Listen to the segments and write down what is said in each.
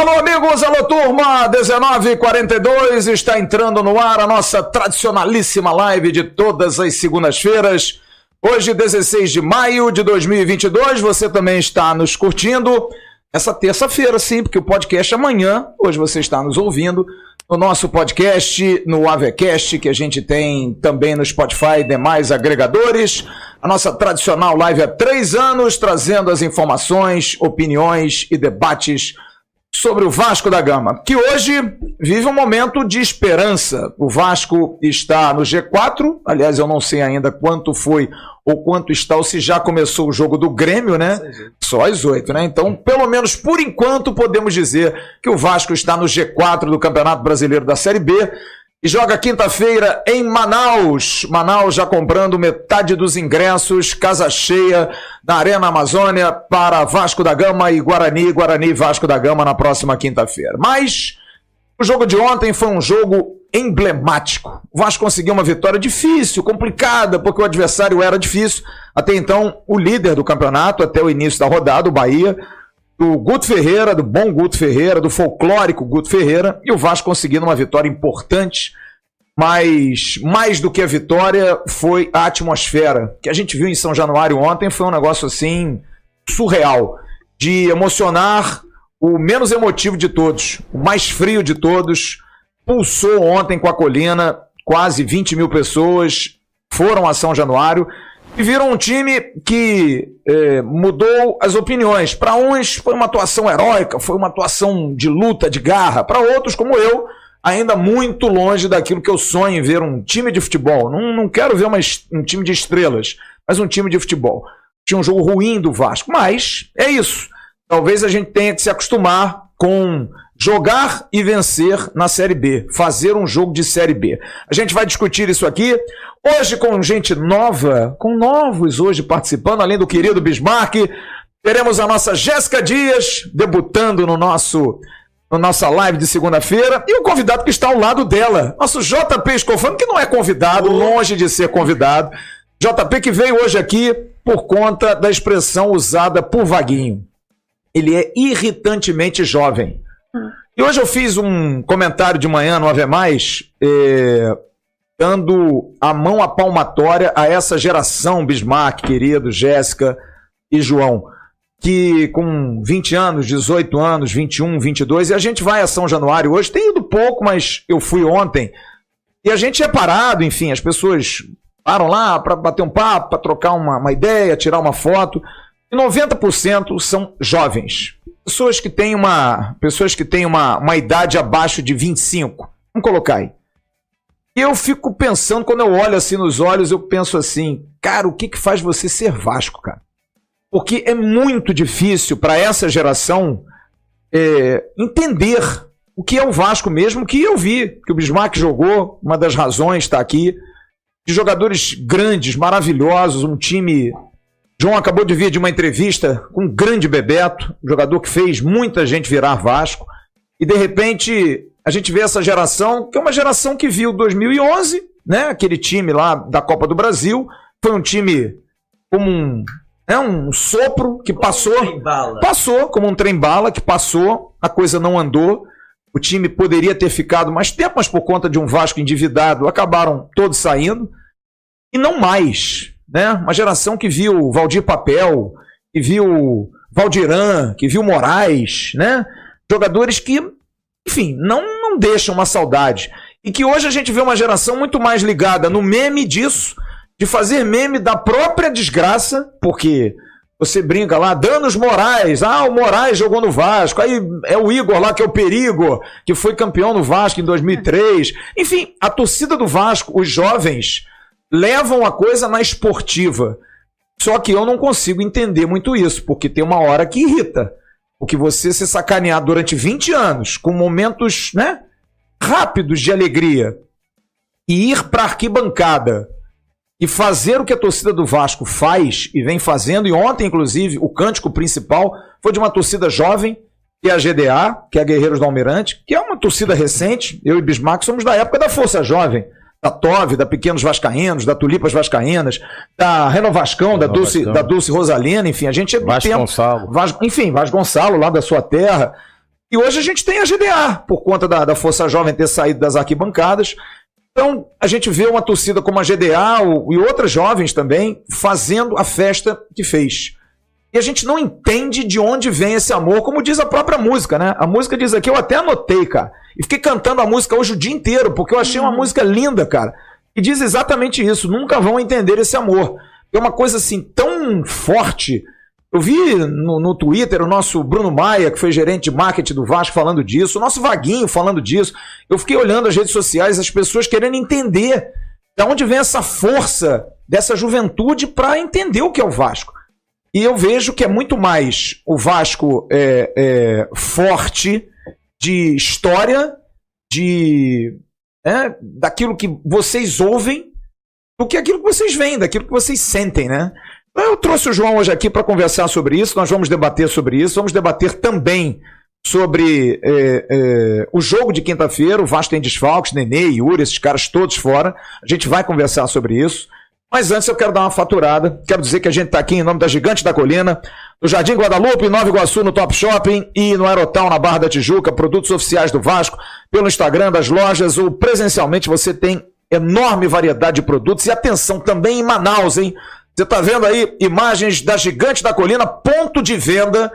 Alô, amigos, alô, turma, 1942 está entrando no ar a nossa tradicionalíssima live de todas as segundas-feiras. Hoje, 16 de maio de 2022, você também está nos curtindo essa terça-feira, sim, porque o podcast é amanhã. Hoje você está nos ouvindo no nosso podcast, no Avecast, que a gente tem também no Spotify e demais agregadores. A nossa tradicional live há três anos, trazendo as informações, opiniões e debates sobre o Vasco da Gama, que hoje vive um momento de esperança. O Vasco está no G4, aliás, eu não sei ainda quanto foi ou quanto está, ou se já começou o jogo do Grêmio, né? Só às oito, né? Então, pelo menos por enquanto, podemos dizer que o Vasco está no G4 do Campeonato Brasileiro da Série B e joga quinta-feira em Manaus. Manaus já comprando metade dos ingressos, casa cheia na Arena Amazônia para Vasco da Gama e Guarani, Guarani Vasco da Gama na próxima quinta-feira. Mas o jogo de ontem foi um jogo emblemático. O Vasco conseguiu uma vitória difícil, complicada, porque o adversário era difícil. Até então, o líder do campeonato, até o início da rodada, o Bahia, do Guto Ferreira, do bom Guto Ferreira, do folclórico Guto Ferreira, e o Vasco conseguindo uma vitória importante, mas mais do que a vitória foi a atmosfera que a gente viu em São Januário ontem, foi um negócio assim surreal, de emocionar o menos emotivo de todos, o mais frio de todos, pulsou ontem com a colina, quase 20 mil pessoas foram a São Januário, e viram um time que é, mudou as opiniões. Para uns foi uma atuação heróica, foi uma atuação de luta, de garra. Para outros, como eu, ainda muito longe daquilo que eu sonho em ver um time de futebol. Não, não quero ver uma, um time de estrelas, mas um time de futebol. Tinha um jogo ruim do Vasco, mas é isso. Talvez a gente tenha que se acostumar com jogar e vencer na Série B, fazer um jogo de Série B. A gente vai discutir isso aqui. Hoje com gente nova, com novos hoje participando, além do querido Bismarck, teremos a nossa Jéssica Dias debutando no nosso no nossa live de segunda-feira e o convidado que está ao lado dela, nosso JP Escofano, que não é convidado, longe de ser convidado. JP que veio hoje aqui por conta da expressão usada por Vaguinho. Ele é irritantemente jovem. E hoje eu fiz um comentário de manhã no Ave Mais, eh, dando a mão à palmatória a essa geração, Bismarck, querido, Jéssica e João, que com 20 anos, 18 anos, 21, 22, e a gente vai a São Januário hoje, tem ido pouco, mas eu fui ontem, e a gente é parado, enfim, as pessoas param lá para bater um papo, para trocar uma, uma ideia, tirar uma foto, e 90% são jovens. Pessoas que têm uma, pessoas que têm uma, uma idade abaixo de 25. Vamos colocar aí. Eu fico pensando, quando eu olho assim nos olhos, eu penso assim, cara, o que, que faz você ser Vasco, cara? Porque é muito difícil para essa geração é, entender o que é o Vasco mesmo, que eu vi, que o Bismarck jogou, uma das razões está aqui, de jogadores grandes, maravilhosos, um time. João acabou de vir de uma entrevista com um grande Bebeto, um jogador que fez muita gente virar Vasco, e de repente a gente vê essa geração, que é uma geração que viu 2011, né? Aquele time lá da Copa do Brasil. Foi um time como um, né, um sopro que passou. passou, como um trem-bala que passou, a coisa não andou. O time poderia ter ficado mais tempo, mas por conta de um Vasco endividado, acabaram todos saindo. E não mais. Né? Uma geração que viu Valdir Papel, que viu Valdiran, que viu Moraes, né? Jogadores que enfim, não, não deixam uma saudade. E que hoje a gente vê uma geração muito mais ligada no meme disso, de fazer meme da própria desgraça, porque você brinca lá, danos morais. Ah, o Moraes jogou no Vasco. Aí é o Igor lá, que é o Perigo, que foi campeão no Vasco em 2003. Enfim, a torcida do Vasco, os jovens, levam a coisa na esportiva. Só que eu não consigo entender muito isso, porque tem uma hora que irrita. O que você ser sacaneado durante 20 anos, com momentos né, rápidos de alegria, e ir para arquibancada e fazer o que a torcida do Vasco faz e vem fazendo, e ontem, inclusive, o cântico principal foi de uma torcida jovem, que é a GDA, que é a Guerreiros do Almirante, que é uma torcida recente. Eu e Bismarck somos da época da Força Jovem da Tove, da Pequenos Vascaínos, da Tulipas Vascaínas, da Renovascão, da Dulce, da Dulce Rosalina, enfim, a gente é Vasconçalo. Vas, enfim, Vasconçalo, lá da sua terra. E hoje a gente tem a GDA, por conta da, da Força Jovem ter saído das arquibancadas. Então, a gente vê uma torcida como a GDA o, e outras jovens também fazendo a festa que fez. E a gente não entende de onde vem esse amor, como diz a própria música, né? A música diz aqui, eu até anotei, cara. E fiquei cantando a música hoje o dia inteiro, porque eu achei uma uhum. música linda, cara. E diz exatamente isso. Nunca vão entender esse amor. É uma coisa assim tão forte. Eu vi no, no Twitter o nosso Bruno Maia, que foi gerente de marketing do Vasco, falando disso, o nosso Vaguinho falando disso. Eu fiquei olhando as redes sociais, as pessoas querendo entender de onde vem essa força dessa juventude para entender o que é o Vasco. E eu vejo que é muito mais o Vasco é, é, forte de história, de é, daquilo que vocês ouvem, do que aquilo que vocês veem, daquilo que vocês sentem, né? Então, eu trouxe o João hoje aqui para conversar sobre isso. Nós vamos debater sobre isso. Vamos debater também sobre é, é, o jogo de quinta-feira. O Vasco tem desfalques, Nenê, Yuri, esses caras todos fora. A gente vai conversar sobre isso. Mas antes eu quero dar uma faturada. Quero dizer que a gente está aqui em nome da Gigante da Colina, do Jardim Guadalupe, Nova Iguaçu, no Top Shopping e no Aerotal, na Barra da Tijuca, produtos oficiais do Vasco, pelo Instagram das lojas ou presencialmente você tem enorme variedade de produtos. E atenção, também em Manaus, hein? Você está vendo aí imagens da Gigante da Colina, ponto de venda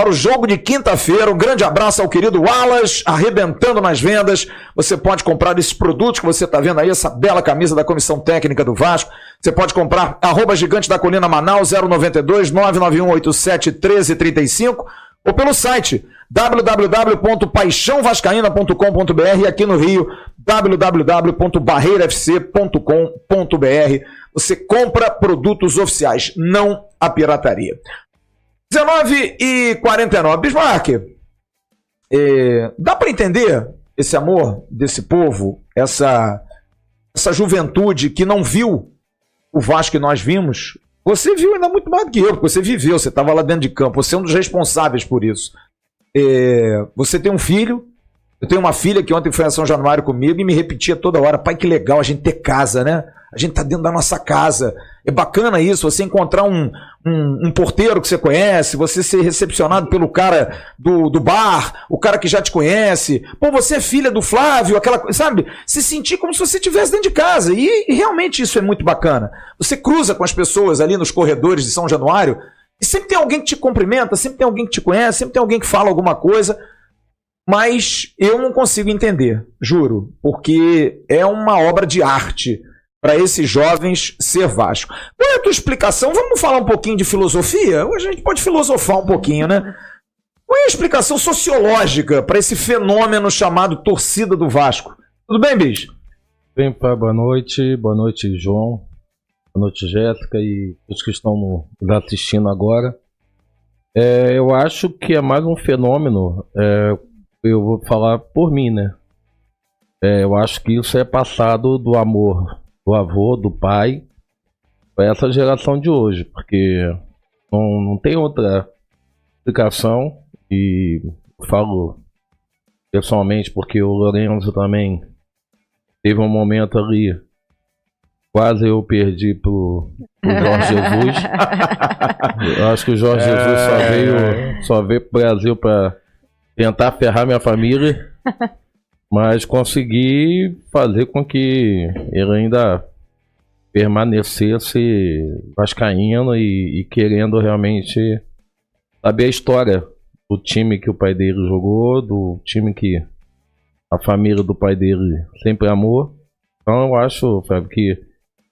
para o jogo de quinta-feira. Um grande abraço ao querido Wallace, arrebentando nas vendas. Você pode comprar esses produtos que você está vendo aí, essa bela camisa da Comissão Técnica do Vasco. Você pode comprar arroba Gigante da Colina Manaus 092 99187 1335 ou pelo site www.paixãovascaína.com.br e aqui no Rio www.barreirafc.com.br. Você compra produtos oficiais, não a pirataria. 19 e 49. Bismarck, é, dá para entender esse amor desse povo, essa, essa juventude que não viu o Vasco que nós vimos? Você viu ainda muito mais do que eu, porque você viveu, você estava lá dentro de campo, você é um dos responsáveis por isso. É, você tem um filho, eu tenho uma filha que ontem foi a São Januário comigo e me repetia toda hora: pai, que legal a gente ter casa, né? A gente tá dentro da nossa casa. É bacana isso, você encontrar um, um, um, porteiro que você conhece, você ser recepcionado pelo cara do, do bar, o cara que já te conhece. Pô, você é filha do Flávio, aquela coisa, sabe? Se sentir como se você estivesse dentro de casa. E, e realmente isso é muito bacana. Você cruza com as pessoas ali nos corredores de São Januário e sempre tem alguém que te cumprimenta, sempre tem alguém que te conhece, sempre tem alguém que fala alguma coisa. Mas eu não consigo entender, juro, porque é uma obra de arte para esses jovens ser Vasco. Qual é a tua explicação? Vamos falar um pouquinho de filosofia? Hoje a gente pode filosofar um pouquinho, né? Qual é a explicação sociológica para esse fenômeno chamado torcida do Vasco? Tudo bem, bicho? Bem, boa noite. Boa noite, João. Boa noite, Jéssica e os que estão no, assistindo agora. É, eu acho que é mais um fenômeno. É, eu vou falar por mim, né? É, eu acho que isso é passado do amor do avô, do pai, para essa geração de hoje, porque não, não tem outra explicação. E falo pessoalmente porque o Lorenzo também teve um momento ali quase eu perdi pro, pro Jorge Jesus. eu acho que o Jorge é, Jesus só veio só veio pro Brasil para tentar ferrar minha família mas consegui fazer com que ele ainda permanecesse vascaíno e, e querendo realmente saber a história do time que o pai dele jogou, do time que a família do pai dele sempre amou. Então eu acho, Fábio, que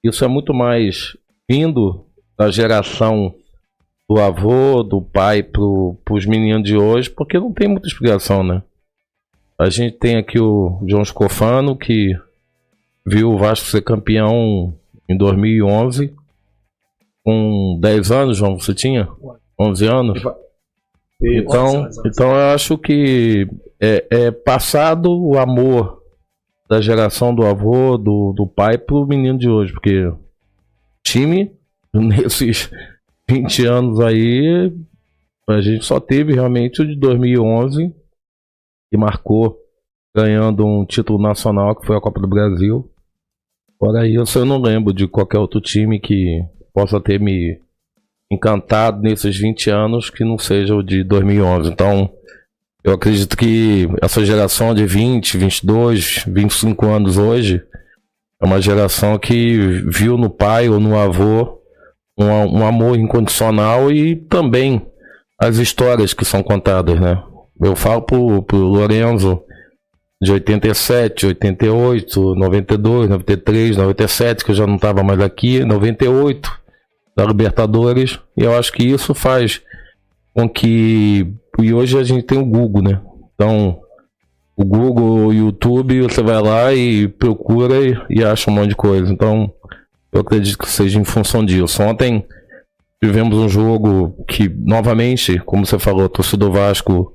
isso é muito mais vindo da geração do avô, do pai para os meninos de hoje, porque não tem muita explicação, né? A gente tem aqui o João Scofano, que viu o Vasco ser campeão em 2011. Com 10 anos, João, você tinha? 11 anos? Então, então eu acho que é, é passado o amor da geração do avô, do, do pai pro menino de hoje, porque time nesses 20 anos aí a gente só teve realmente o de 2011 que marcou ganhando um título nacional que foi a Copa do Brasil. Fora isso, eu não lembro de qualquer outro time que possa ter me encantado nesses 20 anos que não seja o de 2011. Então, Eu acredito que essa geração de 20, 22, 25 anos hoje é uma geração que viu no pai ou no avô um, um amor incondicional e também as histórias que são contadas, né? Eu falo pro, pro Lorenzo de 87, 88, 92, 93, 97, que eu já não estava mais aqui, 98 da Libertadores, e eu acho que isso faz com que e hoje a gente tem o Google, né? Então, o Google, o YouTube, você vai lá e procura e, e acha um monte de coisa. Então, eu acredito que seja em função disso. Ontem tivemos um jogo que, novamente, como você falou, torcedor Vasco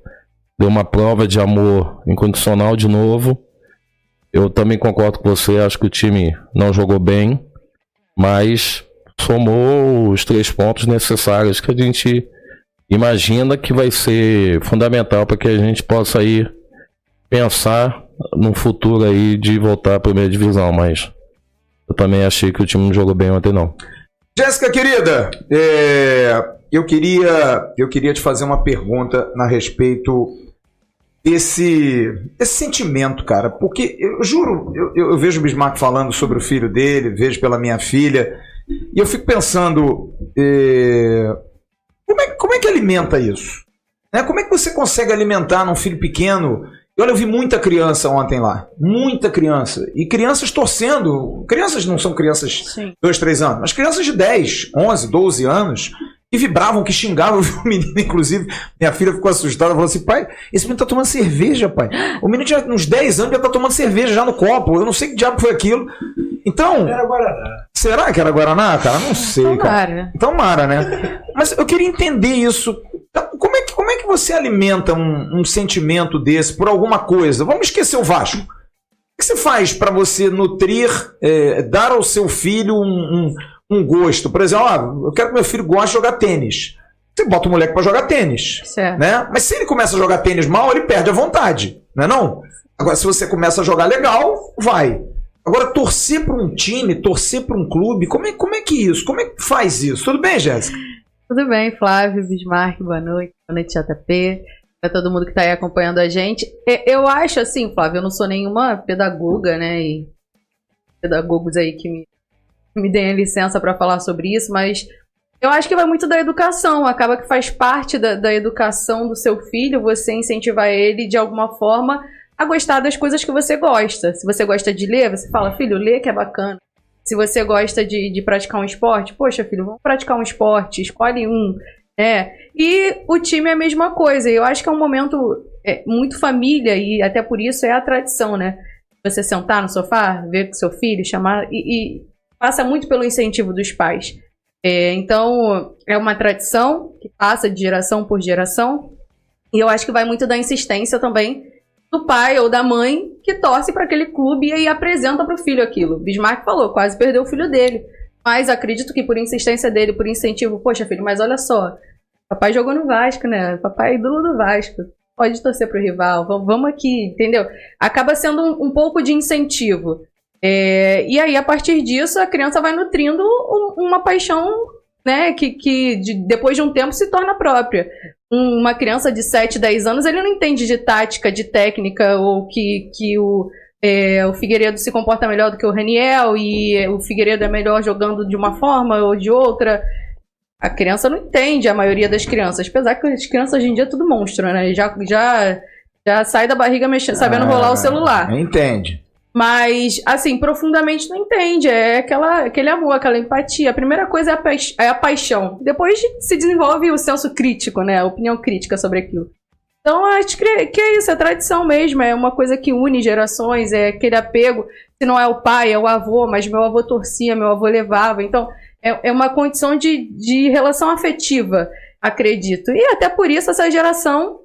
deu uma prova de amor incondicional de novo. Eu também concordo com você, acho que o time não jogou bem, mas somou os três pontos necessários que a gente imagina que vai ser fundamental para que a gente possa ir pensar no futuro aí de voltar à primeira divisão, mas eu também achei que o time não jogou bem ontem não. Jéssica querida, é, eu queria eu queria te fazer uma pergunta na respeito desse, esse sentimento, cara, porque eu juro, eu, eu vejo o Bismarck falando sobre o filho dele, vejo pela minha filha, e eu fico pensando é, como é, como é que alimenta isso? Né? Como é que você consegue alimentar num filho pequeno? Olha, eu vi muita criança ontem lá. Muita criança. E crianças torcendo. Crianças não são crianças de 2, 3 anos, mas crianças de 10, 11, 12 anos que vibravam, que xingavam. o menino, inclusive, minha filha ficou assustada, falou assim: pai, esse menino tá tomando cerveja, pai. O menino tinha uns 10 anos já tá tomando cerveja já no copo. Eu não sei que diabo foi aquilo. Então. Era Guaraná. Será que era Guaraná, cara? Não sei, Tomara. cara. Então, Mara, né? Mas eu queria entender isso. Então, como é que, como é que você alimenta um, um sentimento desse por alguma coisa? Vamos esquecer o Vasco. O que você faz para você nutrir, é, dar ao seu filho um, um um gosto. Por exemplo, ah, eu quero que meu filho goste de jogar tênis. Você bota o moleque para jogar tênis. Certo. Né? Mas se ele começa a jogar tênis mal, ele perde a vontade. Não é não? Agora, se você começa a jogar legal, vai. Agora, torcer para um time, torcer para um clube, como é, como é que isso? Como é que faz isso? Tudo bem, Jéssica? Tudo bem, Flávio, Bismarck, boa noite. Boa noite, JP. Para todo mundo que está aí acompanhando a gente. Eu acho assim, Flávio, eu não sou nenhuma pedagoga, né? E pedagogos aí que me me deem licença para falar sobre isso, mas eu acho que vai muito da educação. Acaba que faz parte da, da educação do seu filho você incentivar ele de alguma forma a gostar das coisas que você gosta. Se você gosta de ler, você fala, filho, lê que é bacana. Se você gosta de, de praticar um esporte, poxa, filho, vamos praticar um esporte, escolhe um. É. E o time é a mesma coisa. Eu acho que é um momento é, muito família e até por isso é a tradição, né? Você sentar no sofá, ver com seu filho, chamar e, e passa muito pelo incentivo dos pais. É, então, é uma tradição que passa de geração por geração. E eu acho que vai muito da insistência também do pai ou da mãe que torce para aquele clube e aí apresenta para o filho aquilo. Bismarck falou, quase perdeu o filho dele. Mas acredito que por insistência dele, por incentivo, poxa, filho, mas olha só, papai jogou no Vasco, né? Papai é ídolo do Vasco. Pode torcer pro rival, vamos aqui, entendeu? Acaba sendo um, um pouco de incentivo. É, e aí, a partir disso, a criança vai nutrindo um, uma paixão né, que, que de, depois de um tempo se torna própria. Um, uma criança de 7, 10 anos, ele não entende de tática, de técnica, ou que, que o, é, o Figueiredo se comporta melhor do que o Raniel, e o Figueiredo é melhor jogando de uma forma ou de outra. A criança não entende, a maioria das crianças. Apesar que as crianças hoje em dia é tudo monstro, né? Já, já, já sai da barriga mexendo, sabendo ah, rolar o celular. Entende. Mas, assim, profundamente não entende. É aquela, aquele amor, aquela empatia. A primeira coisa é a, é a paixão. Depois se desenvolve o senso crítico, né? A opinião crítica sobre aquilo. Então, acho que é isso, é tradição mesmo. É uma coisa que une gerações, é aquele apego. Se não é o pai, é o avô, mas meu avô torcia, meu avô levava. Então, é, é uma condição de, de relação afetiva, acredito. E até por isso essa geração,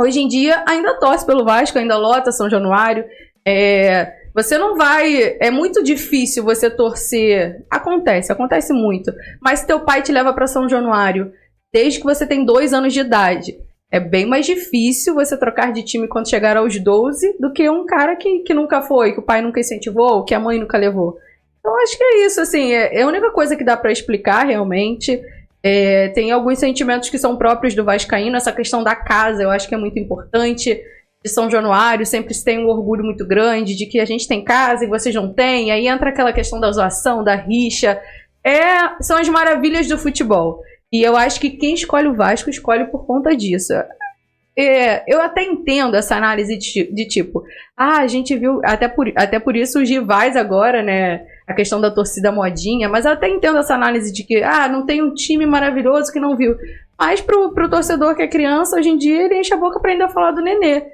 hoje em dia, ainda torce pelo Vasco, ainda lota São Januário. É, você não vai. É muito difícil você torcer. Acontece, acontece muito. Mas teu pai te leva para São Januário desde que você tem dois anos de idade. É bem mais difícil você trocar de time quando chegar aos 12 do que um cara que, que nunca foi, que o pai nunca incentivou, que a mãe nunca levou. Então acho que é isso, assim, é, é a única coisa que dá para explicar realmente. É, tem alguns sentimentos que são próprios do Vascaíno, essa questão da casa, eu acho que é muito importante. De São Januário, sempre se tem um orgulho muito grande de que a gente tem casa e vocês não têm. Aí entra aquela questão da zoação, da rixa. É, são as maravilhas do futebol. E eu acho que quem escolhe o Vasco escolhe por conta disso. É, eu até entendo essa análise de, de, tipo, ah, a gente viu, até por, até por isso os rivais agora, né? A questão da torcida modinha, mas eu até entendo essa análise de que, ah, não tem um time maravilhoso que não viu. Mas pro, pro torcedor que é criança, hoje em dia, ele enche a boca pra ainda falar do Nenê.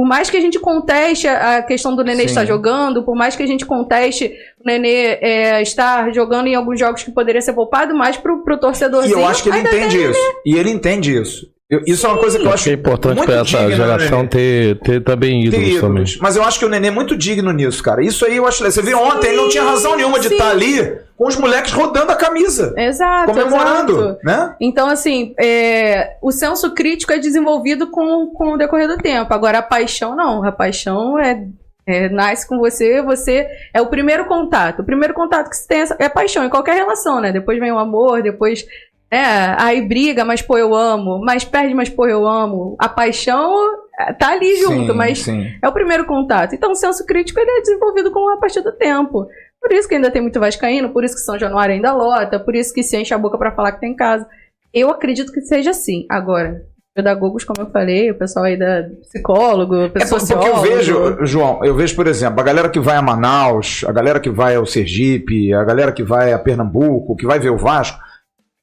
Por mais que a gente conteste a questão do Nenê Sim. estar jogando, por mais que a gente conteste o Nenê é, estar jogando em alguns jogos que poderia ser poupado, mais pro, pro torcedorzinho. E eu acho que ele entende isso. E ele entende isso. Eu, isso é uma coisa que eu acho que é importante para essa digna, geração ter, ter também ídolos, ter ídolos, também. Mas eu acho que o Nenê é muito digno nisso, cara. Isso aí eu acho. Você viu ontem, ele não tinha razão nenhuma de estar tá ali com os moleques rodando a camisa. Exato. Comemorando, exato. né? Então, assim, é, o senso crítico é desenvolvido com, com o decorrer do tempo. Agora, a paixão não. A paixão é é, nasce com você, você é o primeiro contato. O primeiro contato que você tem é paixão em qualquer relação, né? Depois vem o amor, depois é, aí briga, mas pô, eu amo. Mas perde, mas pô, eu amo. A paixão é, tá ali junto, sim, mas sim. é o primeiro contato. Então o senso crítico ele é desenvolvido com a partir do tempo. Por isso que ainda tem muito vascaíno, por isso que São Januário ainda lota, por isso que se enche a boca para falar que tem casa. Eu acredito que seja assim. Agora, pedagogos, como eu falei, o pessoal aí da psicólogo, é porque eu vejo, João, eu vejo, por exemplo, a galera que vai a Manaus, a galera que vai ao Sergipe, a galera que vai a Pernambuco, que vai ver o Vasco,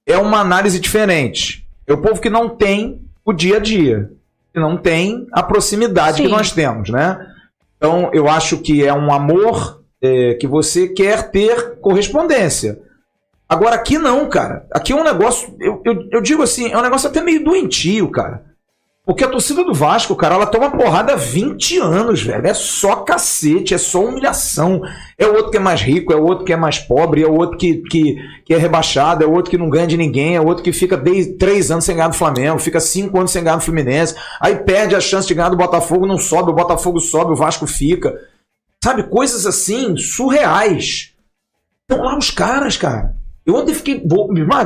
é uma análise diferente. É o povo que não tem o dia a dia, que não tem a proximidade Sim. que nós temos, né? Então, eu acho que é um amor é, que você quer ter correspondência. Agora, aqui não, cara. Aqui é um negócio, eu, eu, eu digo assim, é um negócio até meio doentio, cara. Porque a torcida do Vasco, cara, ela toma porrada há 20 anos, velho. É só cacete, é só humilhação. É o outro que é mais rico, é o outro que é mais pobre, é o outro que, que, que é rebaixado, é o outro que não ganha de ninguém, é o outro que fica 3 anos sem ganhar do Flamengo, fica 5 anos sem ganhar do Fluminense, aí perde a chance de ganhar do Botafogo, não sobe, o Botafogo sobe, o Vasco fica. Sabe, coisas assim, surreais. Então lá os caras, cara. Eu ontem fiquei.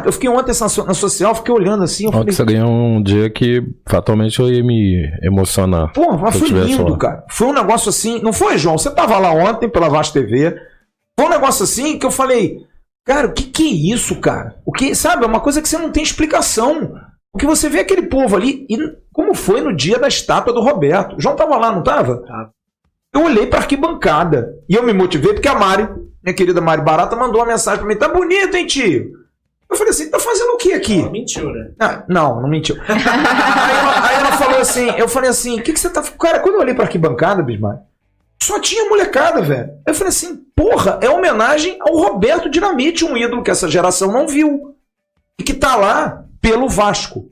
Eu fiquei ontem na social, fiquei olhando assim. ontem falei, seria um dia que fatalmente eu ia me emocionar. Pô, mas foi lindo, lá. cara. Foi um negócio assim. Não foi, João? Você tava lá ontem pela Vasco TV. Foi um negócio assim que eu falei, cara, o que que é isso, cara? O que, sabe, é uma coisa que você não tem explicação. Porque você vê aquele povo ali, e como foi no dia da estátua do Roberto. O João tava lá, não tava? Eu olhei pra arquibancada e eu me motivei porque a Mari minha querida Mari Barata, mandou uma mensagem pra mim: tá bonito, hein, tio? Eu falei assim, tá fazendo o que aqui? Ela mentiu, né? Ah, não, não mentiu. aí, ela, aí, ela, falou assim, eu falei assim, o que, que você tá. Cara, quando eu olhei pra arquibancada, Bismar, só tinha molecada, velho. Eu falei assim, porra, é homenagem ao Roberto Dinamite, um ídolo que essa geração não viu. E que tá lá pelo Vasco.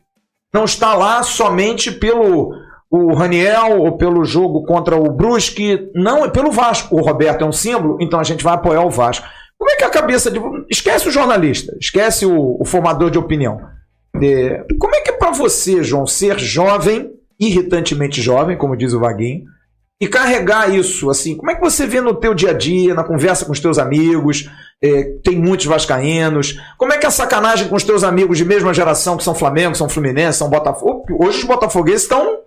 Não está lá somente pelo o Raniel ou pelo jogo contra o Brusque. Não, é pelo Vasco. O Roberto é um símbolo, então a gente vai apoiar o Vasco. Como é que é a cabeça de. Esquece o jornalista, esquece o, o formador de opinião. É, como é que é para você, João, ser jovem, irritantemente jovem, como diz o Vaguinho, e carregar isso, assim, como é que você vê no teu dia a dia, na conversa com os teus amigos, é, tem muitos vascaínos, como é que é a sacanagem com os teus amigos de mesma geração, que são Flamengo, são Fluminense, são Botafogo, hoje os botafogueses estão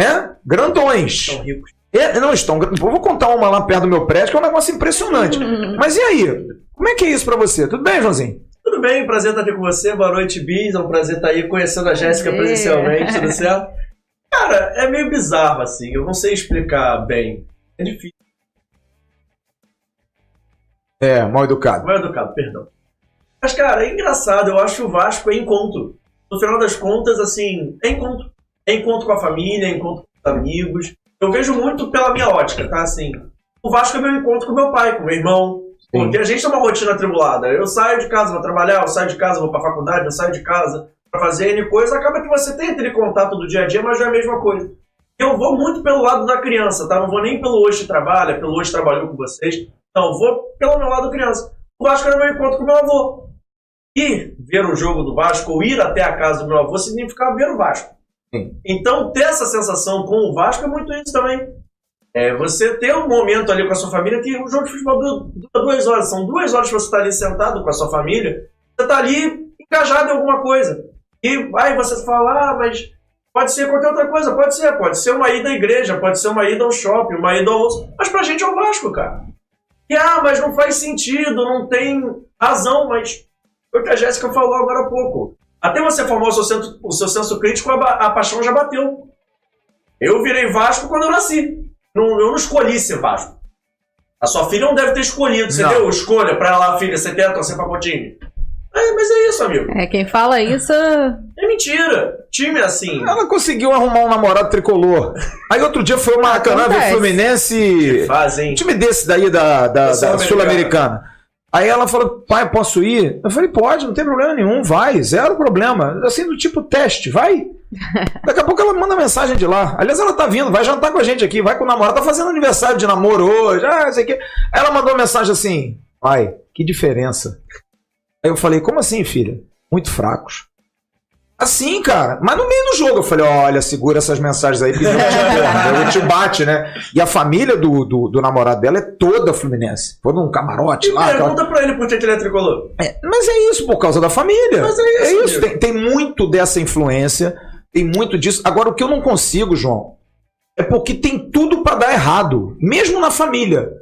é? Grandões. Estão ricos. É, não, estão. Vou contar uma lá perto do meu prédio, que é um negócio impressionante. Mas e aí? Como é que é isso para você? Tudo bem, Joãozinho? Tudo bem, prazer estar aqui com você. Boa noite, Bis. É um prazer estar aí conhecendo a Jéssica presencialmente, tudo certo? Cara, é meio bizarro, assim. Eu não sei explicar bem. É difícil. É, mal educado. Mal educado, perdão. Mas, cara, é engraçado. Eu acho que o Vasco é encontro. No final das contas, assim, é encontro encontro com a família, encontro com os amigos. Eu vejo muito pela minha ótica, tá? Assim, o Vasco é meu encontro com meu pai, com meu irmão. Sim. Porque a gente tem uma rotina atribulada. Eu saio de casa, vou trabalhar, eu saio de casa, vou pra faculdade, eu saio de casa para fazer N coisa. Acaba que você tem aquele contato do dia a dia, mas já é a mesma coisa. Eu vou muito pelo lado da criança, tá? Não vou nem pelo hoje trabalha, pelo hoje trabalhou com vocês. Não, vou pelo meu lado criança. O Vasco era meu encontro com meu avô. Ir ver o jogo do Vasco ou ir até a casa do meu avô significava ver o Vasco. Então, ter essa sensação com o Vasco é muito isso também. É você ter um momento ali com a sua família que o jogo de futebol dura duas horas. São duas horas que você está ali sentado com a sua família. Você está ali engajado em alguma coisa. E aí você fala, ah, mas pode ser qualquer outra coisa, pode ser, pode ser uma ida à igreja, pode ser uma ida ao shopping, uma ida ao almoço, mas pra gente é o Vasco, cara. E ah, mas não faz sentido, não tem razão, mas foi o que a Jéssica falou agora há pouco. Até você formar o seu, senso, o seu senso crítico, a, a, paixão já bateu. Eu virei Vasco quando eu nasci. Não, eu não escolhi ser Vasco. A sua filha não deve ter escolhido. Você não. deu escolha pra ela, filha, você quer torcer pra time? É, mas é isso, amigo. É, quem fala isso. É mentira. Time é assim. Ela conseguiu arrumar um namorado tricolor. Aí outro dia foi o Maracanã ver Fluminense. Que faz, hein? Time desse daí da, da, da Sul-Americana. Aí ela falou, pai, posso ir? Eu falei, pode, não tem problema nenhum, vai, zero problema. Assim, do tipo teste, vai. Daqui a pouco ela manda mensagem de lá. Aliás, ela tá vindo, vai jantar com a gente aqui, vai com o namorado, tá fazendo aniversário de namoro hoje, ah, sei que. Ela mandou mensagem assim, pai, que diferença. Aí eu falei, como assim, filha? Muito fracos. Assim, cara. Mas no meio do jogo eu falei, olha, segura essas mensagens aí, eu te bate, né? E a família do, do, do, namorado dela é toda fluminense. Foi num camarote e lá. Pergunta aquela... pra ele por que ele é tricolor. É, mas é isso, por causa da família. Mas é isso. É isso. Tem, tem muito dessa influência, tem muito disso. Agora, o que eu não consigo, João, é porque tem tudo para dar errado, mesmo na família.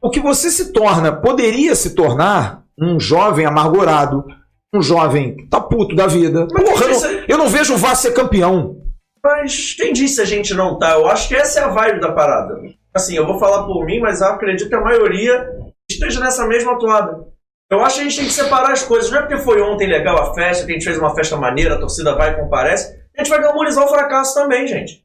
O que você se torna, poderia se tornar um jovem amargurado, um jovem que tá puto da vida. Mas Porra, eu, não, eu não vejo o Vasco ser campeão. Mas quem disse a gente não tá? Eu acho que essa é a vibe da parada. Assim, eu vou falar por mim, mas eu acredito que a maioria esteja nessa mesma toada. Eu acho que a gente tem que separar as coisas. Não é porque foi ontem legal a festa, que a gente fez uma festa maneira, a torcida vai e comparece. A gente vai glamorizar o fracasso também, gente.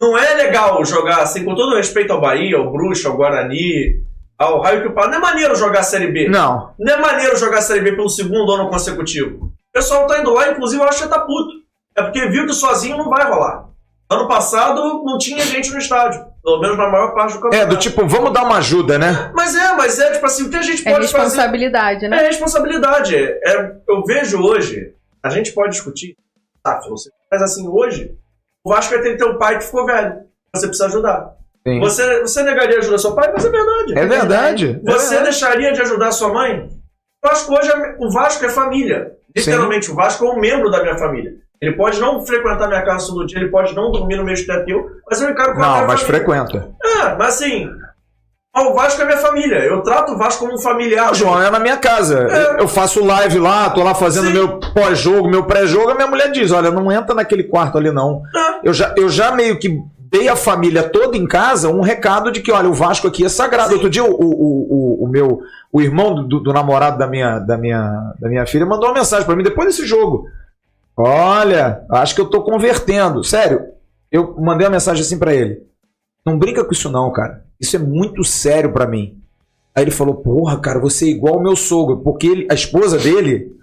Não é legal jogar assim, com todo respeito ao Bahia, ao Bruxo, ao Guarani, ao raio que o Não é maneiro jogar a Série B. Não. Não é maneiro jogar a Série B pelo segundo ano consecutivo. O pessoal tá indo lá, inclusive eu acho que tá puto. É porque viu que sozinho não vai rolar. Ano passado não tinha gente no estádio. Pelo menos na maior parte do campeonato. É, do tipo, vamos dar uma ajuda, né? Mas é, mas é, tipo assim, o que a gente é pode fazer... É responsabilidade, né? É responsabilidade. É, eu vejo hoje, a gente pode discutir, tá, mas assim, hoje, o Vasco vai ter que ter um pai que ficou velho. Você precisa ajudar. Você, você negaria ajudar seu pai? Mas é verdade. É verdade. Você é verdade. deixaria de ajudar sua mãe? O Vasco hoje é, o Vasco é família. Literalmente, Sim. o Vasco é um membro da minha família. Ele pode não frequentar minha casa todo dia, ele pode não dormir no mesmo teto que eu, mas eu encaro com Não, mas frequenta. É, mas assim, o Vasco é minha família. Eu trato o Vasco como um familiar. João, é na minha casa. É. Eu faço live lá, tô lá fazendo Sim. meu pós-jogo, meu pré-jogo. A minha mulher diz: olha, não entra naquele quarto ali, não. É. Eu, já, eu já meio que dei a família toda em casa um recado de que, olha, o Vasco aqui é sagrado. Sim. Outro dia, o, o, o, o, meu o irmão do, do, namorado da minha, da, minha, da minha filha mandou uma mensagem para mim depois desse jogo. Olha, acho que eu tô convertendo. Sério, eu mandei uma mensagem assim para ele. Não brinca com isso não, cara. Isso é muito sério para mim. Aí ele falou, porra, cara, você é igual ao meu sogro. Porque ele, a esposa dele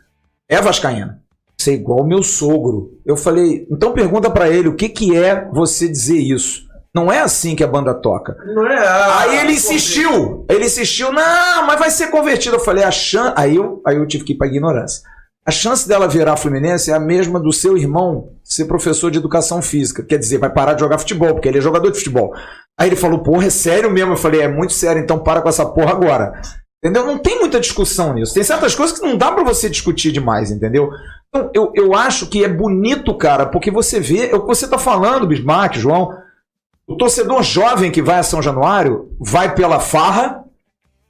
é vascaína ser igual meu sogro. Eu falei, então pergunta para ele o que, que é você dizer isso. Não é assim que a banda toca. Não é. Ah, aí ele insistiu. Ele insistiu, não, mas vai ser convertido. Eu falei, a chance. Aí eu, aí eu tive que ir pra ignorância. A chance dela virar Fluminense é a mesma do seu irmão ser professor de educação física. Quer dizer, vai parar de jogar futebol, porque ele é jogador de futebol. Aí ele falou, porra, é sério mesmo? Eu falei, é muito sério, então para com essa porra agora. Entendeu? Não tem muita discussão nisso. Tem certas coisas que não dá para você discutir demais, entendeu? Então, eu, eu acho que é bonito, cara, porque você vê, é o que você está falando, Bismarck, João. O torcedor jovem que vai a São Januário vai pela farra,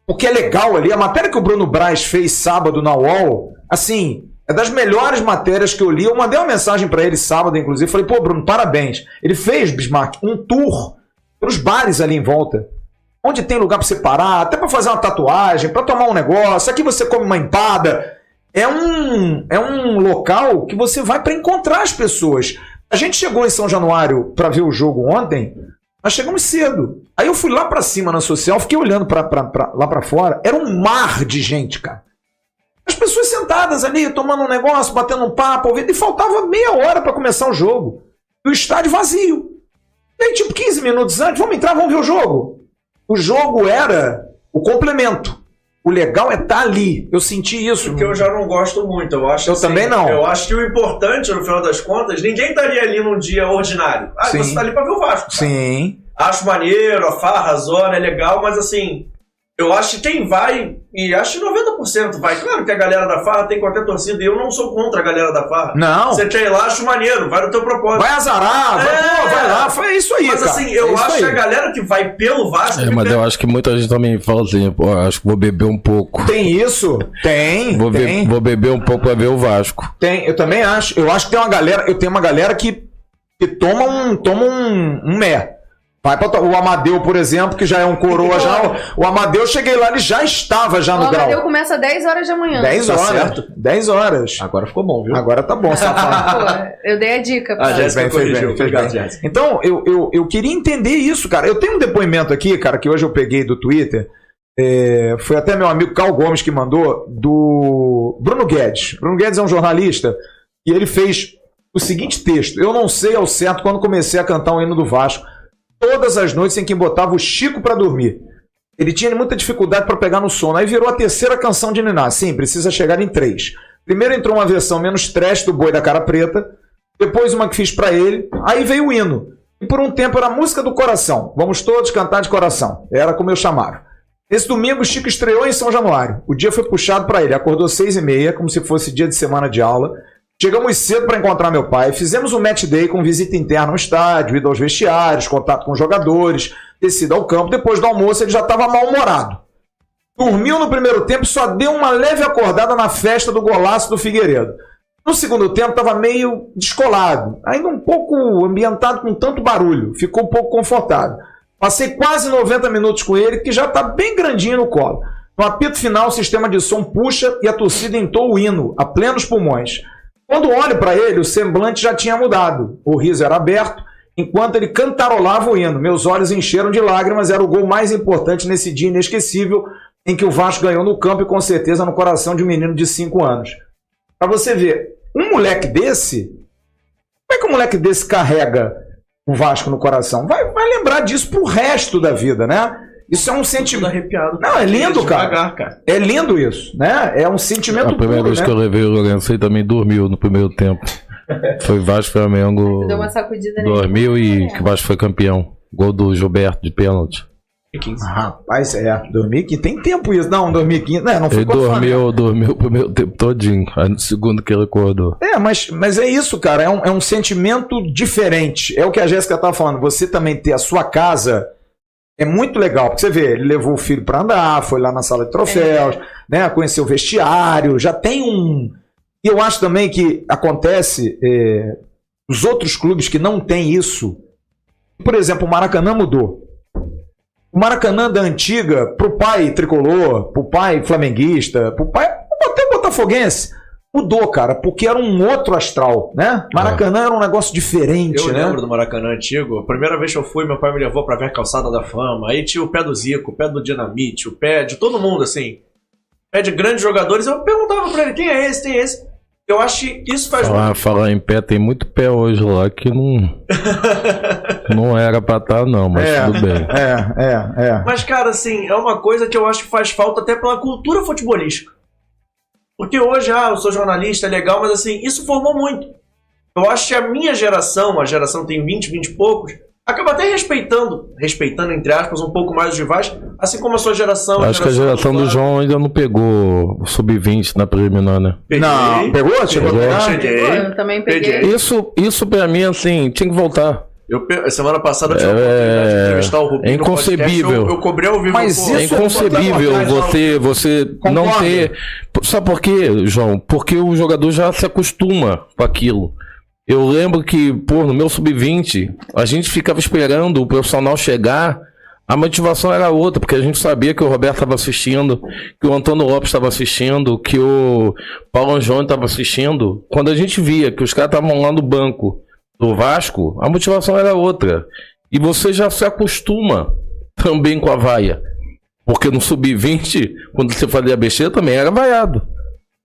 porque é legal ali. A matéria que o Bruno Braz fez sábado na UOL, assim, é das melhores matérias que eu li. Eu mandei uma mensagem para ele sábado, inclusive. Falei, pô, Bruno, parabéns. Ele fez, Bismarck, um tour pelos bares ali em volta. Onde tem lugar para você parar, até para fazer uma tatuagem, para tomar um negócio. Aqui você come uma empada é um, é um local que você vai para encontrar as pessoas. A gente chegou em São Januário para ver o jogo ontem, nós chegamos cedo. Aí eu fui lá para cima na social, fiquei olhando pra, pra, pra lá para fora, era um mar de gente, cara. As pessoas sentadas ali, tomando um negócio, batendo um papo, ouvindo, e faltava meia hora para começar o jogo. E o estádio vazio. E aí, tipo, 15 minutos antes, vamos entrar, vamos ver o jogo. O jogo era o complemento. O legal é estar tá ali. Eu senti isso. Porque eu já não gosto muito. Eu acho Eu assim, também não. Eu acho que o importante, no final das contas, ninguém estaria ali num dia ordinário. Ah, Sim. você tá ali pra ver o Vasco. Cara. Sim. Acho maneiro, a farra, a zona é legal, mas assim. Eu acho que quem vai, e acho que 90% vai. Claro que a galera da farra tem qualquer torcida, e eu não sou contra a galera da farra. Não. Você quer ir lá, acho maneiro, vai no teu propósito. Vai azarar, vai, É. pô, vai lá, foi isso aí, Mas cara. assim, eu É acho aí. que a galera que vai pelo Vasco. É, mas eu acho que muita gente também fala assim, pô, acho que vou beber um pouco. Tem isso? Tem, Vou, be- tem, vou beber um pouco pra ver o Vasco. tem. Eu também acho. Eu acho que tem uma galera, eu tenho uma galera que, que toma um, toma um, um mé. Vai pra, o Amadeu, por exemplo, que já é um coroa já. O, o Amadeu, eu cheguei lá, ele já estava já O no grau. Amadeu começa às 10 horas da manhã. 10 Tá horas. certo. 10 horas. Agora ficou bom, viu? Agora tá bom, safado. Pô, eu dei a dica. A pra- Jéssica Fez bem, fez corrigiu. bem, bem. Jéssica. Então, eu, eu, eu queria entender isso, cara. Eu tenho um depoimento aqui, cara, que hoje eu peguei do Twitter. É, foi até meu amigo Carl Gomes que mandou, do Bruno Guedes. Bruno Guedes é um jornalista e ele fez o seguinte texto. Eu não sei ao certo quando comecei a cantar o hino do Vasco. Todas as noites em que botava o Chico pra dormir. Ele tinha muita dificuldade para pegar no sono. Aí virou a terceira canção de Niná. Sim, precisa chegar em três. Primeiro entrou uma versão menos trash do Boi da Cara Preta. Depois uma que fiz pra ele. Aí veio o hino. E por um tempo era a música do coração. Vamos todos cantar de coração. Era como eu chamava. Esse domingo, o Chico estreou em São Januário. O dia foi puxado para ele. Acordou seis e meia, como se fosse dia de semana de aula. Chegamos cedo para encontrar meu pai. Fizemos um match day com visita interna ao estádio, ida aos vestiários, contato com jogadores, descida ao campo. Depois do almoço, ele já estava mal-humorado. Dormiu no primeiro tempo e só deu uma leve acordada na festa do golaço do Figueiredo. No segundo tempo estava meio descolado, ainda um pouco ambientado com tanto barulho, ficou um pouco confortável. Passei quase 90 minutos com ele, que já está bem grandinho no colo. No apito final, o sistema de som puxa e a torcida entoa o hino, a plenos pulmões. Quando olho para ele, o semblante já tinha mudado. O riso era aberto, enquanto ele cantarolava o hino. Meus olhos encheram de lágrimas, era o gol mais importante nesse dia inesquecível em que o Vasco ganhou no campo e com certeza no coração de um menino de 5 anos. Para você ver, um moleque desse, como é que um moleque desse carrega o Vasco no coração? Vai, vai lembrar disso pro resto da vida, né? Isso é um sentimento. arrepiado. Não, é lindo, cara. Devagar, cara. É lindo isso, né? É um sentimento A primeira puro, vez né? que eu levei o Lourenço, ele também dormiu no primeiro tempo. Foi Vasco Flamengo Deu uma sacudida nele. dormiu e que o Vasco foi campeão. Gol do Gilberto de pênalti. Rapaz, é, 2015, tem tempo isso. Não, 2015, né, não foi Ele dormiu, dormiu o primeiro tempo todinho. Aí no segundo que ele acordou. É, mas, mas é isso, cara. É um, é um sentimento diferente. É o que a Jéssica estava falando. Você também ter a sua casa é muito legal. Porque você vê, ele levou o filho para andar, foi lá na sala de troféus, né? Conheceu o vestiário, já tem um. E eu acho também que acontece. é, os outros clubes que não têm isso. Por exemplo, o Maracanã mudou. O Maracanã da antiga, pro pai tricolor, pro pai flamenguista, pro pai até botafoguense, mudou, cara, porque era um outro astral, né? Maracanã era um negócio diferente, Eu né? lembro do Maracanã antigo. A primeira vez que eu fui, meu pai me levou pra ver a calçada da fama. Aí tinha o pé do Zico, o pé do Dinamite, o pé de todo mundo, assim. Pé de grandes jogadores. Eu perguntava pra ele: quem é esse? Quem é esse? Eu acho que isso faz Falar, falar em pé, tem muito pé hoje lá que não. não era pra estar, não, mas É. tudo bem. É, é, é. Mas, cara, assim, é uma coisa que eu acho que faz falta até pela cultura futebolística. Porque hoje, ah, eu sou jornalista, é legal, mas assim, isso formou muito. Eu acho que a minha geração, a geração tem 20, 20 e poucos, acaba até respeitando, respeitando, entre aspas, um pouco mais os rivais, assim como a sua geração. Acho que a geração do João ainda não pegou o sub-20 na preliminar, né? Peguei. Não, pegou? Chegou a Pegou. pegar? Cheguei. Pô, eu também peguei. Peguei. Isso, isso pra mim, assim, tinha que voltar. Eu, semana passada eu tive a É- oportunidade de entrevistar o Rubinho. é no podcast, inconcebível. Eu, eu cobri ao vivo. Mas pô, É Isso é inconcebível você, você não ter. Sabe por quê, João? Porque o jogador já se acostuma com aquilo. Eu lembro que, pô, no meu sub-20, a gente ficava esperando o profissional chegar. A motivação era outra, porque a gente sabia que o Roberto estava assistindo, que o Antônio Lopes estava assistindo, que o Paulo Anjone estava assistindo. Quando a gente via que os caras estavam lá no banco do Vasco, a motivação era outra. E você já se acostuma também com a vaia. Porque no sub-20, quando você fazia besteira, também era vaiado.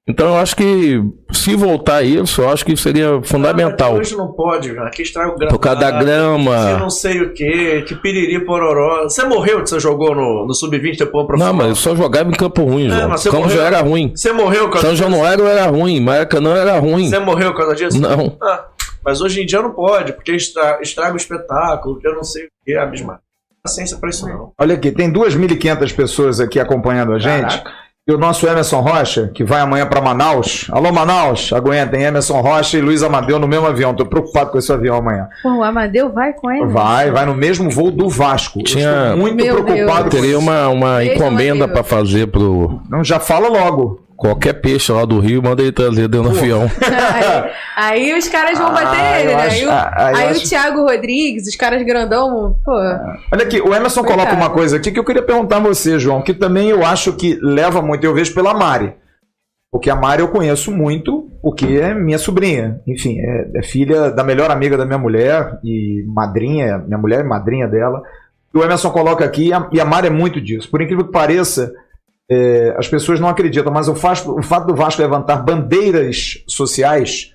Então eu acho que se voltar isso, eu acho que seria fundamental. Ah, Hoje não pode. Aqui estraga o gramado. Por causa da grama. não sei o que, que piriri pororó. Você morreu que você jogou no, no sub-20 depois pro Não, mas eu só jogava em campo ruim, João. mas você campo morreu- já era ruim. Você morreu causa São Januário era ruim, Maracanã era ruim. Você morreu por causa disso? Não. Ah, mas hoje em dia não pode, porque estra- estraga o espetáculo, que eu não sei o que, abismado. paciência pra isso não. Olha aqui, tem 2.500 pessoas aqui acompanhando a gente. Caraca. E o nosso Emerson Rocha, que vai amanhã para Manaus. Alô, Manaus, aguentem. Emerson Rocha e Luiz Amadeu no mesmo avião. Tô preocupado com esse avião amanhã. Pô, o Amadeu vai com ele? Vai, vai no mesmo voo do Vasco. Tinha- estou muito Meu preocupado com Teria uma, uma Beijo, encomenda pra fazer pro Não, já fala logo. Qualquer peixe lá do Rio, manda ele trazer dentro do avião. Aí, aí os caras vão bater Ah, ele, eu né? acho- aí o, ah, ah, aí o acho- Thiago Rodrigues, os caras grandão, pô. Olha aqui, o Emerson Coitado. coloca uma coisa aqui que eu queria perguntar a você, João, que também eu acho que leva muito, eu vejo pela Mari. Porque a Mari eu conheço muito, porque é minha sobrinha. Enfim, é, é filha da melhor amiga da minha mulher e madrinha, minha mulher é madrinha dela. E o Emerson coloca aqui, e a, e a Mari é muito disso. Por incrível que pareça, é, as pessoas não acreditam, mas o, Vasco- o fato do Vasco levantar bandeiras sociais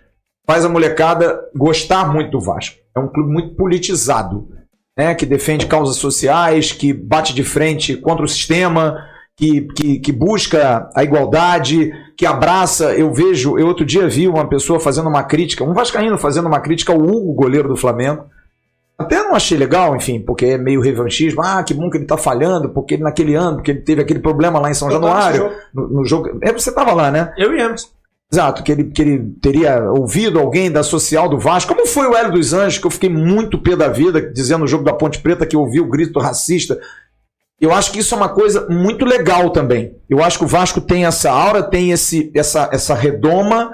faz a molecada gostar muito do Vasco. É um clube muito politizado né, que defende causas sociais, que bate de frente contra o sistema, que, que, que busca a igualdade, que abraça. Eu vejo, eu outro dia vi uma pessoa fazendo uma crítica, um Vascaíno fazendo uma crítica ao Hugo, goleiro do Flamengo. Até não achei legal, enfim, porque é meio revanchismo. Ah, que bom que ele tá falhando, porque ele naquele ano, porque ele teve aquele problema lá em São Eu Januário, no, no jogo. É, você tava lá, né? Eu e Emerson. Exato, que ele, que ele teria ouvido alguém da social do Vasco. Como foi o Hélio dos Anjos, que eu fiquei muito pé da vida, dizendo no jogo da Ponte Preta que eu ouvi o grito racista. Eu acho que isso é uma coisa muito legal também. Eu acho que o Vasco tem essa aura, tem esse, essa, essa redoma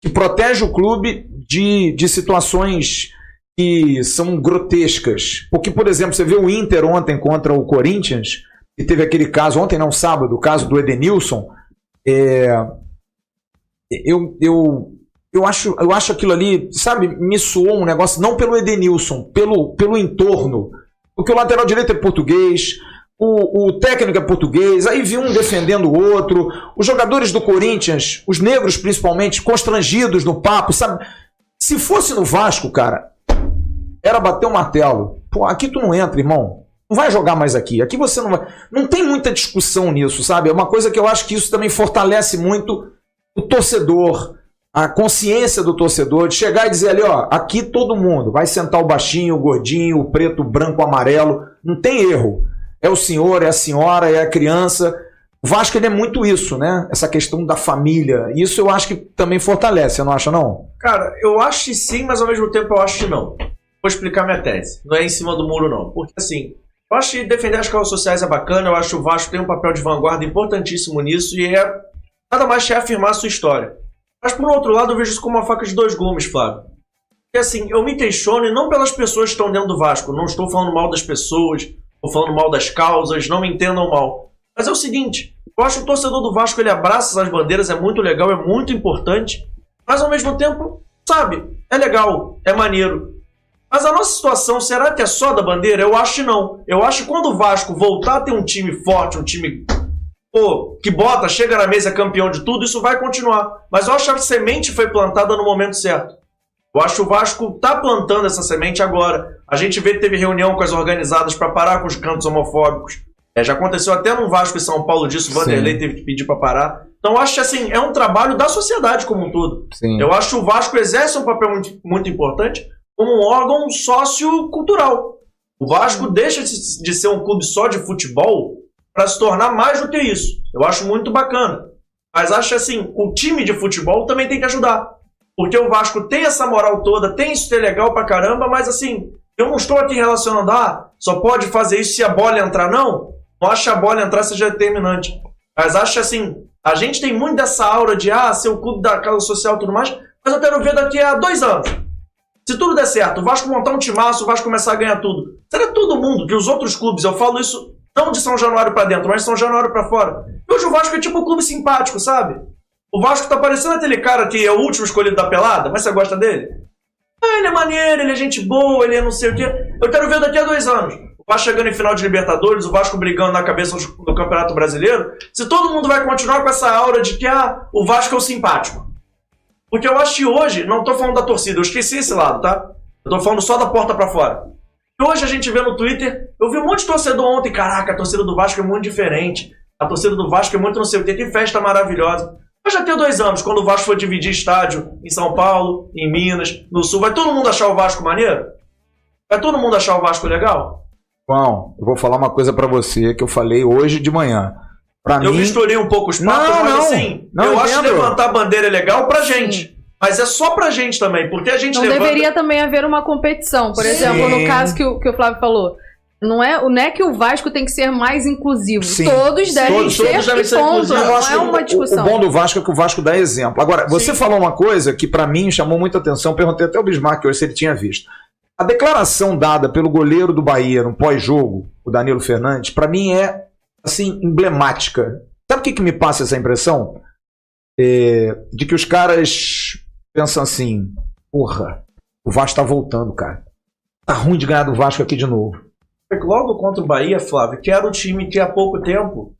que protege o clube de, de situações que são grotescas. Porque, por exemplo, você vê o Inter ontem contra o Corinthians, e teve aquele caso, ontem não, sábado, o caso do Edenilson. É, eu, eu, eu, acho, eu acho aquilo ali, sabe, me soou um negócio, não pelo Edenilson, pelo, pelo entorno. Porque o lateral direito é português, o, o técnico é português, aí vi um defendendo o outro, os jogadores do Corinthians, os negros principalmente, constrangidos no papo, sabe? Se fosse no Vasco, cara, era bater o martelo. Pô, aqui tu não entra, irmão. Não vai jogar mais aqui. Aqui você não vai. Não tem muita discussão nisso, sabe? É uma coisa que eu acho que isso também fortalece muito o torcedor, a consciência do torcedor, de chegar e dizer ali, ó, aqui todo mundo vai sentar o baixinho, o gordinho, o preto, o branco, o amarelo. Não tem erro. É o senhor, é a senhora, é a criança. O Vasco ele é muito isso, né? Essa questão da família. Isso eu acho que também fortalece, você não acha, não? Cara, eu acho que sim, mas ao mesmo tempo eu acho que não. Vou explicar minha tese. Não é em cima do muro, não. Porque assim, eu acho que defender as causas sociais é bacana, eu acho que o Vasco tem um papel de vanguarda importantíssimo nisso e é nada mais que afirmar a sua história. Mas por outro lado, eu vejo isso como uma faca de dois gumes, Flávio. Porque assim, eu me questiono e não pelas pessoas que estão dentro do Vasco. Não estou falando mal das pessoas, estou falando mal das causas, não me entendam mal. Mas é o seguinte, eu acho que o torcedor do Vasco ele abraça as bandeiras, é muito legal, é muito importante, mas ao mesmo tempo, sabe, é legal, é maneiro. Mas a nossa situação, será que é só da bandeira? Eu acho que não. Eu acho que quando o Vasco voltar a ter um time forte, um time pô, que bota, chega na mesa é campeão de tudo, isso vai continuar. Mas eu acho que a semente foi plantada no momento certo. Eu acho que o Vasco tá plantando essa semente agora. A gente vê que teve reunião com as organizadas para parar com os cantos homofóbicos. É, já aconteceu até no Vasco e São Paulo disso, o Vanderlei teve que pedir para parar. Então eu acho que assim, é um trabalho da sociedade como um todo. Sim. Eu acho que o Vasco exerce um papel muito, muito importante como um órgão sociocultural. O Vasco deixa de ser um clube só de futebol para se tornar mais do que isso. Eu acho muito bacana. Mas acho assim, o time de futebol também tem que ajudar. Porque o Vasco tem essa moral toda, tem isso ter legal pra caramba, mas assim, eu não estou aqui relacionando, ah, só pode fazer isso se a bola entrar, não. Não acho que a bola entrar seja determinante. Mas acho assim, a gente tem muito dessa aura de, ah, ser o clube da causa social e tudo mais, mas eu quero ver daqui a dois anos. Se tudo der certo, o Vasco montar um timaço, o Vasco começar a ganhar tudo. Será todo mundo, que os outros clubes, eu falo isso não de São Januário pra dentro, mas de São Januário pra fora. Hoje o Vasco é tipo um clube simpático, sabe? O Vasco tá parecendo aquele cara que é o último escolhido da pelada, mas você gosta dele? Ah, ele é maneiro, ele é gente boa, ele é não sei o quê. Eu quero ver daqui a dois anos. O Vasco chegando em final de Libertadores, o Vasco brigando na cabeça do Campeonato Brasileiro. Se todo mundo vai continuar com essa aura de que ah, o Vasco é o simpático. Porque eu acho que hoje, não tô falando da torcida, eu esqueci esse lado, tá? Eu tô falando só da porta pra fora. Hoje a gente vê no Twitter, eu vi um monte de torcedor ontem, caraca, a torcida do Vasco é muito diferente. A torcida do Vasco é muito não sei o quê, que festa maravilhosa. Mas já tem dois anos, quando o Vasco for dividir estádio em São Paulo, em Minas, no Sul, vai todo mundo achar o Vasco maneiro? Vai todo mundo achar o Vasco legal? João, eu vou falar uma coisa pra você que eu falei hoje de manhã. Pra Eu mim, misturei um pouco os papos, Não, mas não. assim, Não, eu acho entendo. levantar a bandeira é legal pra Sim. gente. Mas é só pra gente também, porque a gente Não levanta... deveria também haver uma competição. Por Sim. exemplo, no caso que o, que o Flávio falou. Não é, não é que o Vasco tem que ser mais inclusivo. Sim. Todos devem Todos- ser, todos devem ser ponto. Não acho é uma o- discussão. O, bom do Vasco é que o Vasco dá exemplo. Agora, você Sim. falou uma coisa que pra mim chamou muita atenção, perguntei até ao Bismarck hoje se ele tinha visto. A declaração dada pelo goleiro do Bahia no pós-jogo, o Danilo Fernandes, pra mim é assim emblemática. Sabe o que, que me passa essa impressão? É, de que os caras pensam assim: porra, o Vasco tá voltando, cara. Tá ruim de ganhar do Vasco aqui de novo. Logo contra o Bahia, Flávio, que era o time que há pouco tempo,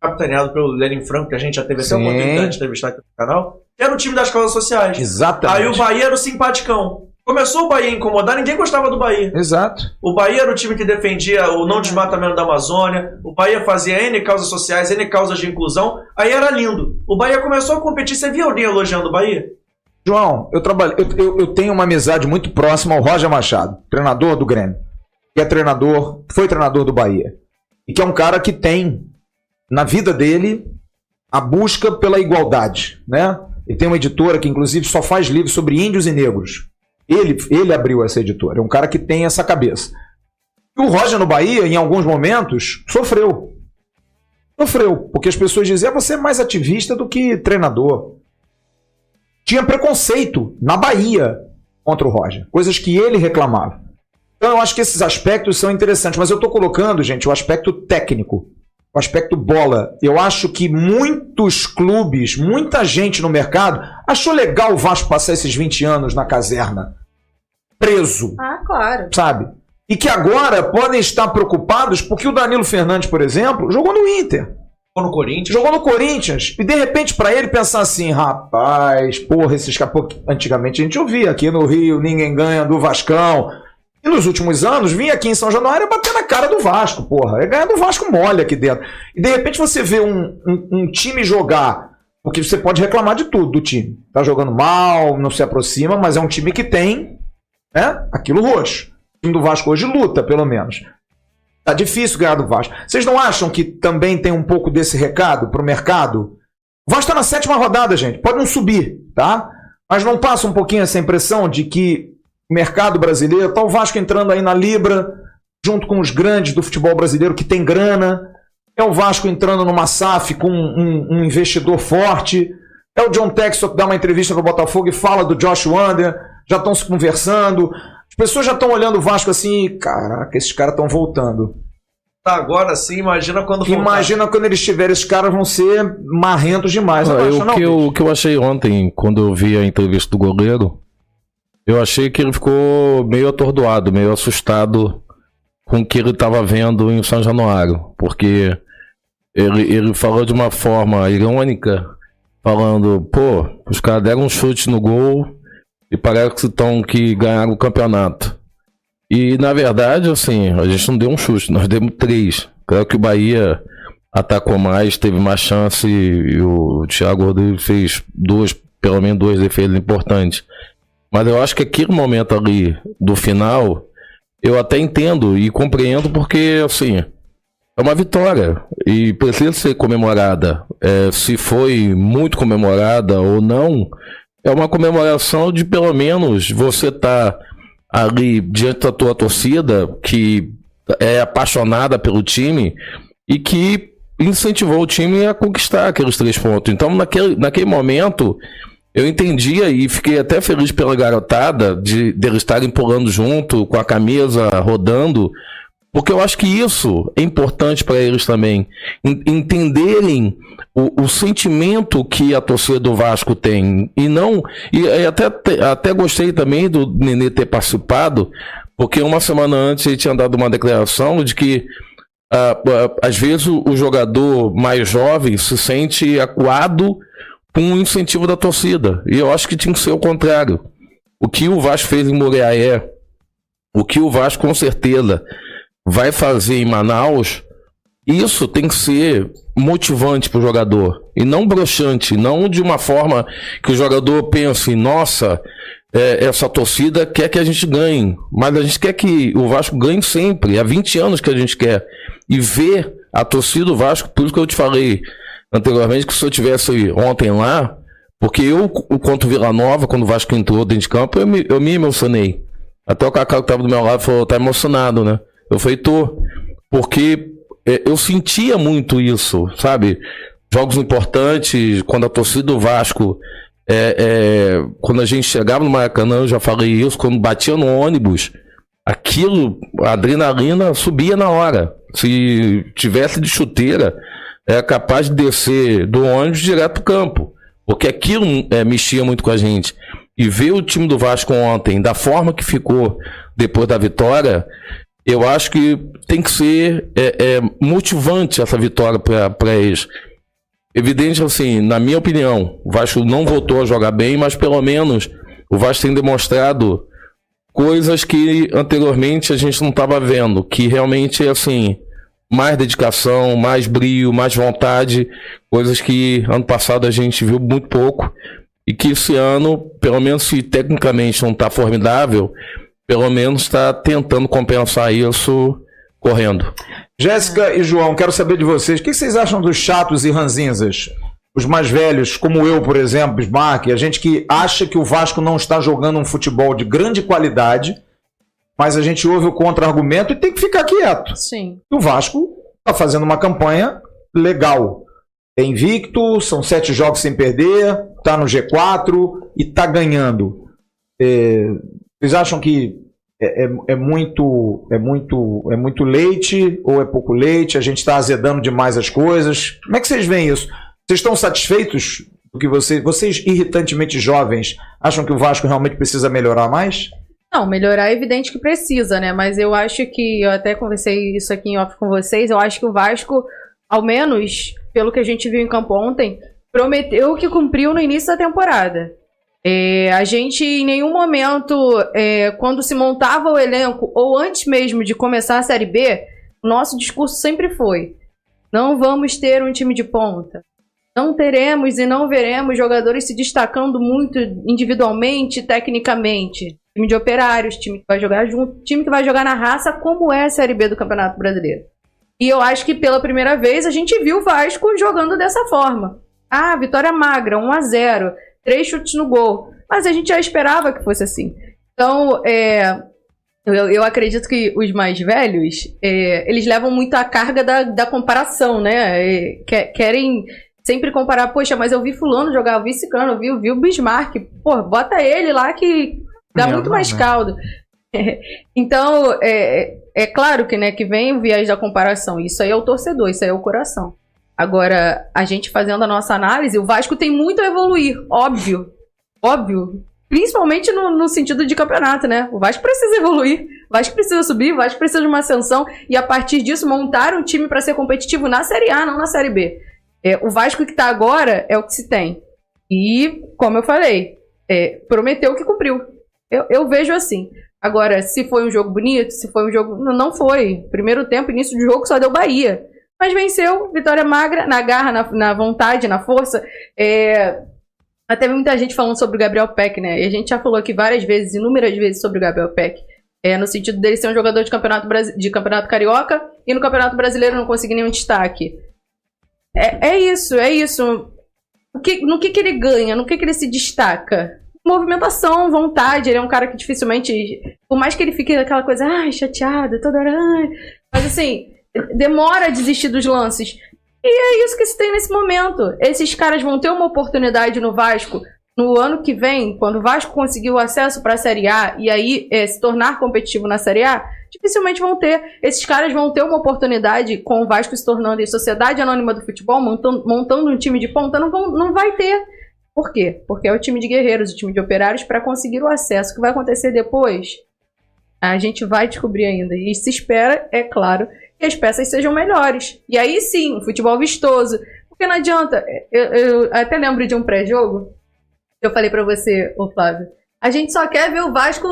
capitaneado pelo Lenin Franco, que a gente já teve até a Sim. oportunidade de entrevistar aqui no canal, era o time das causas sociais. Exatamente. Aí o Bahia era o simpaticão. Começou o Bahia a incomodar, ninguém gostava do Bahia. Exato. O Bahia era o time que defendia o não desmatamento da Amazônia, o Bahia fazia N causas sociais, N causas de inclusão, aí era lindo. O Bahia começou a competir, você viu alguém elogiando o Bahia? João, eu, trabalho, eu, eu, eu tenho uma amizade muito próxima ao Roger Machado, treinador do Grêmio, que é treinador, foi treinador do Bahia, e que é um cara que tem na vida dele a busca pela igualdade, né? Ele tem uma editora que inclusive só faz livros sobre índios e negros. Ele, ele abriu essa editora, é um cara que tem essa cabeça. E o Roger no Bahia, em alguns momentos, sofreu. Sofreu, porque as pessoas diziam, "Ah, você é mais ativista do que treinador tinha preconceito na Bahia contra o Roger, coisas que ele reclamava. Então eu acho que esses aspectos são interessantes, mas eu estou colocando, gente, o aspecto técnico, o aspecto bola. Eu acho que muitos clubes, muita gente no mercado achou legal o Vasco passar esses 20 anos na caserna, preso, Ah, claro. sabe? E que agora podem estar preocupados porque o Danilo Fernandes, por exemplo, jogou no Inter. Ou no Corinthians? Jogou no Corinthians. E de repente, pra ele pensar assim, rapaz, porra, esses caras. pô, Antigamente a gente ouvia aqui no Rio, ninguém ganha do Vascão. E nos últimos anos, vinha aqui em São Januário bater na cara do Vasco, porra. É ganhar do Vasco mole aqui dentro. E de repente você vê um, um, um time jogar. Porque você pode reclamar de tudo do time. Tá jogando mal, não se aproxima, mas é um time que tem né, aquilo roxo. O time do Vasco hoje luta, pelo menos. Tá difícil ganhar do Vasco. Vocês não acham que também tem um pouco desse recado pro mercado? O Vasco tá na sétima rodada, gente. Pode não subir, tá? Mas não passa um pouquinho essa impressão de que o mercado brasileiro, tá o Vasco entrando aí na Libra, junto com os grandes do futebol brasileiro que tem grana. É o Vasco entrando numa SAF com um, um investidor forte. É o John Textor que dá uma entrevista pro Botafogo e fala do Josh Wander. Já estão se conversando. As pessoas já estão olhando o Vasco assim, caraca, esses caras estão voltando. Tá agora sim, imagina quando voltar. Imagina quando eles estiverem, esses caras vão ser marrentos demais. Ah, não eu- não, o, que eu, o que eu achei ontem, quando eu vi a entrevista do goleiro, eu achei que ele ficou meio atordoado, meio assustado com o que ele estava vendo em São Januário. Porque ele, ele falou de uma forma irônica, falando, pô, os caras deram um chute no gol e parece que estão que ganharam o campeonato. E na verdade, assim, a gente não deu um chute, nós demos três. Claro que o Bahia atacou mais, teve mais chance e o Thiago Rodrigues fez duas, pelo menos duas defesas importantes. Mas eu acho que aquele momento ali do final, eu até entendo e compreendo porque, assim, é uma vitória e precisa ser comemorada. É, se foi muito comemorada ou não, é uma comemoração de pelo menos você estar ali diante da tua torcida que é apaixonada pelo time e que incentivou o time a conquistar aqueles três pontos. Então, naquele, naquele momento, eu entendia e fiquei até feliz pela garotada de deles estarem pulando junto, com a camisa rodando, porque eu acho que isso é importante para eles também. En- entenderem o, o sentimento que a torcida do Vasco tem. E não. E, até, até gostei também do Nenê ter participado, porque uma semana antes ele tinha dado uma declaração de que. ah, ah, às vezes o, o jogador mais jovem se sente acuado com o incentivo da torcida. E eu acho que tinha que ser o contrário. O que o Vasco fez em Moriaé, o que o Vasco com certeza vai fazer em Manaus, isso tem que ser motivante para o jogador e não broxante, não de uma forma que o jogador pense, nossa, é, essa torcida quer que a gente ganhe, mas a gente quer que o Vasco ganhe sempre. Há 20 anos que a gente quer. E ver a torcida do Vasco, por isso que eu te falei anteriormente que se eu tivesse ontem lá, porque eu, quanto Vila Nova, quando o Vasco entrou dentro de campo, eu me, eu me emocionei. Até o Cacau que estava do meu lado falou, tá emocionado, né? Eu falei, tô. Porque é, eu sentia muito isso, sabe? Jogos importantes, quando a torcida do Vasco é, é, quando a gente chegava no Maracanã, eu já falei isso, quando batia no ônibus, aquilo, a adrenalina subia na hora. Se tivesse de chuteira, era capaz de descer do ônibus direto pro campo. Porque aquilo é, mexia muito com a gente. E ver o time do Vasco ontem, da forma que ficou depois da vitória, eu acho que tem que ser é, é, motivante essa vitória para eles. Evidente, assim, na minha opinião, o Vasco não voltou a jogar bem, mas pelo menos o Vasco tem demonstrado coisas que anteriormente a gente não estava vendo, que realmente, assim, mais dedicação, mais brilho, mais vontade, coisas que ano passado a gente viu muito pouco e que esse ano, pelo menos se tecnicamente não está formidável, pelo menos está tentando compensar isso correndo. Jéssica e João, quero saber de vocês. O que vocês acham dos chatos e ranzinzas? Os mais velhos, como eu, por exemplo, Bismarck, a gente que acha que o Vasco não está jogando um futebol de grande qualidade, mas a gente ouve o contra-argumento e tem que ficar quieto. Sim. O Vasco está fazendo uma campanha legal. É invicto, são sete jogos sem perder, está no G4 e está ganhando. É, vocês acham que é, é, é, muito é muito é muito leite ou é pouco leite? A gente está azedando demais as coisas? Como é que vocês veem isso? Vocês estão satisfeitos do que vocês, vocês irritantemente jovens, acham que o Vasco realmente precisa melhorar mais? Não, melhorar é evidente que precisa, né? Mas eu acho que, eu até conversei isso aqui em off com vocês, eu acho que o Vasco, ao menos pelo que a gente viu em campo ontem, prometeu que cumpriu no início da temporada. É, a gente, em nenhum momento, é, quando se montava o elenco, ou antes mesmo de começar a Série B, nosso discurso sempre foi: não vamos ter um time de ponta. Não teremos e não veremos jogadores se destacando muito individualmente, tecnicamente. Time de operários, time que vai jogar junto, time que vai jogar na raça, como é a Série B do Campeonato Brasileiro. E eu acho que pela primeira vez a gente viu o Vasco jogando dessa forma. Ah, vitória magra, 1 a 0 três chutes no gol. Mas a gente já esperava que fosse assim. Então, é, eu, eu, acredito que os mais velhos, é, eles levam muito a carga da, da comparação, né? É, querem sempre comparar, poxa, mas eu vi fulano jogar, eu vi Cicano, eu vi, eu vi o Bismarck. Pô, bota ele lá que dá muito não, mais caldo. então, é, é claro que, né, que vem o viés da comparação. Isso aí é o torcedor, isso aí é o coração. Agora, a gente fazendo a nossa análise, o Vasco tem muito a evoluir, óbvio. Óbvio. Principalmente no, no, sentido de campeonato, né? O Vasco precisa evoluir, o Vasco precisa subir, o Vasco precisa de uma ascensão e a partir disso montar um time para ser competitivo na Série A, não na Série B. É, o Vasco que está agora é o que se tem. E, como eu falei, é, prometeu que cumpriu. Eu, eu, vejo assim. Agora, se foi um jogo bonito, se foi um jogo. Não, foi. Primeiro tempo, início de jogo, só deu Bahia. Mas venceu, vitória magra, na garra, na, na vontade, na força. É... Até muita gente falando sobre o Gabriel Peck, né? E a gente já falou aqui várias vezes, inúmeras vezes, sobre o Gabriel Peck. É, no sentido dele ser um jogador de campeonato, de campeonato carioca e no campeonato brasileiro não conseguir nenhum destaque. É, é isso, é isso. Que, no que, que ele ganha? No que, que ele se destaca? Movimentação, vontade. Ele é um cara que dificilmente. Por mais que ele fique aquela coisa, ai, chateado, toda. Mas assim, demora a desistir dos lances. E é isso que se tem nesse momento. Esses caras vão ter uma oportunidade no Vasco no ano que vem, quando o Vasco conseguir o acesso para a Série A e aí é, se tornar competitivo na Série A, dificilmente vão ter. Esses caras vão ter uma oportunidade com o Vasco se tornando em Sociedade Anônima do Futebol, montando, montando um time de ponta, não, vão, não vai ter. Por quê? Porque é o time de guerreiros, o time de operários para conseguir o acesso. O que vai acontecer depois? A gente vai descobrir ainda. E se espera, é claro, que as peças sejam melhores. E aí sim, um futebol vistoso. Porque não adianta. Eu, eu até lembro de um pré-jogo. Eu falei para você, ô Flávio. A gente só quer ver o Vasco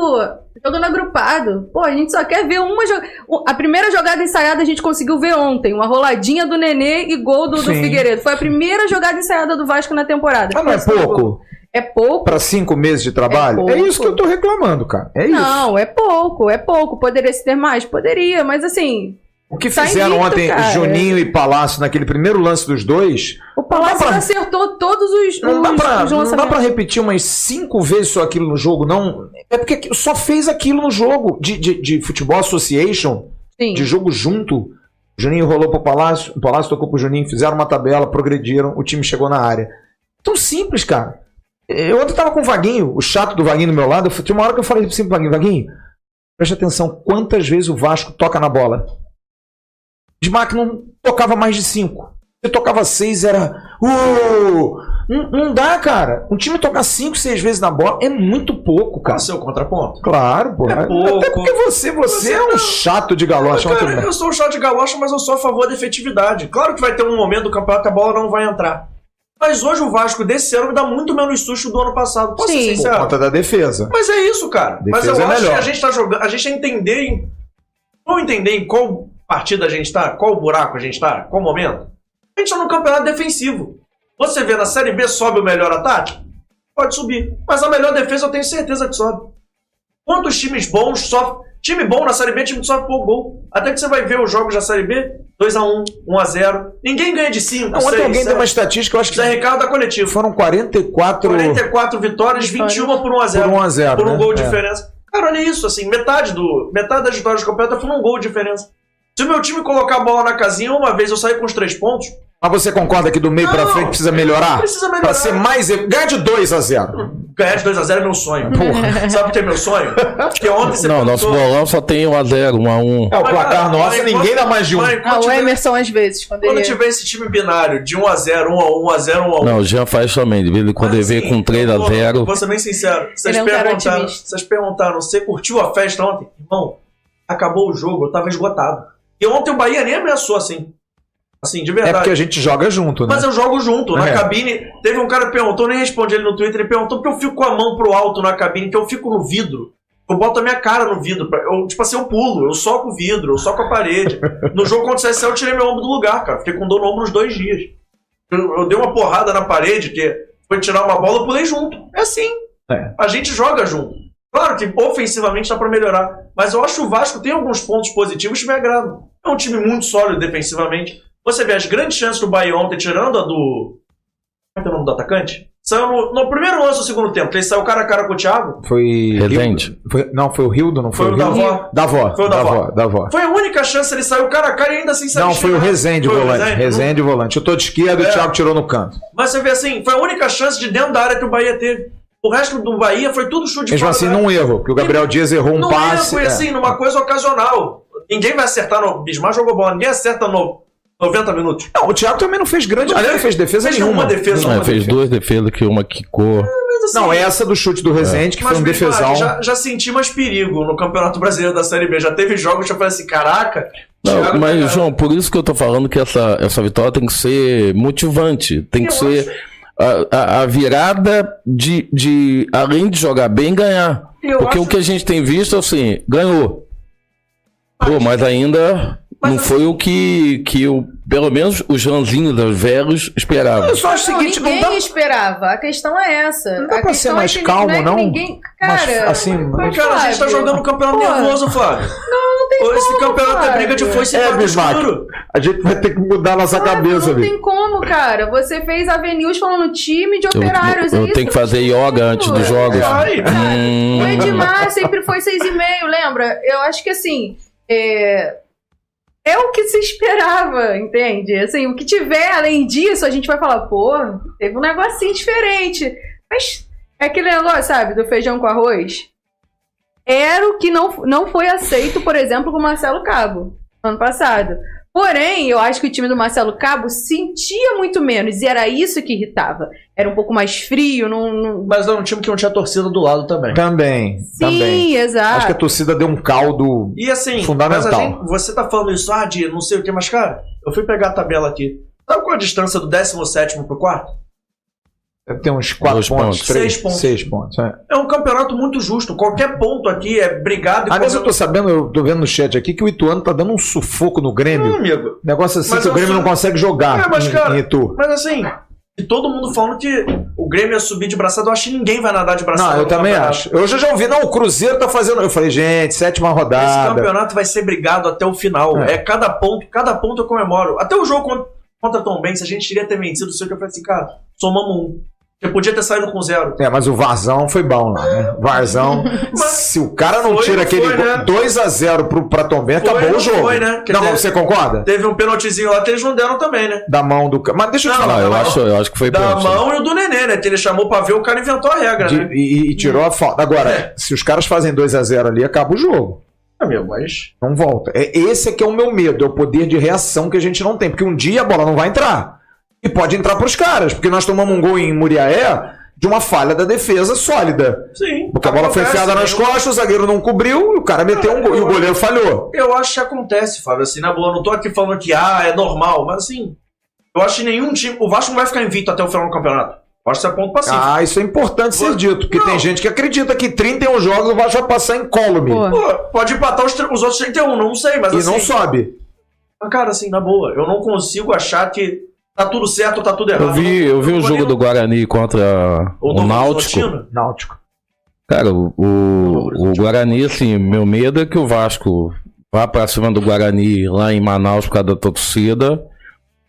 jogando agrupado. Pô, a gente só quer ver uma jogada. A primeira jogada ensaiada a gente conseguiu ver ontem. Uma roladinha do Nenê e gol do, do. Figueiredo. Foi a primeira jogada ensaiada do Vasco na temporada. Mas não é pouco É pouco. pra cinco meses de trabalho? É É, isso que eu tô reclamando, cara. É isso. Não, é pouco, é pouco. Poderia se ter mais? Poderia, mas assim, O que Tá fizeram invicto, ontem cara. Juninho e Palácio naquele primeiro lance dos dois, o Palácio pra- acertou todos os, não dá, os, pra, os não dá pra repetir umas cinco vezes só aquilo no jogo, não. É porque só fez aquilo no jogo de, de, de Futebol Association, Sim. de jogo junto. O Juninho rolou pro Palácio, o Palácio tocou pro Juninho, fizeram uma tabela, progrediram, o time chegou na área. Tão simples, cara. Eu ontem tava com o Vaguinho, o chato do Vaguinho do meu lado. Eu, tinha uma hora que eu falei pro Vaguinho: Vaguinho, preste atenção, quantas vezes o Vasco toca na bola? Smack não tocava mais de cinco. Se tocava seis, era. Uh! Não, não dá, cara. Um time tocar cinco, seis vezes na bola é muito pouco, cara. é o seu contraponto? Claro, pô. É pouco. Até porque você, você, Você é um não- chato de galocha. Cara, bem. eu sou um chato de galocha, mas eu sou a favor da efetividade. Claro que vai ter um momento do campeonato que a bola não vai entrar. Mas hoje o Vasco desse ano me dá muito menos susto do ano passado. Posso Sim. ser Por sincero? conta da defesa. Mas é isso, cara. Mas eu Defesa é acho melhor. que a gente tá jogando. A gente entender em. Vamos entender em qual partida a gente tá, qual buraco a gente tá, qual momento. A gente tá no campeonato defensivo. Você vê na Série B sobe o melhor ataque? Pode subir. Mas a melhor defesa eu tenho certeza que sobe. Quantos times bons sofrem. Time bom na Série B, time que sofre por gol. Até que você vai ver os jogos da Série B: 2x1, 1x0. Ninguém ganha de 5. Não, ontem alguém deu uma estatística, eu acho que Zé Ricardo da coletivo. foram 44 44 vitórias, Vitórias. 21 por 1x0 por 1 a 0 por um né? gol de É. diferença. Cara, olha isso, assim, metade do metade das vitórias do campeonato foi um gol de diferença. Se o meu time colocar a bola na casinha uma vez eu sair com os três pontos, Mas você concorda que do meio pra Não, frente precisa melhorar? precisa melhorar. Pra ser mais. Ganhar de 2 a 0 ganhar de 2x0 é meu sonho. Porra. Sabe o que é meu sonho? Porque ontem você Não, nosso perguntou- bolão só tem 1x0, 1x1. É, o Mas, placar cara, nosso, mas ninguém quando- dá mais de um. mas Ah, quando o tiver- Emerson às vezes, quando, Quando ele... tiver esse time binário de 1x0, 1x1, 1x0, 1x1. Não, o Jean faz também. De vez em quando ele vem com eu 3x0. Vou, vou ser bem sincero. Vocês, é um perguntaram, vocês perguntaram, você curtiu a festa ontem? Irmão, acabou o jogo, eu tava esgotado. E ontem o Bahia nem ameaçou assim. Assim, de É verdade. porque a gente joga junto, né? Mas eu jogo junto. Na É. cabine, teve um cara que perguntou, nem respondi ele no Twitter, ele perguntou porque eu fico com a mão pro alto na cabine, que eu fico no vidro. Eu boto a minha cara no vidro. Eu, tipo assim, eu pulo, eu soco o vidro, eu soco a parede. No jogo contra o CSL eu tirei meu ombro do lugar, cara. Fiquei com dor no ombro uns dois dias. Eu, eu dei uma porrada na parede, que foi tirar uma bola, eu pulei junto. É assim. É. A gente joga junto. Claro que ofensivamente dá pra melhorar. Mas eu acho que o Vasco tem alguns pontos positivos que me agradam. É um time muito sólido defensivamente. Você vê as grandes chances do Bahia ontem, tirando a do. Como é que é o nome do atacante? Saiu no, no primeiro lance do segundo tempo, que ele saiu cara a cara com o Thiago. Foi. Redende. Hildo? Foi- não, foi o Rildo, não foi, Foi o Rildo? Davó. Davó. Foi o Davó. Davó. Foi a única chance, ele saiu cara a cara e ainda assim saiu Não, foi o. Rezende, Foi o volante. Rezende? Rezende, volante. Eu tô de esquerda e É. o Thiago tirou no canto. Mas você vê assim, foi a única chance de dentro da área que o Bahia teve. O resto do Bahia foi tudo chute Mesmo fora assim, num erro, porque o Gabriel Dias errou um não passe. foi é. assim, numa coisa ocasional. Ninguém vai acertar no. Bismar jogou bola, ninguém acerta no 90 minutos. Não, o Thiago também não fez grande. Não Aliás, não fez- defesa fez nenhuma. defesa, Não, fez defesa. duas defesas que uma quicou. Mas, assim, Não, essa do chute do Rezende, que foi um defesão. Já, já senti mais perigo no Campeonato Brasileiro da Série B. Já teve jogos que eu falei assim: caraca. Não, Thiago mas, João, por isso que eu tô falando que essa, essa vitória tem que ser motivante. Tem que Eu ser a, a- virada de, de, além de jogar bem, ganhar. Eu Porque acho- o que a gente tem visto, assim, ganhou. Pô, mas ainda Mas não assim- foi o que, que o, pelo menos os Janzinhos dos velhos esperavam. Eu só acho o Não, seguinte, não ninguém dá. esperava. A questão é essa. Não dá a pra ser mais é calmo, é que não? Ninguém... Mas, Cara, assim, Mas, cara, a gente tá jogando um campeonato Pô. nervoso, Flávio. não, não tem Esse como, campeonato é briga de foice É, e Bismarck. A gente vai ter que mudar a nossa Flávio, cabeça, Não Vitor. tem como, cara. Você fez Avenues falando time de Eu, operários. é eu isso tenho que não fazer yoga antes dos jogos. Vai. Hum, O Edmar sempre foi 6,5, lembra? Eu acho que assim. É... é o que se esperava, entende? Assim, o que tiver além disso, a gente vai falar, pô, teve um negocinho diferente. Mas é aquele negócio, sabe, do feijão com arroz. Era o que não, não foi aceito, por exemplo, com o Marcelo Cabo, ano passado. Porém, eu acho que o time do Marcelo Cabo sentia muito menos, e era isso que irritava. Era um pouco mais frio, não. não... Mas era um time que não tinha torcida do lado também. Também, Sim, também. exato. Acho que a torcida deu um caldo. E assim, Fundamental. mas a gente- você tá falando isso, ah, de não sei o que, mas cara, eu fui pegar a tabela aqui. Sabe qual a distância do 17 pro quarto? Deve ter uns 4 Dois pontos, pontos. 3, Seis pontos. 6 pontos. É. É um campeonato muito justo. Qualquer ponto aqui é brigado e Aliás, eu tô sabendo, eu tô vendo no chat aqui que o Ituano tá dando um sufoco no Grêmio. Não, amigo. Negócio assim Mas que o Grêmio sou- não consegue jogar É, mas, em, cara, em Itu. Mas assim, e todo mundo falando que o Grêmio ia subir de braçada, eu acho que ninguém vai nadar de braçada. Não, eu também campeonato. acho. Eu já, já ouvi, não, o Cruzeiro tá fazendo. Eu falei, gente, sétima Esse rodada. campeonato vai ser brigado até o final. É. É. cada ponto, cada ponto eu comemoro. Até o jogo contra, contra Tom Benz, a gente queria ter vencido, sei o que eu falei assim, cara, somamos um. Eu podia ter saído com zero. É, mas o Varzão foi bom lá, né? Varzão. se o cara não Foi, tira não aquele foi, né? 2x0 pro, pra Tom Foi, acabou não o jogo. foi, né? Não, mas você concorda? Teve um pênaltizinho lá que eles não deram também, né? Da mão do. ca- Mas deixa eu te Não, falar. Ah, eu, não. acho, eu acho que foi Da pênalti. mão e o do Nenê, né? Que ele chamou pra ver, o cara inventou a regra, De- né? e, e tirou a falta. Agora, É. se os caras fazem 2x0 ali, acaba o jogo. Amigo, mas. Não volta. É, esse é que é o meu medo, é o poder de reação que a gente não tem. Porque um dia a bola não vai entrar. E pode entrar pros caras. Porque nós tomamos um gol em Muriaé de uma falha da defesa sólida. Sim. Porque a bola foi acontece, enfiada nas costas, o zagueiro não cobriu, e o cara meteu um gol. E o goleiro falhou. Eu acho que acontece, Fábio. Assim, na boa, eu não tô aqui falando que ah, é normal, mas assim, eu acho que nenhum time. O Vasco não vai ficar invicto até o final do campeonato. Eu acho que isso é ponto passivo. Ah, isso é importante ser Pô, dito. Porque não. tem gente que acredita que 31 jogos o Vasco vai passar incólume. Pô. Pô, pode empatar os, os outros 31, não sei, mas E assim. não sobe. Mas, Cara, assim, na boa, eu não consigo achar que tá tudo certo ou tá tudo errado. Eu vi, eu vi o jogo do Guarani contra o Novo Náutico. Náutico. Cara, o, o, o Guarani, assim, meu medo é que o Vasco vá pra cima do Guarani lá em Manaus por causa da torcida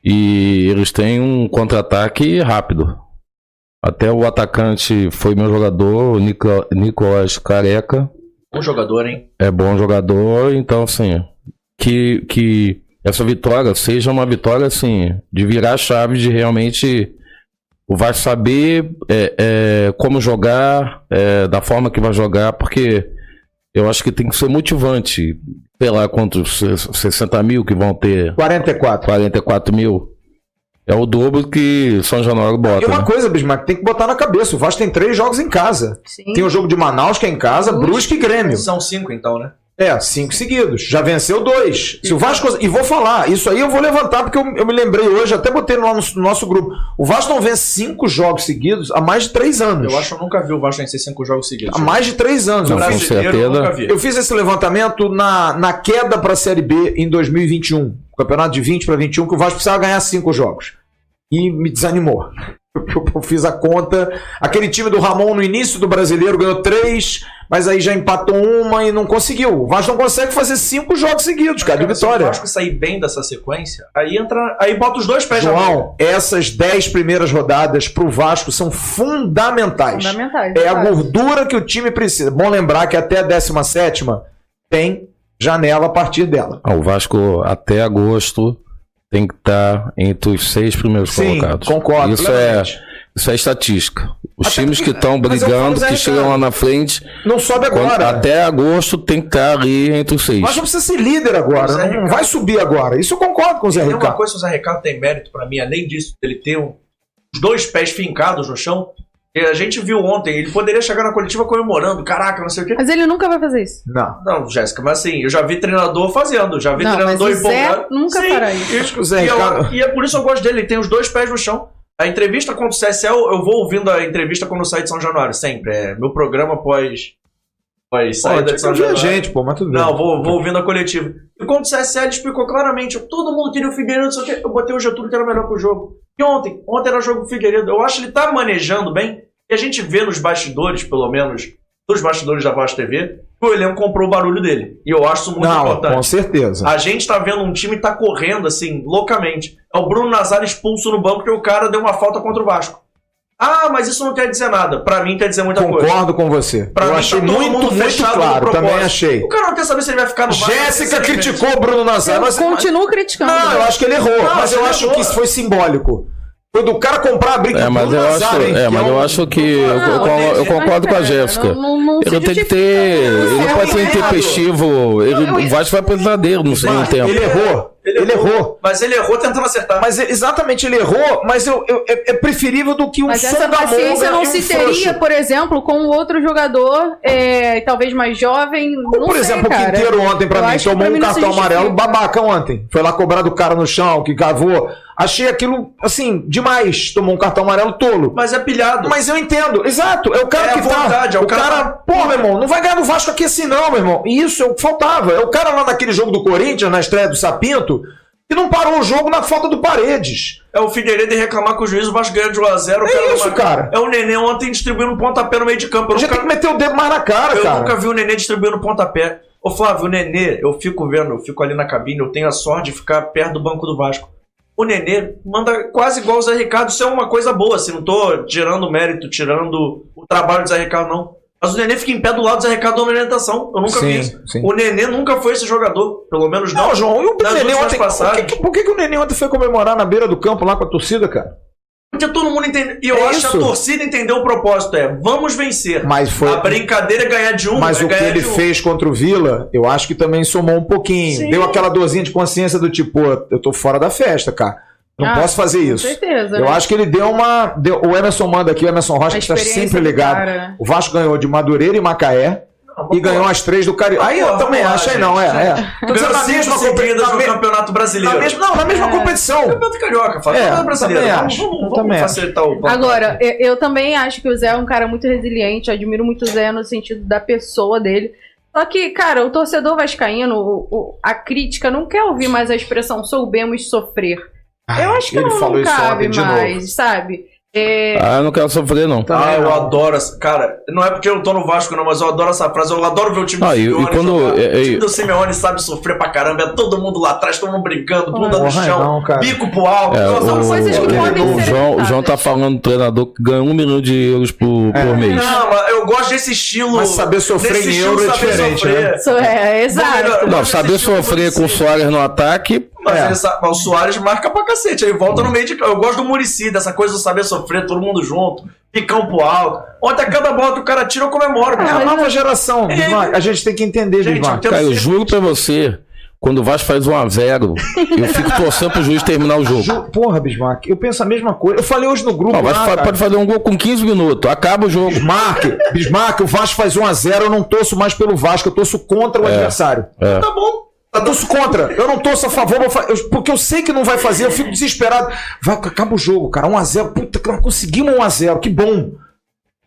e eles têm um contra-ataque rápido. Até o atacante foi meu jogador, o Nico- Nicolas Careca. Um jogador, hein? É bom jogador, então assim, que, que essa vitória seja uma vitória assim, de virar a chave de realmente o Vasco saber é, é, como jogar, é, da forma que vai jogar, porque eu acho que tem que ser motivante. Sei lá quantos, se- 60 mil que vão ter, 44. 44 mil. É o dobro que São Januário E bota. uma né? coisa, Bismarck, tem que botar na cabeça. O Vasco tem três jogos em casa. Sim. Tem o jogo de Manaus, que é em casa, Brusque e Grêmio. São cinco, então, né? É, cinco seguidos. Já venceu dois. Se o Vasco. E vou falar, isso aí eu vou levantar, porque eu, eu me lembrei hoje, até botei lá no, no nosso grupo. O Vasco não vence cinco jogos seguidos há mais de três anos. Eu acho que eu nunca vi o Vasco vencer cinco jogos seguidos. Há mais de três anos. Não, eu, com certeza. nunca vi. eu fiz esse levantamento na, na queda para a Série B em 2021. O campeonato de 20 para 21, que o Vasco precisava ganhar cinco jogos. E me desanimou. Eu, fiz a conta. Aquele time do Ramon no início do brasileiro ganhou três, mas aí já empatou uma e não conseguiu. O Vasco não consegue fazer cinco jogos seguidos, cara, de Cara, Se o vitória. Vasco sair bem dessa sequência, aí entra. Aí bota os dois pés na. João, essas dez primeiras rodadas pro Vasco são fundamentais. Fundamentais. É a gordura que o time precisa. Bom lembrar que até a 17 tem janela a partir dela. Ah, o Vasco até agosto tem que estar entre os seis primeiros Sim, colocados. concordo. Isso é, isso é estatística. Os Até times que estão brigando, que Ricardo, chegam lá na frente, Não sobe quando- agora. até agosto tem que estar ali entre os seis. Mas não precisa ser líder agora. Não, Ricardo. vai subir agora. Isso eu concordo com o Zé Tem uma Ricardo. coisa que o Zé Ricardo tem mérito pra mim, além disso, dele ter um- os dois pés fincados no chão. E a gente viu ontem, ele poderia chegar na coletiva comemorando, caraca, não sei o quê. Mas ele nunca vai fazer isso. Não. Não, Jéssica, mas assim, eu já vi treinador fazendo, já vi Não, treinador mas o Zé empolgado. nunca fará isso. O Zé e, eu- e é por isso que eu gosto dele, ele tem os dois pés no chão. A entrevista contra o CSL, eu vou ouvindo a entrevista quando sai de São Januário, sempre. É meu programa pós, pós saída de São ver a Januário. gente, pô, mas tudo bem. Não, vou, vou ouvindo a coletiva. E quando o CSL explicou claramente, todo mundo queria o Figueiredo, não sei o quê, eu botei o Getúlio que era melhor pro jogo. E ontem? Ontem era jogo do Figueiredo. Eu acho que ele tá manejando bem. E a gente vê nos bastidores, pelo menos, nos bastidores da Vasco TV, que o elenco comprou o barulho dele. E eu acho isso muito Não, importante. com certeza. A gente tá vendo um time que tá correndo, assim, loucamente. É o Bruno Nazário expulso no banco porque o cara deu uma falta contra o Vasco. Ah, mas isso não quer dizer nada. Pra mim quer dizer muita coisa. Concordo com você. Pra eu mim, achei tá todo muito, mundo muito fechado no claro. Também achei. O cara não quer saber se ele vai ficar no Vasco. Jéssica ele criticou o Bruno Nazário. Eu Mas, continuo criticando. Não, eu acho que ele errou. Não, mas eu ele acho errou. que isso foi simbólico. Foi do cara comprar a briga É, do mas Bruno eu acho, hein, é, mas eu um- acho que eu, eu, Não, con- eu mas concordo com a Jéssica. não- não- Ele tem que ter. Ele não É pode ser intempestivo. Ele, eu- o Vasco vai precisar dele no segundo tempo. Ele errou. Ele, errou. Mas ele errou tentando acertar. Mas é- exatamente, ele errou, mas eu, eu- é, é preferível do que um Mas essa paciência não um se frouxo. teria, por exemplo, com outro jogador, é, talvez mais jovem. Ou, por sei, exemplo, cara. o Quinteiro ontem pra Eu mim tomou pra um mim cartão amarelo babaca ontem. Foi lá cobrar do cara no chão, que cavou. Achei aquilo, assim, demais. Tomou um cartão amarelo tolo. Mas é pilhado. Mas eu entendo, exato. É o cara É a que vontade, tá. é o o cara- cara, pô, meu irmão, não vai ganhar do Vasco aqui assim, não, meu irmão. E isso é o que faltava. É o cara lá naquele jogo do Corinthians, na estreia do Sapinto, que não parou o jogo na falta do Paredes. É o Figueiredo reclamar com o juiz, o Vasco ganhou de 1x0. É isso, cara. É o Nenê ontem distribuindo um pontapé no meio de campo. Eu, Já nunca, tem que meter o dedo mais na cara, eu cara. nunca vi o Nenê distribuindo pontapé. Ô Flávio, o Nenê, eu fico vendo, eu fico ali na cabine, eu tenho a sorte de ficar perto do banco do Vasco. O Nenê manda quase igual o Zé Ricardo, isso é uma coisa boa, assim, não tô tirando mérito, tirando o trabalho do Zé Ricardo, não. Mas o Nenê fica em pé do lado do Zé Ricardo dando orientação. Eu nunca Sim, vi isso. sim. O Nenê nunca foi esse jogador, pelo menos não. Não, João, e o Nenê ontem. Por que- por que, que o Nenê ontem foi comemorar na beira do campo lá com a torcida, cara? Porque todo mundo entende. E eu É acho que isso. a torcida entendeu o propósito: é vamos vencer. Mas foi. A brincadeira é ganhar de um. Mas é o que ele um. fez contra o Vila, eu acho que também somou um pouquinho. Sim. Deu aquela dorzinha de consciência do tipo, pô, eu tô fora da festa, cara. Não Ah, posso fazer Com isso. certeza. Eu né? acho que ele deu uma. deu- o Emerson manda aqui, o Emerson Rocha, A que está sempre do ligado. cara, né? O Vasco ganhou de Madureira e Macaé e ganhou as três do Carioca. Aí eu também acho, aí não, é. é. Tô dizendo na mesma competição. no Na, Campeonato Brasileiro. mesma, não, na mesma É. competição. Campeonato Carioca, fala. É, Campeonato Brasileiro. também Vamos, acho, vamos, vamos também facilitar o. Agora, eu, também acho que o Zé é um cara muito resiliente, admiro muito o Zé no sentido da pessoa dele. Só que, cara, o torcedor vascaíno, o- o- a crítica não quer ouvir mais a expressão soubemos sofrer. Eu acho que ele não, falou não isso cabe de mais, sabe? É, Ah, eu não quero sofrer, não. Também Ah, eu não. adoro essa. Cara, não é porque eu tô no Vasco, não, mas eu adoro essa frase. Eu adoro ver o time Ah, do e- e Simeone quando- jogar. é- é- O time do Simeone sabe sofrer pra caramba. É todo mundo lá atrás, todo mundo brincando, bunda no Porra, chão, não, bico pro alto. É, Nossa, são o, coisas que o- podem o ser João, o. João tá falando do treinador que ganha um milhão de euros por, É. por mês. Não, mas eu gosto desse estilo. Mas saber sofrer em euro é diferente, sofrer. né? isso é, exato. Não, saber sofrer com o. Soares no ataque. Mas, É. ele mas o Soares marca pra cacete. Aí volta no meio de campo. Eu gosto do Murici, dessa coisa do saber sofrer, todo mundo junto, picão pro alto. Ontem, a cada bola que o cara tira, eu comemoro. É a nova geração, É. Bismarck. A gente tem que entender, Gente, Bismarck. Cara, eu juro pra você, quando o Vasco faz 1x0, eu fico torcendo pro juiz terminar o jogo. Ju- Porra, Bismarck, eu penso a mesma coisa. Eu falei hoje no grupo. Não, o Vasco lá, pode fazer um gol com 15 minutos, acaba o jogo. Bismarck, Bismarck, o Vasco faz 1x0, eu não torço mais pelo Vasco, eu torço contra o adversário. É. Tá bom. Eu torço contra, eu não torço a favor, porque eu sei que não vai fazer, eu fico desesperado. Vai, acaba o jogo, cara, 1x0, puta, nós conseguimos 1x0, que bom.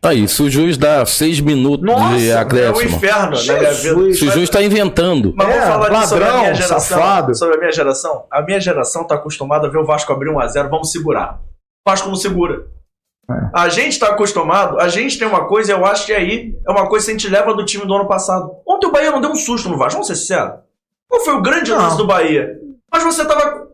Aí, se o juiz dá 6 minutos Nossa, de É o acréscimo, inferno na minha vida. Jesus. se o juiz tá inventando. Mas vamos É, falar disso sobre a ladrão, minha geração. safado. Sobre a minha geração. A minha geração tá acostumada a ver o Vasco abrir 1x0, vamos segurar. O Vasco não segura. É. A gente tá acostumado, a gente tem uma coisa, eu acho que aí é uma coisa que a gente leva do time do ano passado. Ontem o Bahia não deu um susto no Vasco, vamos ser sinceros. Qual foi o grande lance do Bahia? Mas você tava.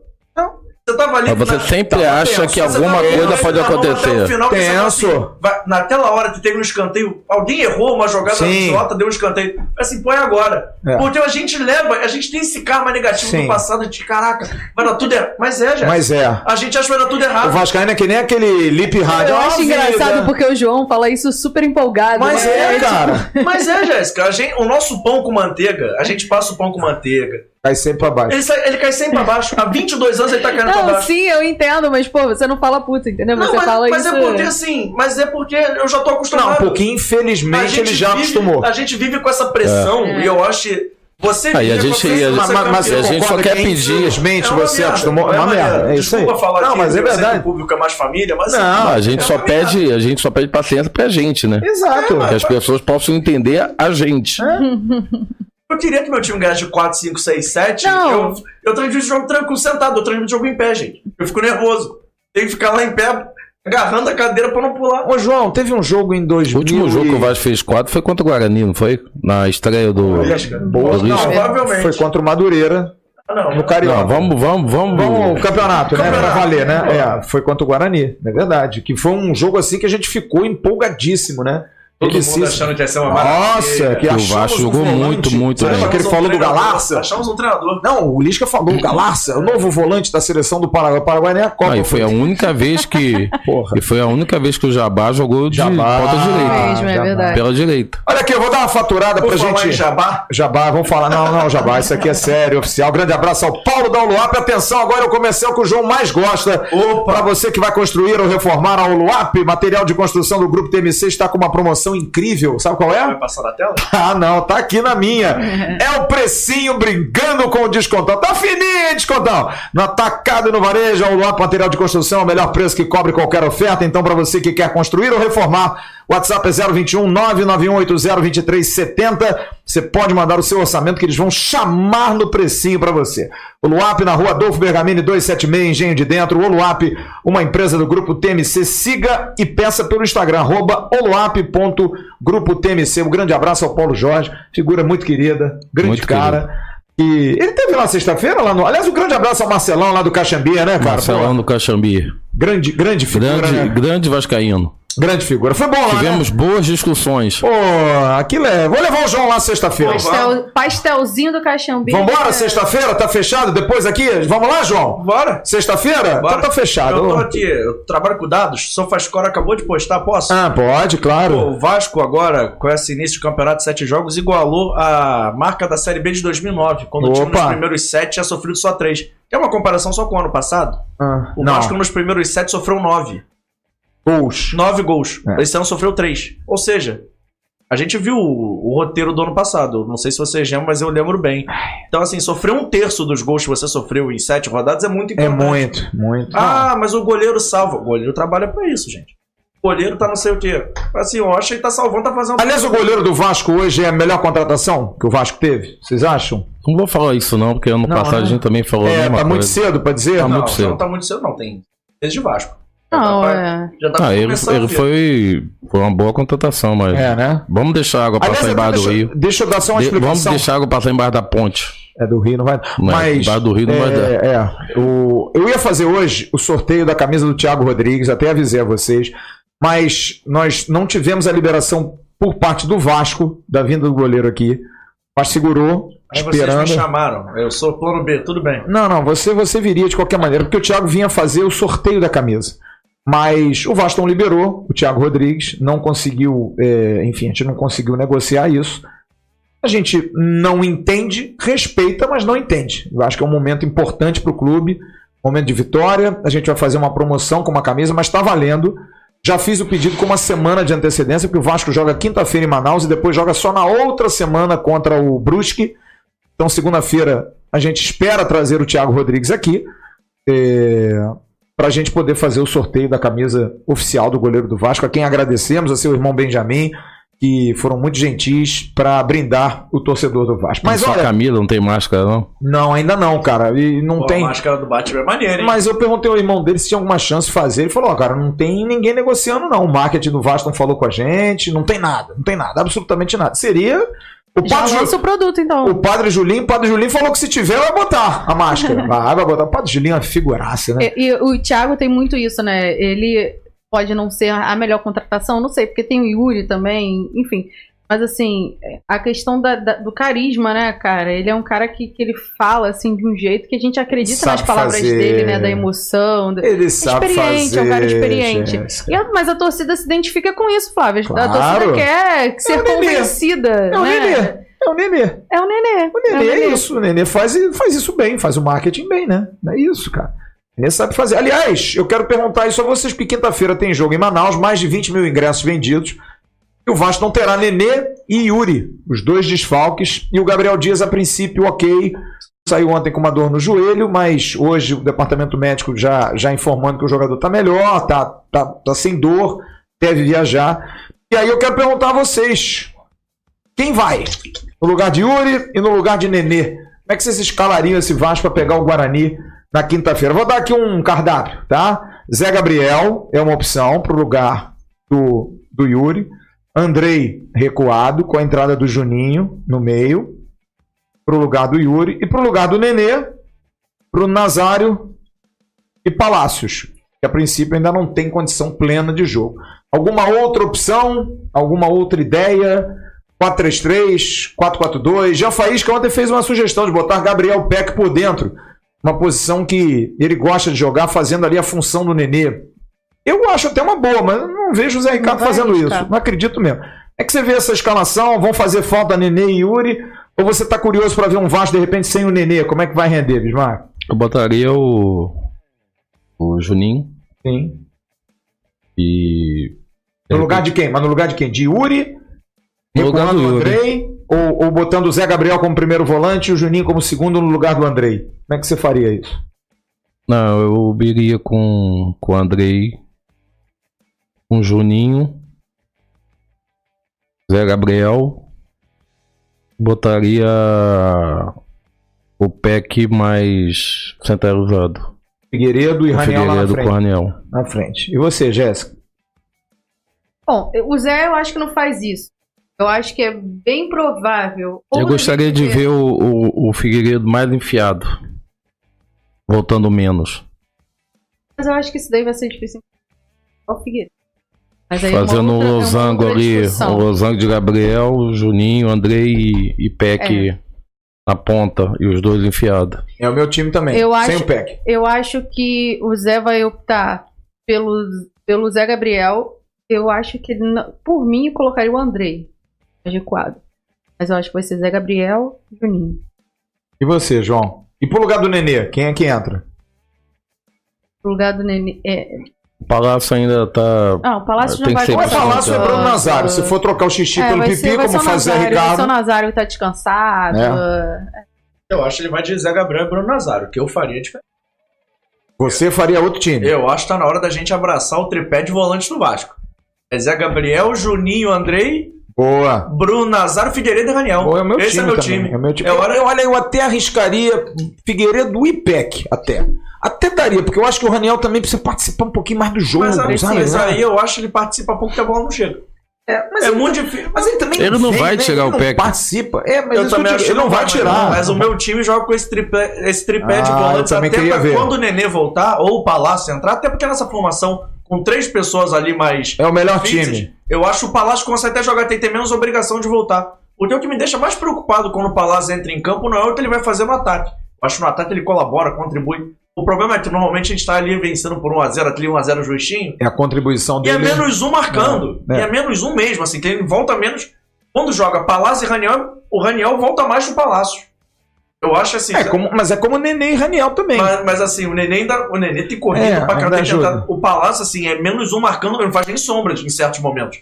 Você tava ali. Mas você na- sempre tava acha tenso, que alguma tava coisa pode o acontecer. final, Tenso. assim, vai- naquela hora que teve um escanteio, alguém errou uma jogada Sim. idiota, deu um escanteio. Assim, põe agora. É. Porque a gente leva, a gente tem esse karma negativo Sim. do passado de caraca, vai dar tudo errado. Mas é, já. Mas é. A gente acha que vai dar tudo O errado. Vascaíno é que nem aquele lip rádio. Eu "Ah, acho vida." engraçado porque o João fala isso super empolgado. Mas né? é, cara. Mas é, Jéssica, gente- o nosso pão com manteiga, a gente passa o pão com manteiga. Cai sempre pra baixo. Ele, sai- ele cai sempre pra baixo. Há 22 anos ele tá caindo pra Não, baixo. sim, eu entendo, mas, pô, você não fala puta, entendeu? Não, Você mas, fala mas isso. é porque assim, mas é porque eu já tô acostumado. Não, porque infelizmente ele já vive- acostumou. A gente vive com essa pressão É. e eu acho que você Aí a gente- a Mas, mas, mas a gente só quer que pedir. Infelizmente É uma você merda, acostumou. É uma merda. É isso aí. Desculpa falar Não, mas é que verdade. o público é mais família, mas Não, Ah, a gente é só uma merda. pede, a gente só pede paciência pra gente, né? Exato. Que as pessoas possam entender a gente. Eu queria que meu time ganhasse de 4, 5, 6, 7. Não. Eu, eu transmito o jogo tranquilo, sentado. Eu transmito o jogo em pé, gente. Eu fico nervoso. Tenho que ficar lá em pé, agarrando a cadeira pra não pular. Ô, João, teve um jogo em 2000 O último jogo que o e- Vasco fez 4 foi contra o Guarani, não foi? Na estreia do. Boa, do não. Provavelmente. foi contra o Madureira Ah, não. no Carioca. Não, vamos, vamos, vamos. Vamos, o campeonato, né? Pra Campeonato. valer, né? É, foi contra o Guarani, é verdade. Que foi um jogo assim que a gente ficou empolgadíssimo, né? Todo Ele mundo se- achando que ia ser uma Nossa, maravilha. que o Vasco um jogou volante. muito, muito Você bem. lembra que ele Achamos falou um do treinador. Galarça? Achamos um treinador. Não, o Lisca falou, o Galarça, o novo volante da seleção do Paraguai. O Paraguai nem a Copa. Não, e foi a única vez que. Porra. E foi a única vez que o Jabá jogou de Jabá. ponta direita. Mesmo, é Jabá. verdade. Pela direita. Olha aqui, eu vou dar uma faturada Por pra falar em gente. Jabá, Jabá, vamos falar. Não, não, Jabá, isso aqui é sério, oficial. Grande abraço ao Paulo da Uluap. Atenção, agora é o comercial que o João mais gosta. Para você que vai construir ou reformar a Uluap, material de construção do Grupo TMC está com uma promoção promoção incrível. Sabe qual é? Vai passar na tela? Ah, não, tá aqui na minha. É o precinho brincando com o descontão. Tá fininho, descontão. No atacado e no varejo, o Luap Material de Construção, o melhor preço que cobre qualquer oferta. Então, para você que quer construir ou reformar, WhatsApp é 021 99180 2370. Você pode mandar o seu orçamento que eles vão chamar no precinho para você. O Luap na rua Adolfo Bergamini 276, Engenho de Dentro. O Luap, uma empresa do grupo TMC. Siga e peça pelo Instagram, arroba oluap.grupo TMC. Um grande abraço ao Paulo Jorge, figura muito querida, grande Muito cara. E ele teve lá sexta-feira, lá no. Aliás, um grande abraço ao Marcelão lá do Caxambia, né, cara? Marcelão Pô, do Caxambi. grande, grande figura. Grande, né? grande Vascaíno. Grande figura. Foi bom lá, Tivemos né? boas discussões. Pô, aquilo é. Vou levar o João lá sexta-feira. Pastel, pastelzinho do Caxambi. Vambora, sexta-feira? Tá fechado? Depois aqui? Vamos lá, João? Bora! Sexta-feira? Bora. Então tá fechado. Eu tô aqui, eu trabalho com dados, SofaScore acabou de postar, posso? Ah, pode, Pô, claro. o Vasco agora, com esse início de campeonato de sete jogos, igualou a marca da Série B de 2009, quando o time Opa. nos primeiros sete tinha sofrido só três. É uma comparação só com o ano passado. Ah, O não, Vasco nos primeiros sete sofreu nove. Gols. Nove gols. É. Esse ano sofreu três. Ou seja, a gente viu o, o roteiro do ano passado. Não sei se vocês lembram, mas eu lembro bem. Então, assim, sofrer um terço dos gols que você sofreu em sete rodadas é muito É importante. muito, muito. Ah, mas o goleiro salva. O goleiro trabalha pra isso, gente. O goleiro tá não sei o quê. Assim, o Rocha ele tá salvando, tá fazendo. Aliás, o goleiro do Vasco hoje é a melhor contratação que o Vasco teve? Vocês acham? Não vou falar isso não, porque ano Não, passado né? a gente também falou a É, mesma tá muito coisa. cedo pra dizer? Tá não, muito cedo. não tá muito cedo, não. Tem desde Vasco. Não, já tá, é. já tá Ah, ele, ele foi, foi uma boa contratação, mas É, né? vamos deixar a água Aliás, passar embaixo do rio. deixa eu dar só uma De- vamos explicação. deixar a água passar embaixo da ponte. É do Rio, não vai. Não é, Mas. embaixo do Rio não vai dar. é, é, o, eu ia fazer hoje o sorteio da camisa do Thiago Rodrigues, até avisei a vocês, mas nós não tivemos a liberação por parte do Vasco da vinda do goleiro aqui. Mas segurou, Aí vocês me esperando. chamaram. Eu sou plano B, tudo bem. Não, não, você, você viria de qualquer maneira, porque o Thiago vinha fazer o sorteio da camisa. Mas o Vasco não liberou, o Thiago Rodrigues não conseguiu, é, enfim, a gente não conseguiu negociar isso. A gente não entende, respeita, mas não entende. Eu acho que é um momento importante para o clube, momento de vitória. A gente vai fazer uma promoção com uma camisa, mas está valendo. Já fiz o pedido com uma semana de antecedência, porque o Vasco joga quinta-feira em Manaus e depois joga só na outra semana contra o Brusque. Então, segunda-feira, a gente espera trazer o Thiago Rodrigues aqui para a gente poder fazer o sorteio da camisa oficial do goleiro do Vasco, a quem agradecemos, a seu irmão Benjamin, que foram muito gentis para brindar o torcedor do Vasco. Mas Só a olha, Camila não tem máscara, não? não, ainda não, cara. E não Pô, tem. A máscara do Batman é maneira, hein? Mas eu perguntei ao irmão dele se tinha alguma chance de fazer. Ele falou: ó, cara, não tem ninguém negociando, não. O marketing do Vasco não falou com a gente, não tem nada, não tem nada, absolutamente nada. Seria. O Já Padre, lança o produto, então. o padre Julinho, o Padre Julinho falou que se tiver, vai botar a máscara. Vai, vai botar. O Padre Julinho é uma figuraça, né? E, e o Thiago tem muito isso, né? Ele pode não ser a melhor contratação, não sei, porque tem o Yuri também, enfim. Mas assim, a questão da- da- do carisma, né, cara? Ele é um cara que, que ele fala assim de um jeito que a gente acredita Sabe nas palavras fazer. dele, né? Da emoção. Ele sabe experiente, fazer. é um cara experiente. E a- mas a torcida se identifica com isso, Flávio. A Claro. torcida quer ser o Nenê. convencida. É o né? Nenê. É o Nenê. É o Nenê. O Nenê o é isso. O Nenê faz, faz isso bem, faz o marketing bem, né? É isso, cara. O Nenê sabe fazer. Aliás, eu quero perguntar isso a vocês, porque quinta-feira tem jogo em Manaus, mais de 20 mil ingressos vendidos. E o Vasco não terá Nenê e Yuri, os dois desfalques. E o Gabriel Dias, a princípio, ok. Saiu ontem com uma dor no joelho, mas hoje o departamento médico já, já informando que o jogador tá melhor, tá, tá, tá sem dor, deve viajar. E aí eu quero perguntar a vocês: quem vai? No lugar de Yuri e no lugar de Nenê. Como é que vocês escalariam esse Vasco para pegar o Guarani na quinta-feira? Vou dar aqui um cardápio, tá? Zé Gabriel é uma opção para o lugar do, do Yuri. Andrei recuado, com a entrada do Juninho no meio, para o lugar do Yuri. E para o lugar do Nenê, para o Nazário e Palácios, que a princípio ainda não tem condição plena de jogo. Alguma outra opção? Alguma outra ideia? 4-3-3, 4-4-2. Já Faísca ontem fez uma sugestão de botar Gabriel Peck por dentro. Uma posição que ele gosta de jogar, fazendo ali a função do Nenê. Eu acho até uma boa, mas eu não vejo o Zé Ricardo fazendo arriscar. isso. Não acredito mesmo. É que você vê essa escalação, vão fazer falta Nenê e Yuri, ou você tá curioso para ver um Vasco de repente sem o Nenê? Como é que vai render, Bismarck? Eu botaria o. O Juninho Sim. e. No lugar de quem? Mas no lugar de quem? De Yuri? No lugar recuando do. Andrei? Ou, ou botando o Zé Gabriel como primeiro volante e o Juninho como segundo no lugar do Andrei? Como é que você faria isso? Não, eu iria com, com o Andrei, com o Juninho, Zé Gabriel, botaria o PEC mais centralizado. Figueiredo e O Raniel lá na Figueiredo com o frente. Raniel. na frente. E você, Jéssica? Bom, o Zé eu acho que não faz isso. Eu acho que é bem provável. ou Eu gostaria de ver o, o, o Figueiredo mais enfiado, voltando menos. Mas eu acho que isso daí vai ser difícil. Ó, o Figueiredo. Fazendo outra- o é uma losango ali, discussão. o losango de Gabriel, Juninho, Andrei e, e PEC É. na ponta, e os dois enfiados. É o meu time também. Eu Sem acho- o PEC. Eu acho que o Zé vai optar pelo, pelo Zé Gabriel. Eu acho que, ele não- por mim, eu colocaria o Andrei adequado. Mas eu acho que vai ser Zé Gabriel e Juninho. E você, João? E pro lugar do Nenê, quem é que entra? No lugar do Nenê. É... O Palácio ainda tá. Ah, o Palácio Tem não que vai ser é Vai Palácio é Bruno Nazário? Se for trocar o xixi É, pelo pipi, ser- como o faz Zé Nazário, Vai ser o Ricardo. Nazário que tá descansado. É. Eu acho que ele vai de Zé Gabriel e Bruno Nazário, que eu faria diferente. Você faria outro time. Eu acho que tá na hora da gente abraçar o tripé de volante do Vasco. É Zé Gabriel, Juninho, Andrei, Boa. Bruno Nazário, Figueiredo e Raniel. Boa, é o meu Esse time é meu também. time. É o meu time. É hora- Eu, olha, eu até arriscaria Figueiredo e PEC, até. Até daria, porque eu acho que o Raniel também precisa participar um pouquinho mais do jogo, Mas, aí- sabe? mas aí eu acho que ele participa pouco que a bola não chega. É, mas É ele- muito difícil. Mas ele também Ele não vem, vai né? tirar Ele o não PEC. participa. É, mas eu também acho ele não vai tirar. Mas o meu time joga com esse tripé, esse tripé de Ah, volantes eu também até queria pra ver. quando o Nenê voltar, ou o Palácio entrar, até porque nessa formação, com três pessoas ali mais É o melhor fixas, time. Eu acho que o Palácio consegue até jogar, tem que ter menos obrigação de voltar. Porque o que me deixa mais preocupado quando o Palácio entra em campo não é o que ele vai fazer no ataque. Eu acho que no ataque ele colabora, contribui. O problema é que normalmente a gente tá ali vencendo por 1x0, aquele 1x0 justinho. É a contribuição E é dele. menos um marcando. É, é. E é menos um mesmo, assim, que ele volta menos. Quando joga Palácio e Raniel, o Raniel volta mais pro Palácio. Eu acho assim. É como, mas é como Nenê e Raniel também. Mas, mas, assim, o Nenê ainda. O Nenê tem corrido É, pra tem ajuda. tentado. O Palácio, assim, é menos um marcando, não faz nem sombra em certos momentos.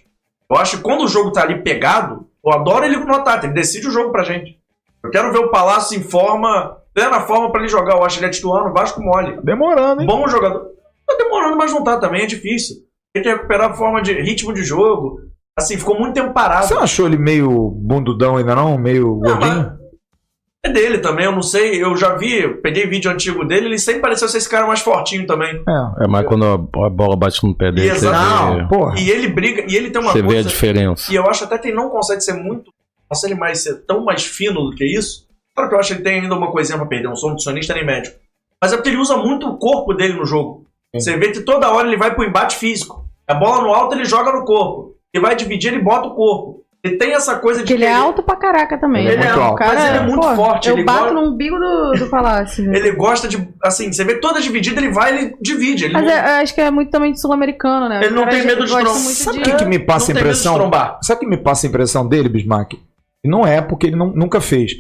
Eu acho que quando o jogo tá ali pegado, eu adoro ele no ataque, ele decide o jogo pra gente. Eu quero ver o Palácio em forma, plena forma pra ele jogar. Eu acho que ele é titular no Vasco mole. Demorando, hein? Bom jogador. Tá demorando, mas não tá também, é difícil. Tem que recuperar a forma de ritmo de jogo. Assim, ficou muito tempo parado. Você não achou ele meio bundudão ainda não? Meio gordinho? É dele também, eu não sei. Eu já vi, eu peguei vídeo antigo dele, ele sempre pareceu ser esse cara mais fortinho também. É. É, mas quando a, bola bate no pé dele, você Exato. vê, Porra. E ele briga, e ele tem uma você vê a coisa. diferença. E eu acho até que ele não consegue ser muito. Nossa, ele mais ser tão mais fino do que isso. Claro que eu acho que ele tem ainda uma coisinha pra perder, não sou nutricionista nem médico. Mas é porque ele usa muito o corpo dele no jogo. Sim. Você vê que toda hora ele vai pro embate físico. A bola no alto ele joga no corpo. Ele vai dividir, ele bota o corpo. Ele tem essa coisa de Porque ele é alto pra caraca também. Ele é muito O alto. Cara, Mas ele é muito pô, forte, Eu ele bato no umbigo do, do palácio. né? Ele gosta de. Assim, você vê toda dividida, ele vai, ele divide. Ele Mas não, é, eu acho que é muito também de sul-americano, né? Ele não tem medo de gosta trom- muito Sabe o de- que, que me não passa a medo de impressão? trombar. Sabe o que me passa a impressão dele, Bismarck? Não é porque ele não- nunca fez.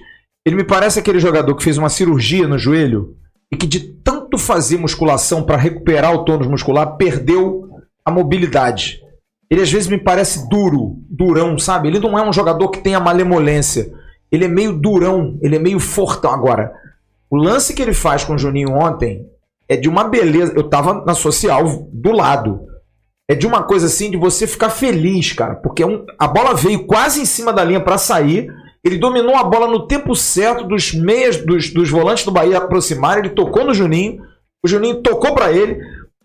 Ele me parece aquele jogador que fez uma cirurgia no joelho e que de tanto fazer musculação para recuperar o tônus muscular, perdeu a mobilidade. Ele às vezes me parece duro, durão, sabe? Ele não é um jogador que tem a malemolência. Ele é meio durão, ele é meio fortão. Agora, o lance que ele faz com o Juninho ontem é de uma beleza. Eu tava na social do lado. É de uma coisa assim de você ficar feliz, cara. Porque é um- a bola veio quase em cima da linha para sair. Ele dominou a bola no tempo certo dos meias, dos, dos volantes do Bahia aproximarem. Ele tocou no Juninho. O Juninho tocou para ele.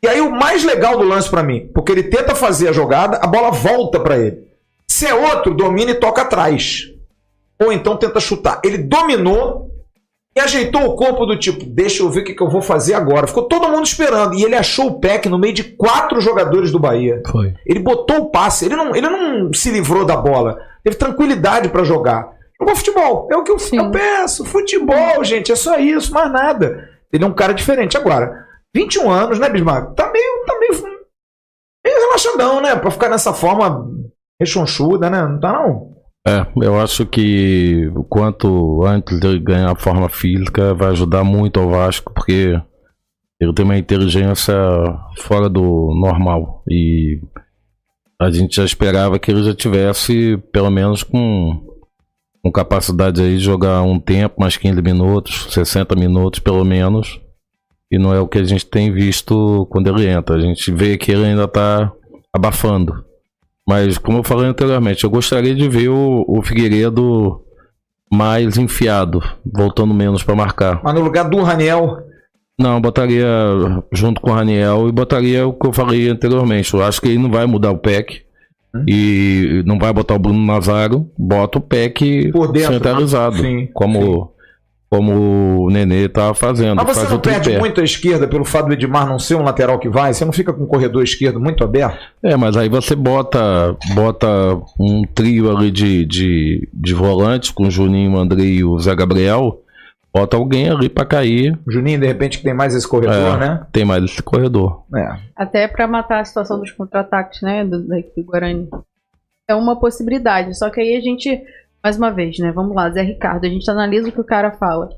E aí o mais legal do lance para mim, porque ele tenta fazer a jogada, a bola volta para ele. Se é outro, domina e toca atrás. Ou então tenta chutar. Ele dominou e ajeitou o corpo do tipo, deixa eu ver o que, que eu vou fazer agora. Ficou todo mundo esperando. E ele achou o PEC no meio de quatro jogadores do Bahia. Foi. Ele botou o passe, ele não, ele não se livrou da bola. Teve tranquilidade pra jogar. Jogou futebol. É o que eu, Sim. eu peço. Futebol, gente. É só isso, mais nada. Ele é um cara diferente. Agora, 21 anos, né, Bismarck? Tá meio, tá meio, meio relaxadão, né? Pra ficar nessa forma rechonchuda, né? Não tá, não? É, eu acho que o quanto antes ele ganhar forma física vai ajudar muito ao Vasco, porque ele tem uma inteligência fora do normal. E a gente já esperava que ele já tivesse, pelo menos, com, com capacidade aí de jogar um tempo, mais 15 minutos, 60 minutos, pelo menos. E não é o que a gente tem visto quando ele entra. A gente vê que ele ainda está abafando. Mas, como eu falei anteriormente, eu gostaria de ver o, o Figueiredo mais enfiado, voltando menos para marcar. Mas no lugar do Raniel, Não, botaria junto com o Raniel e botaria o que eu falei anteriormente. Eu acho que ele não vai mudar o PEC. Hum. E não vai botar o Bruno Nazário, bota o PEC Por dentro, centralizado. né? Sim, como, como o Nenê tá fazendo. mas você faz não perde tripé. muito a esquerda pelo fato do Edmar não ser um lateral que vai? Você não fica com o corredor esquerdo muito aberto? É, mas aí você bota, bota um trio ali de, de, de volantes com o Juninho, o André e o Zé Gabriel. Bota alguém ali pra cair. Juninho, de repente, que tem mais esse corredor, É. né? Tem mais esse corredor. É. Até pra matar a situação dos contra-ataques, né? do- Da equipe Guarani. É uma possibilidade. Só que aí a gente, mais uma vez, né? Vamos lá, Zé Ricardo, a gente analisa o que o cara fala.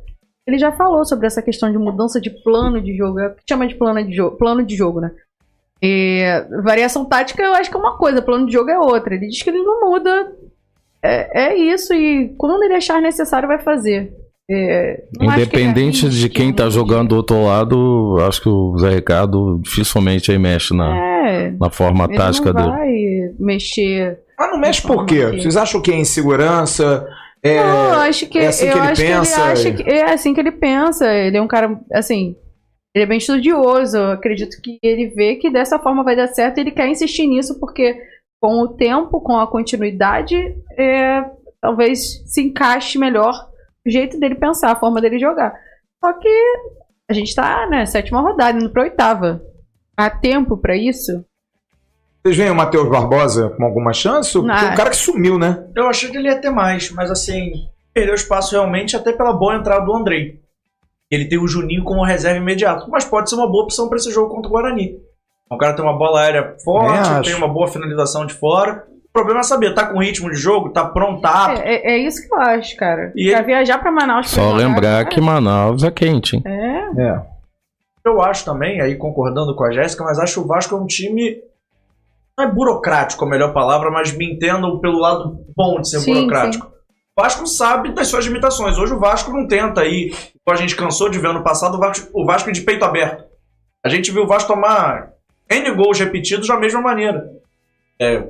Ele já falou sobre essa questão de mudança de plano de jogo. É o que chama de plano de jogo, plano de jogo, né? E variação tática eu acho que é uma coisa, plano de jogo é outra. Ele diz que ele não muda. É, é isso, e quando ele achar necessário, vai fazer. É, não acho que ele Independente arrisque de quem tá muito. jogando do outro lado, acho que o Zé Ricardo dificilmente aí mexe na, É, na forma tática não dele. vai mexer. Mas não mexe por quê? Vocês acham que é insegurança? É, Não, eu acho que, é assim eu que ele acho pensa, que ele acha que é assim que ele pensa. Ele é um cara, assim, ele é bem estudioso. Eu acredito que ele vê que dessa forma vai dar certo e ele quer insistir nisso porque com o tempo, com a continuidade, é, talvez se encaixe melhor o jeito dele pensar, a forma dele jogar. Só que a gente tá, né, sétima rodada, indo pra oitava. Há tempo pra isso? Vocês veem o Matheus Barbosa com alguma chance? Porque Ah. é um cara que sumiu, né? Eu achei que ele ia ter mais, mas assim, perdeu espaço realmente até pela boa entrada do Andrei. Ele tem o Juninho como reserva imediato, mas pode ser uma boa opção para esse jogo contra o Guarani. O cara tem uma bola aérea forte, tem uma boa finalização de fora. O problema é saber, tá com ritmo de jogo, tá pronto, tá. É, é- é isso que eu acho, cara. E pra ele- viajar pra Manaus pra Só lembrar cara, que Manaus é quente, hein? É, É. Eu acho também, aí concordando com a Jéssica, mas acho que o Vasco é um time. Não é burocrático a melhor palavra, mas me entendam pelo lado bom de ser Sim, burocrático. O Vasco sabe das suas limitações. Hoje o Vasco não tenta aí. como A gente cansou de ver ano passado o Vasco, o Vasco de peito aberto. A gente viu o Vasco tomar N gols repetidos da mesma maneira. É,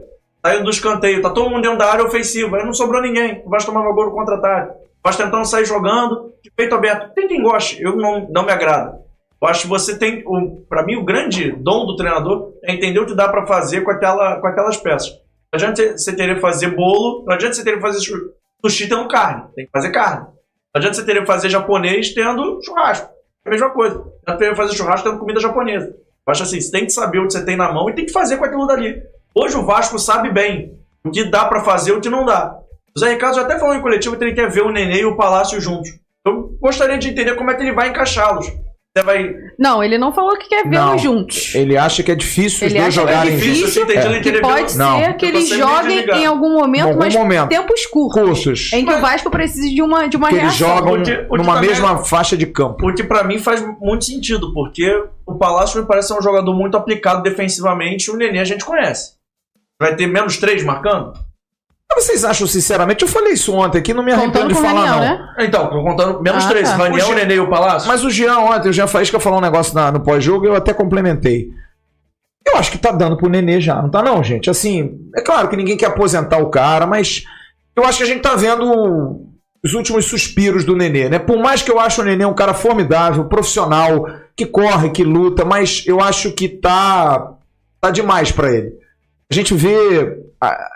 saindo do escanteio, tá todo mundo dentro da área ofensiva, aí não sobrou ninguém. O Vasco tomava gol no contra-ataque. O Vasco tentando sair jogando de peito aberto. Tem quem goste, eu não, não me agrada. Eu acho que você tem. O, pra mim, o grande dom do treinador é entender o que dá pra fazer com, aquela, com aquelas peças. Não adianta você querer fazer bolo, não adianta você querer fazer sushi tendo carne. Tem que fazer carne. Não adianta você querer fazer japonês tendo churrasco. É a mesma coisa. Não adianta querer fazer churrasco tendo comida japonesa. Eu acho assim, você tem que saber o que você tem na mão e tem que fazer com aquilo dali. Hoje o Vasco sabe bem o que dá pra fazer e o que não dá. O Zé Ricardo já até falou em coletivo que ele quer ver o Nenê e o Palácio juntos. Eu gostaria de entender como é que ele vai encaixá-los. Você vai. Não, ele não falou que quer vê-los juntos. Ele acha que é difícil os Ele dois acha que é jogarem difícil, juntos. eu entendi, ele Que querer pode ver- Não. ser que eles joguem em algum momento, Em algum mas momento. tempos curtos. Cursos. Em que o Vasco precise de uma, de uma Que eles reação. jogam O que- o que numa mesma faixa de campo. O que pra mim faz muito sentido, porque o Palácio me parece ser um jogador muito aplicado defensivamente. O Nenê a gente conhece. Vai ter menos três marcando? Vocês acham, sinceramente, eu falei isso ontem aqui, não me arrependo Contando de falar, Raniel, não. né? Então, tô contando menos Ah, três. tá. Raniel, O o Jean- Nenê e o Palácio. Mas o Jean ontem, o Jean Faísca falou um negócio na- no pós-jogo, eu até complementei. Eu acho que tá dando pro Nenê já, não tá não, gente? Assim, é claro que ninguém quer aposentar o cara, mas eu acho que a gente tá vendo os últimos suspiros do Nenê, né? Por mais que eu acho o Nenê um cara formidável, profissional, que corre, que luta, mas eu acho que tá tá demais pra ele. A gente vê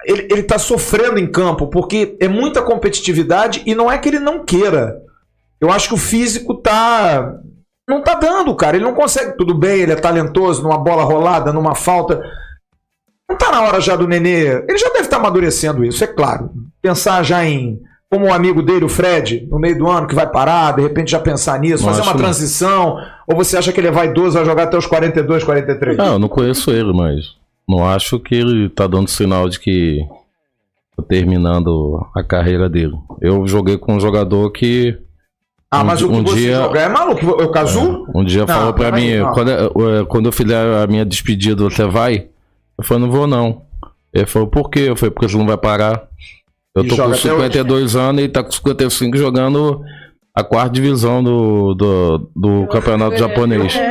ele, ele tá sofrendo em campo porque é muita competitividade e não é que ele não queira. Eu acho que o físico tá não tá dando, cara. Ele não consegue. Tudo bem, ele é talentoso numa bola rolada, numa falta. Não tá na hora já do Nenê. Ele já deve estar amadurecendo isso, é claro. Pensar já em. Como o amigo dele, o Fred, no meio do ano, que vai parar, de repente já pensar nisso, Não fazer uma não. transição. Ou você acha que ele vai idoso, vai jogar até os 42, 43? Não, eu não conheço ele, mas não acho que ele tá dando sinal de que tá terminando a carreira dele. Eu joguei com um jogador que ah, um mas o que um você dia- joga é maluco. O Cazu? um dia Não, falou pra mim, não. quando, eh, quando eu fizer a minha despedida, você vai? Eu falei, não vou não. Ele falou, por quê? Eu falei, porque você não vai parar. Eu E tô com até 52 anos e tá com 55 jogando a quarta divisão do, do, do campeonato japonês. Eu,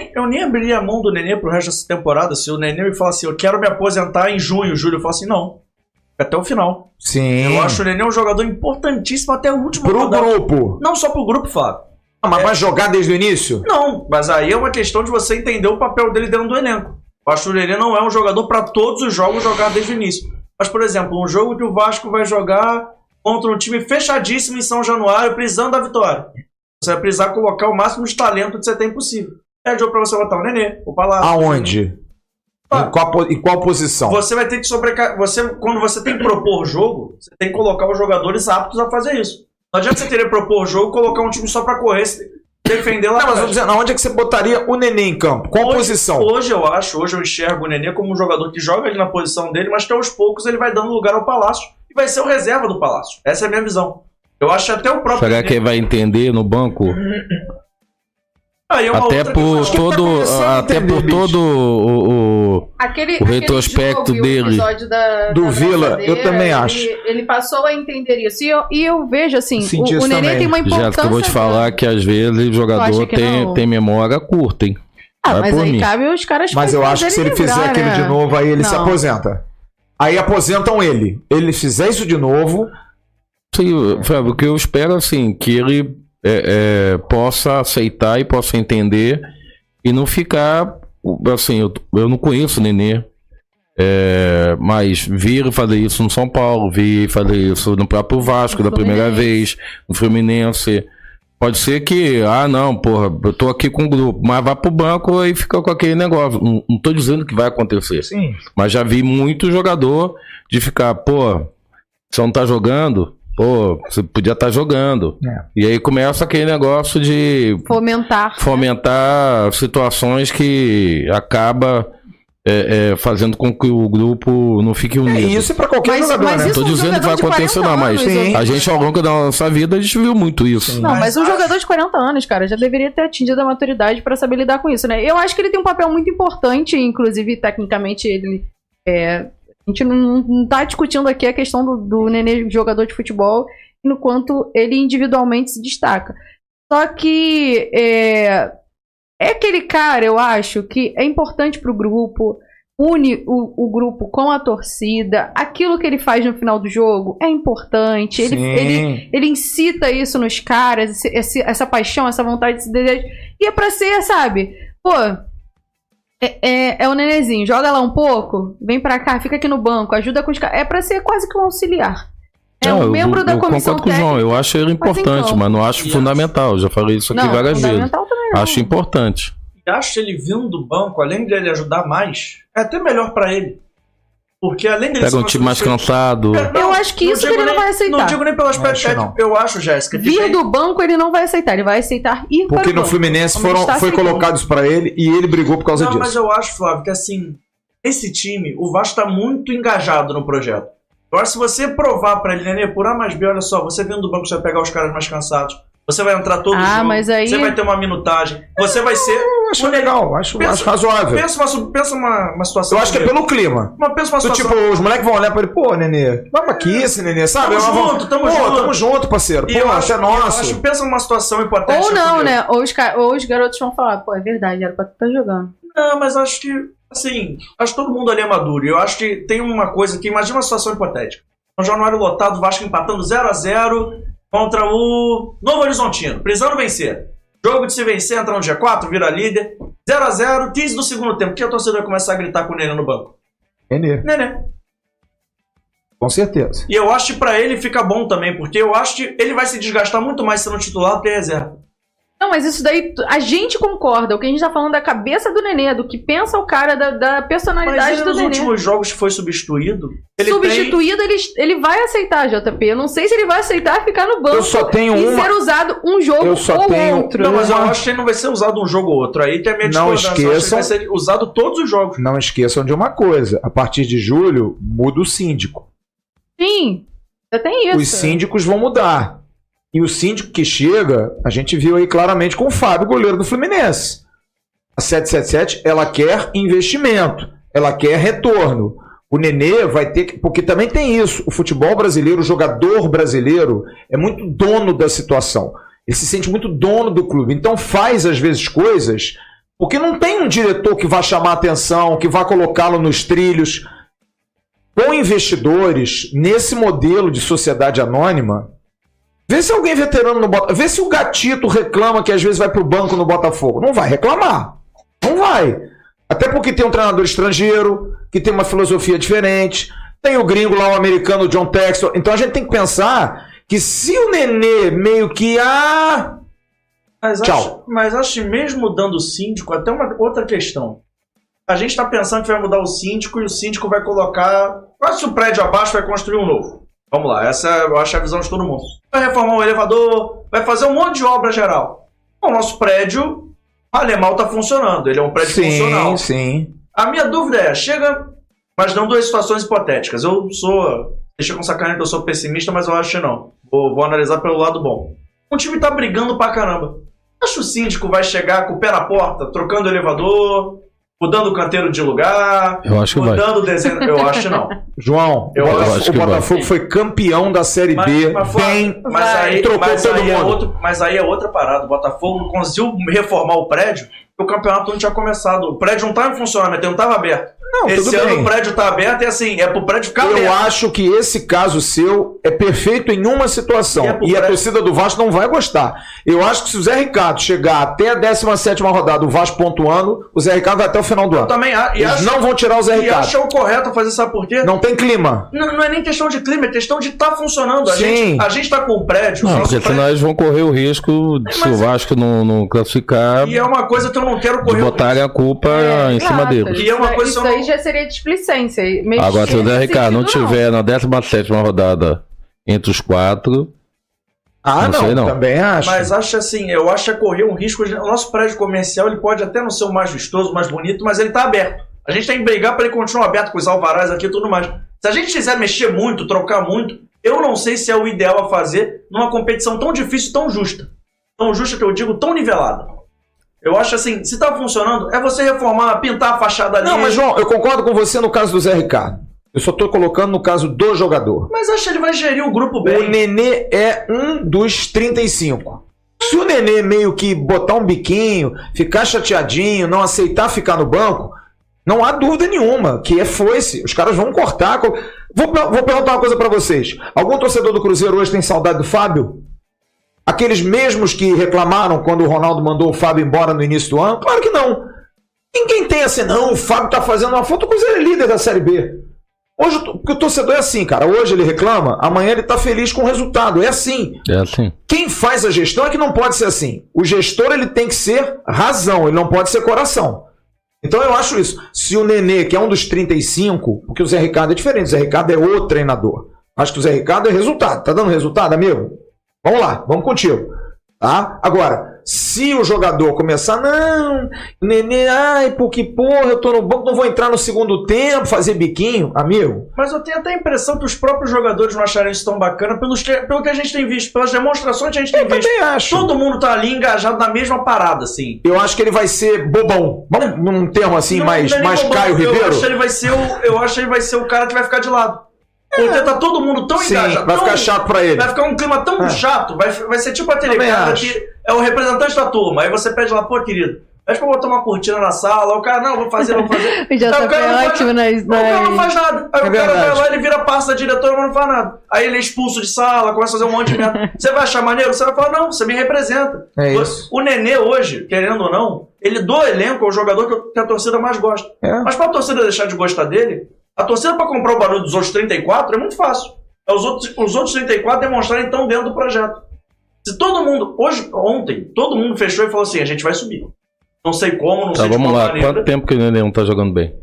é- eu nem abriria a mão do Nenê pro resto dessa temporada. Se o Nenê me falar assim, eu quero me aposentar em junho, julho, eu falo assim, não. Até o final. Sim. Eu acho o Nenê um jogador importantíssimo até o último Pro rodada. grupo. Não só pro grupo, Fábio. Ah, mas vai jogar desde o início? Não, mas aí é uma questão de você entender o papel dele dentro do elenco. Eu acho que o Nenê não é um jogador para todos os jogos jogar desde o início. Mas, por exemplo, um jogo que o Vasco vai jogar contra um time fechadíssimo em São Januário, precisando da vitória. Você vai precisar colocar o máximo de talento que você tem possível. É jogo para você botar o Nenê, o Palácio. Aonde? Ah. Em qual, em qual posição? Você vai ter que sobrecarregar. Você, quando você tem que propor jogo, você tem que colocar os jogadores aptos a fazer isso. Não adianta você querer propor jogo e colocar um time só pra correr, se- defender lá Não, mas eu dizendo, aonde é que você botaria o Nenê em campo? Qual Hoje- posição? Hoje eu acho, hoje eu enxergo o Nenê como um jogador que joga ali na posição dele, mas que aos poucos ele vai dando lugar ao Palácio e vai ser o reserva do Palácio. Essa é a minha visão. Eu acho que até o próprio. Será Nenê- que ele vai entender no banco? Aí é uma Até outra por tá todo, a até por todo o, o- Aquele, O retrospecto aquele dele. episódio Da, Do da Vila, eu também ele- acho. Ele passou a entender isso. E eu, e eu vejo assim, Senti o, o Nenê também. tem uma importância. Jéssica, eu vou te falar que às vezes o jogador tem, não? tem memória curta, hein? Ah, Vai mas por aí mim. cabe os caras Mas eu acho que se ele fazerem fizer lembrar, aquilo né? de novo, aí ele se Não. aposenta. Aí aposentam ele. Ele fizer isso de novo, Sim, Fábio, o que eu espero assim, que ele é, é, possa aceitar e possa entender e não ficar assim, eu, eu não conheço o Nenê. é, mas vi ele fazer isso no São Paulo, vi ele fazer isso no próprio Vasco da primeira vez, no Fluminense. Pode ser que, ah, não, porra, eu tô aqui com o grupo, mas vai pro banco e fica com aquele negócio. Não, não tô dizendo que vai acontecer. sim. Mas já vi muito jogador de ficar, pô, você não tá jogando? Pô, você podia estar jogando. É. E aí começa aquele negócio de Fomentar. fomentar situações que acaba é, é, fazendo com que o grupo não fique É unido. isso pra qualquer Mas- jogador, mas né? Tô um dizendo que vai acontecer 40 não, mas Sim. a gente ao longo da nossa vida a gente viu muito isso. Não, Mas mas um acho- jogador de 40 anos, cara, já deveria ter atingido a maturidade pra saber lidar com isso, né? Eu acho que ele tem um papel muito importante, inclusive, tecnicamente, ele. é, a gente não, não tá discutindo aqui a questão do, do Nenê jogador de futebol no quanto ele individualmente se destaca. Só que é, é aquele cara, eu acho, que é importante pro grupo, une o, o grupo com a torcida, aquilo que ele faz no final do jogo é importante, ele, ele, ele incita isso nos caras, esse- essa paixão, essa vontade, esse desejo. E é pra ser, sabe? Pô, é, é, é o nenezinho, joga lá um pouco, vem pra cá, fica aqui no banco, ajuda com os caras. É pra ser quase que um auxiliar. É Não, um eu- membro da eu comissão concordo com o João, técnica. eu acho ele mas em importante, campo. mas não acho E fundamental. Já falei isso aqui Não, várias vezes. fundamental também não. Acho importante. E acho ele vindo do banco, além de ele ajudar mais, é até melhor pra ele. Porque além dele Pega um time mais cansado. É, Eu acho que isso que ele não nem- vai aceitar. Não digo nem pelo aspecto não. técnico. Eu acho, Jéssica, que Vir tem- do banco ele não vai aceitar, ele vai aceitar ir para Porque no banco. Fluminense foram, está foi aceitando. colocado isso pra ele e ele brigou por causa Não, mas disso. eu acho, Flávio, que assim, esse time, o Vasco tá muito engajado no projeto. Eu acho que se você provar pra ele, Nenê, por A mais B, olha só, você vindo do banco, você vai pegar os caras mais cansados. Você vai entrar todo Ah, jogo, mas aí- Você vai ter uma minutagem. Você vai ser. Eu acho legal, acho, Pensa- acho razoável. Pensa uma, pensa uma, uma situação. Eu acho que é pelo clima. Uma, pensa uma Do situação. tipo, os moleques vão olhar pra ele, pô, Nenê, vai pra aqui esse Nenê, sabe? Tamo Eles vão- junto, tamo pô, junto. tamo junto, parceiro. Pô, eu acho é eu nosso. acho- pensa numa situação hipotética. Ou não, né? Ou os, ou os garotos vão falar, pô, é verdade, era pra tu estar jogando. Não, mas acho que, assim, acho que todo mundo ali é maduro. Eu acho que tem uma coisa que, imagina uma situação hipotética. Um Januário lotado, Vasco empatando 0x0 contra o Novo Horizontino, precisando vencer. Jogo de se vencer, entra no G4, vira líder. 0x0, 15 do segundo tempo. O que a torcida vai começar a gritar com o Nenê no banco? Nenê, Nenê. com certeza. E eu acho que pra ele fica bom também, porque eu acho que ele vai se desgastar muito mais sendo titular do que reserva. Não, mas isso daí, a gente concorda. O que a gente tá falando da cabeça do Nenê, do que pensa o cara, da, da Mas personalidade ele do nos Nenê. últimos jogos que foi substituído, ele tem... Substituído, ele, ele vai aceitar, JP. Eu não sei se ele vai aceitar ficar no banco Eu só tenho e uma. ser usado um jogo Eu só ou tenho outro. Não, mas eu Uma- acho que ele não vai ser usado um jogo ou outro. Aí tem a minha Não discordância. Eu acho que esqueçam- ele vai ser usado todos os jogos. Não esqueçam de uma coisa: a partir de julho, muda o síndico. Sim, já tem isso. Os síndicos vão mudar. E o síndico que chega, a gente viu aí claramente com o Fábio, goleiro do Fluminense. A 777, ela quer investimento, ela quer retorno. O Nenê vai ter que. Porque também tem isso. O futebol brasileiro, o jogador brasileiro, é muito dono da situação. Ele se sente muito dono do clube. Então faz, às vezes, coisas. Porque não tem um diretor que vá chamar atenção, que vá colocá-lo nos trilhos. Com investidores, nesse modelo de sociedade anônima, vê se alguém veterano no Botafogo. Vê se o gatito reclama que às vezes vai pro banco no Botafogo. Não vai reclamar. Não vai. Até porque tem um treinador estrangeiro, que tem uma filosofia diferente. Tem o gringo lá, o americano John Textor. Então a gente tem que pensar que se o Nenê meio que. Ah, Mas Tchau. acho, mas acho que mesmo dando o síndico, até uma outra questão. A gente tá pensando que vai mudar o síndico e o síndico vai colocar. Quase o prédio abaixo vai construir um novo. Vamos lá, essa eu acho a visão de todo mundo. Vai reformar um elevador, vai fazer um monte de obra geral. O nosso prédio, Alemal tá funcionando, ele é um prédio funcional. sim, sim. A minha dúvida é, chega. Mas não duas situações hipotéticas. Eu sou. Deixa com sacanagem que eu sou pessimista, mas eu acho que não. Vou, vou analisar pelo lado bom. Um time tá brigando pra caramba. Acho que o síndico vai chegar com o pé na porta, trocando o elevador, mudando o canteiro de lugar, Eu acho que vai. mudando o desenho. Eu acho que não. João, Eu o Botafogo- acho que o vai. Botafogo foi campeão da Série B. foi- bem, mas aí, trocou mas todo aí é mundo. outro, mas aí é outra parada. O Botafogo conseguiu reformar o prédio o campeonato não tinha começado. O prédio não estava em funcionamento, ele não estava aberto. Não, Esse tudo ano bem. o prédio tá aberto e assim, é pro prédio ficar Eu aberto. acho que esse caso seu é perfeito em uma situação. E é E a Brest- torcida do Vasco não vai gostar. Eu acho que se o Zé Ricardo chegar até a 17 rodada, o Vasco pontuando, o Zé Ricardo vai até o final do Eu ano. também a- e Eles acho, não vão tirar o Zé e Ricardo. acho o correto fazer, sabe por quê? Não tem clima. Não, não é nem questão de clima, é questão de estar funcionando. A Sim. gente, a gente tá com o prédio, Não, porque prédio- senão eles vão correr o risco, de, se o Vasco não, não classificar, e é uma coisa que eu não quero correr o botarem a culpa em cima deles. E é uma coisa Isso que eu não- aí já seria displicência. Mexer Agora, se o Ricardo não sentido, tiver na 17 rodada entre os quatro, Ah, Não não, sei, não. também acho. Mas acho assim, eu acho que é correr um risco. O nosso prédio comercial ele pode até não ser o mais vistoso, o mais bonito, mas ele tá aberto. A gente tem que brigar para ele continuar aberto com os alvarás aqui e tudo mais. Se a gente quiser mexer muito, trocar muito, eu não sei se é o ideal a fazer numa competição tão difícil, tão justa. Tão justa que eu digo, tão nivelada. Eu acho assim, se tá funcionando, é você reformar, pintar a fachada ali. Não, mas João, eu concordo com você no caso do Zé Ricardo. Eu só tô colocando no caso do jogador. Mas acho que ele vai gerir o grupo O bem. Nenê é um dos 35. Se o Nenê meio que botar um biquinho, ficar chateadinho, não aceitar ficar no banco, não há dúvida nenhuma que é foice. Os caras vão cortar. co- Vou, vou perguntar uma coisa pra vocês. Algum torcedor do Cruzeiro hoje tem saudade do Fábio? Aqueles mesmos que reclamaram quando o Ronaldo mandou o Fábio embora no início do ano? Claro que não. Ninguém tem assim, não, o Fábio tá fazendo uma foto, o Cruzeiro é líder da Série B. Hoje o porque o torcedor é assim, cara. Hoje ele reclama, amanhã ele tá feliz com o resultado. É assim. é assim. Quem faz a gestão é que não pode ser assim. O gestor ele tem que ser razão, ele não pode ser coração. Então eu acho isso. Se o Nenê, que é um dos 35, porque o Zé Ricardo é diferente, o Zé Ricardo é outro treinador. Acho que o Zé Ricardo é resultado. Tá dando resultado, amigo? Vamos lá, vamos contigo. Tá? Agora, se o jogador começar, não, Nenê, ai, porque porra, eu tô no banco, não vou entrar no segundo tempo, fazer biquinho, amigo. Mas eu tenho até a impressão que os próprios jogadores não acharem isso tão bacana pelos que- pelo que a gente tem visto, pelas demonstrações que a gente tem Eu visto. também acho. Todo mundo tá ali engajado na mesma parada, assim. Eu acho que ele vai ser bobão. Vamos num termo assim, Não- mais, não é mais bobão, Caio Eu Ribeiro? acho ele vai ser o, eu acho que ele vai ser o cara que vai ficar de lado. Porque tá todo mundo tão Sim, engajado. vai tão- ficar chato pra ele. Vai ficar um clima tão É. chato, vai, vai ser tipo cara acho. que é o representante da turma. Aí você pede lá, pô, querido, pede pra botar uma cortina na sala. O cara, não, vou fazer, vou fazer. O JP Aí o cara não é faz- ótimo nas. O cara não faz nada. Aí É o cara verdade. vai lá, ele vira pasta diretora, mas não faz nada. Aí ele é expulso de sala, começa a fazer um monte de merda. Você vai achar maneiro? Você vai falar, não, você me representa. É isso. O Nenê hoje, querendo ou não, ele do elenco é o jogador que a torcida mais gosta. É. Mas pra torcida deixar de gostar dele, a torcida pra comprar o barulho dos outros 34 é muito fácil. É os outros, os outros 34 demonstrarem então dentro do projeto. Se todo mundo, hoje, ontem, todo mundo fechou e falou assim: a gente vai subir. Não sei como, não Tá, sei de vamos lá. maneira. Quanto tempo que o Nenê não tá jogando bem?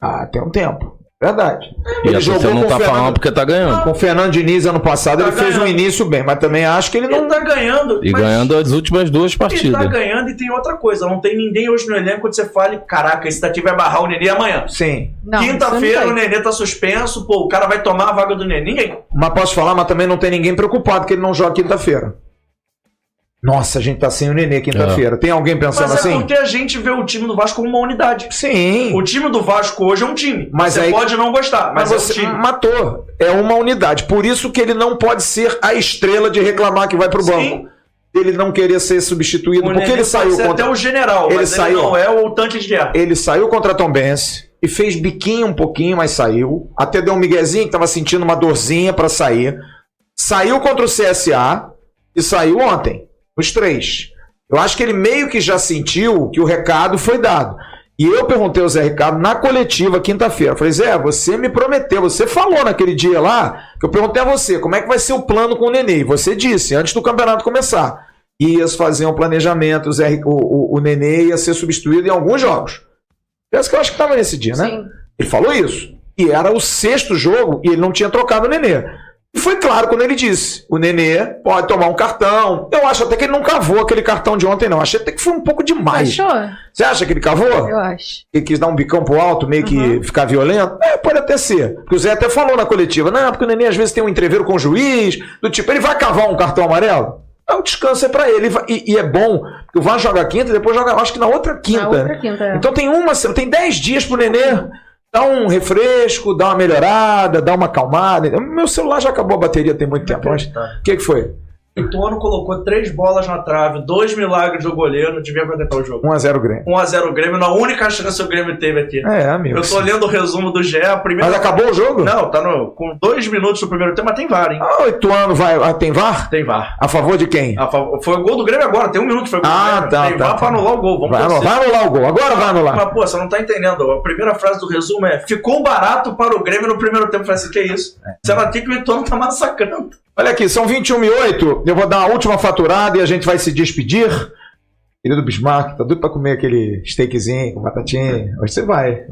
Ah, tem um tempo. Verdade. E Ele a jogou não tá o Fernando- falando porque tá ganhando. Com o Fernando Diniz ano passado, Tá ele fez um ganhando. início bem, mas também acho que ele Ele não. tá ganhando. E mas ganhando as últimas duas Ele tá partidas. ganhando e tem outra coisa. Não tem ninguém hoje no elenco que você fale: caraca, esse daqui vai barrar o Nenê amanhã. Sim. Não, Quinta-feira o. Nenê tá suspenso, pô, o cara vai tomar a vaga do Nenê. Ninguém. Mas posso falar, mas também não tem ninguém preocupado que ele não joga quinta-feira. Nossa, a gente tá sem o Nenê quinta-feira. Tem alguém pensando Mas é assim? porque a gente vê o time do Vasco como uma unidade. Sim. O time do Vasco hoje é um time. Mas você aí- pode não gostar, mas, Mas você é um time. matou. É uma unidade. Por isso que ele não pode ser a estrela de reclamar que vai pro Sim. banco. Ele não querer ser substituído. O porque Nenê ele pode saiu ser contra. até o general, Ele mas saiu. ele não é o tanque de guerra. Ele saiu contra a Tombense e fez biquinho um pouquinho, mas saiu. Até deu um miguezinho que tava sentindo uma dorzinha pra sair. Saiu contra o CSA e saiu ontem. Os três. Eu acho que ele meio que já sentiu que o recado foi dado. E eu perguntei ao Zé Ricardo na coletiva quinta-feira. Falei, Zé, você me prometeu, você falou naquele dia lá, que eu perguntei a você, como é que vai ser o plano com o Nenê? E você disse, antes do campeonato começar, ias fazer um planejamento, o, Zé, o, o, o Nenê ia ser substituído em alguns jogos. Pensa que eu acho que estava nesse dia, né? Sim. Ele falou isso. E era o sexto jogo e ele não tinha trocado o Nenê. E foi claro quando ele disse: o Nenê pode tomar um cartão. Eu acho até que ele não cavou aquele cartão de ontem, não. Achei até que foi um pouco demais. Achou? Você acha que ele cavou? Eu acho. Ele quis dar um bicão pro alto, meio que ficar violento? É, pode até ser. Porque o Zé até falou na coletiva: não, porque o Nenê às vezes tem um entreveiro com o juiz, do tipo, ele vai cavar um cartão amarelo? Ah, o descanso é pra ele. E, e é bom, porque o Vasco joga quinta e depois joga, acho que na outra quinta. Na outra quinta, é. Então tem uma, tem 10 dias pro Nenê dar um refresco, dar uma melhorada, dar uma acalmada. Meu celular já acabou a bateria tem muito tempo. Mas o que, que foi? O Ituano colocou três bolas na trave, dois milagres do goleiro, devia aguentar o jogo. 1x0 Grêmio. 1x0 o Grêmio, na única chance que o Grêmio teve aqui. É, amigo. Eu tô lendo o resumo do GE, a primeira. Mas acabou o jogo? Não, tá no, com dois minutos do primeiro tempo, mas tem VAR, hein? Ah, o Ituano vai. ah, tem VAR? Tem VAR. A favor de quem? A favor- Foi o gol do Grêmio agora, tem um minuto foi o gol Ah, do Grêmio. tá, Tem tá, VAR tá. pra anular o gol. Vamos Vai anular, vai anular o gol. Agora vai anular. Mas, pô, você não tá entendendo. A primeira frase do resumo é: ficou barato para o Grêmio no primeiro tempo. Eu falei assim: que isso? Você ela tem que o Ituano tá massacrando. Olha aqui, são 21 e 8. Eu vou dar a última faturada e a gente vai se despedir. Querido Bismarck, tá doido pra comer aquele steakzinho com batatinha? Hoje você vai.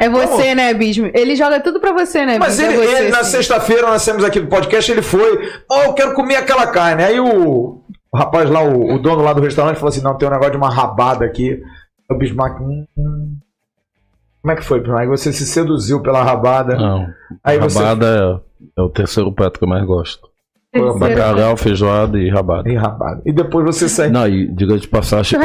É. É você, né, Bismo? Ele joga tudo pra você, né, Mas ele, é você, ele, na sexta-feira, nós temos aqui no podcast, ele foi, oh, eu quero comer aquela carne. Aí o, o rapaz lá, o, o dono lá do restaurante, falou assim: não, tem um negócio de uma rabada aqui. O Bismarck, hum, hum. Como é que foi, Bismarck? Você se seduziu pela rabada. Não. Aí você. rabada é, é o terceiro prato que eu mais gosto. Bacalhau, feijoada e rabada. E rabada. E depois você sai. Não, e diga de passagem.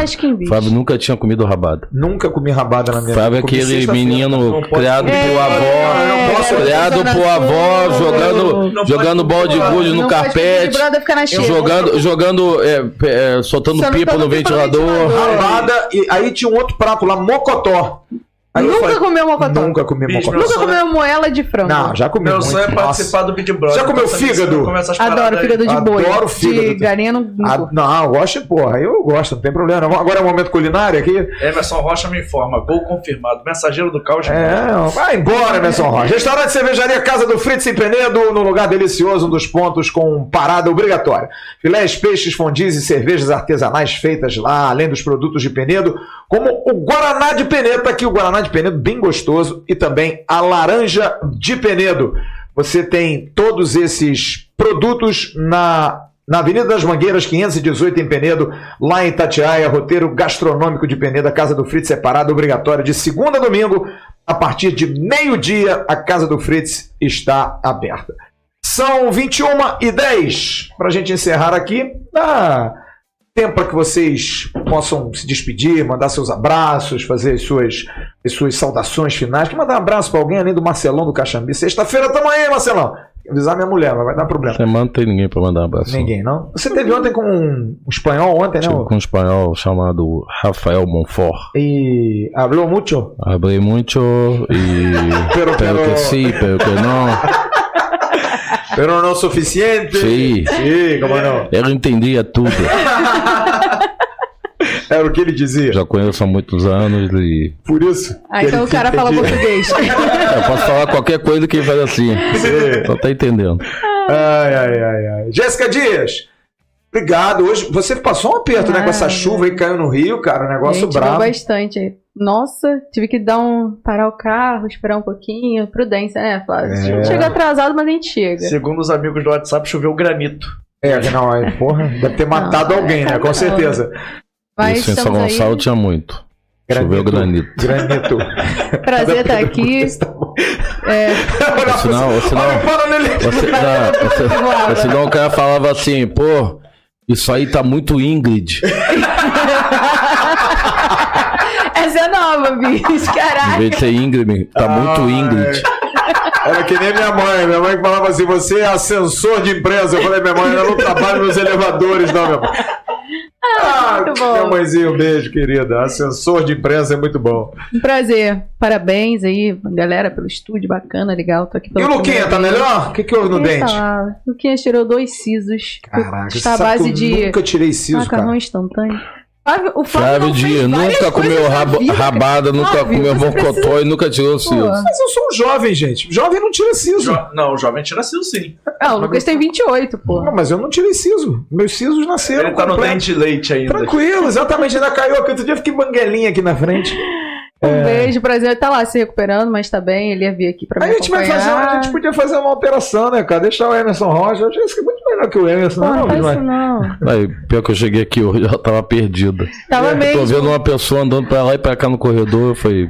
Fábio nunca tinha comido rabada. Nunca comi rabada na minha Fábio é aquele menino criado comer. por avó, É, não posso- criado por avó, jogando, Não jogando bola de gude no carpete, jogando, jogando é, é, soltando pipa no pipa no ventilador. ventilador. Rabada, e aí tinha um outro prato lá, mocotó. Aí Nunca falei, comeu mocotó. Nunca comi Bicho, mocotó. meu Nunca comeu moela de frango. Não, já comi Meu muito. sonho é Nossa. participar do Big Brother. Já comeu fígado? Adoro fígado de boi. Adoro fígado. De galinha não, não Ah, não, eu gosto, porra. Eu gosto, não tem problema. Agora é o momento culinário aqui. Emerson Rocha me informa. Gol confirmado. Mensageiro do caos. É, vai embora, Emerson Rocha. Restaurante Cervejaria Casa do Fritz em Penedo, num lugar delicioso, um dos pontos com parada obrigatória. Filés, peixes, fondis e cervejas artesanais feitas lá, além dos produtos de Penedo, como o Guaraná de Penedo, tá aqui o Guaraná de Penedo, bem gostoso, e também a laranja de Penedo. Você tem todos esses produtos na na Avenida das Mangueiras, 518 em Penedo, lá em Itatiaia, roteiro gastronômico de Penedo, a Casa do Fritz parada obrigatória de segunda a domingo, a partir de meio-dia, a Casa do Fritz está aberta. São 21 e 10 para a gente encerrar aqui. Dá tempo para que vocês possam se despedir, mandar seus abraços, fazer as suas, as suas saudações finais. Quer mandar um abraço para alguém além do Marcelão do Caxambi? Sexta-feira tamo aí, Marcelão. Que avisar minha mulher, mas vai dar problema. Semana não tem ninguém pra mandar um abraço. Ninguém, não? Você teve ontem com um espanhol ontem, Tive não? com um espanhol chamado Rafael Monfort. E hablou muito? Hablei muito e. Pero, Pero que sim, pero que não. pero não suficiente. Sim. Sim, como não? Ele entendia tudo. Era o que ele dizia. Já conheço há muitos anos e. Por isso. Ah, então o cara fala português. Eu posso falar qualquer coisa que ele faz assim. Só tá entendendo. Ai, ai, ai, ai. Jéssica Dias, obrigado. Hoje você passou um aperto, né? Com essa Nada. chuva aí que caiu no Rio, cara. Um negócio Gente, bravo. bastante. Nossa, tive que dar um. parar o carro, esperar um pouquinho. Prudência, né, Flávio? A É. gente chega atrasado, mas a gente chega. Segundo os amigos do WhatsApp, choveu granito. É, não, aí, porra, deve ter matado Não, alguém, é, né? Com não. certeza. Mas Isso em São estamos aí. Gonçalo tinha muito. Choveu granito. Granito. Prazer estar aqui. É, Olha, Senão, ou senão, ou senão o cara falava assim, pô, Isso aí tá muito Ingrid. Essa é nova, bicho. Em vez de Caraca. ser Ingrid, tá muito Ai. Ingrid. Era que nem minha mãe. Minha mãe que falava assim: você é assessor de empresa. Eu falei, minha mãe, eu não trabalho nos elevadores, não, meu pai. Ah, muito bom. Minha mãezinha, um beijo, querida. Assessor de imprensa é muito bom. Um prazer. Parabéns aí, galera, pelo estúdio. Bacana, legal. Tô aqui E pela o Luquinha, tá melhor? O que, que houve no dente? tá lá. Luquinha tirou dois sisos. Caraca, sabe que base eu de nunca tirei siso, macarrão cara. instantâneo. Flávio, o Flávio Flávio nunca comeu vida, rabada, nunca Flávio, comeu mocotó precisa- e nunca tirou o siso. Mas eu sou um jovem, gente. Jovem não tira siso. Jo- Não, o jovem tira sil sim. Ah, o Lucas tem 28, pô. Não, mas eu não tirei siso. Meus sisos nasceram. Ele tá no completo. dente de leite ainda. Tranquilo, exatamente. Ainda caiu aqui. Outro dia eu fiquei banguelinha aqui na frente. Um beijo, prazer. Tá lá se recuperando, mas tá bem. Ele ia vir aqui pra me a gente vai fazer, a gente podia fazer uma alteração, né, cara? Deixar o Emerson Rocha. Eu acho que é muito melhor que o Emerson, Pô, não, não isso não. Aí, pior que eu cheguei aqui, eu já tava perdido. Tava Tô mesmo. vendo uma pessoa andando pra lá e pra cá no corredor, eu falei,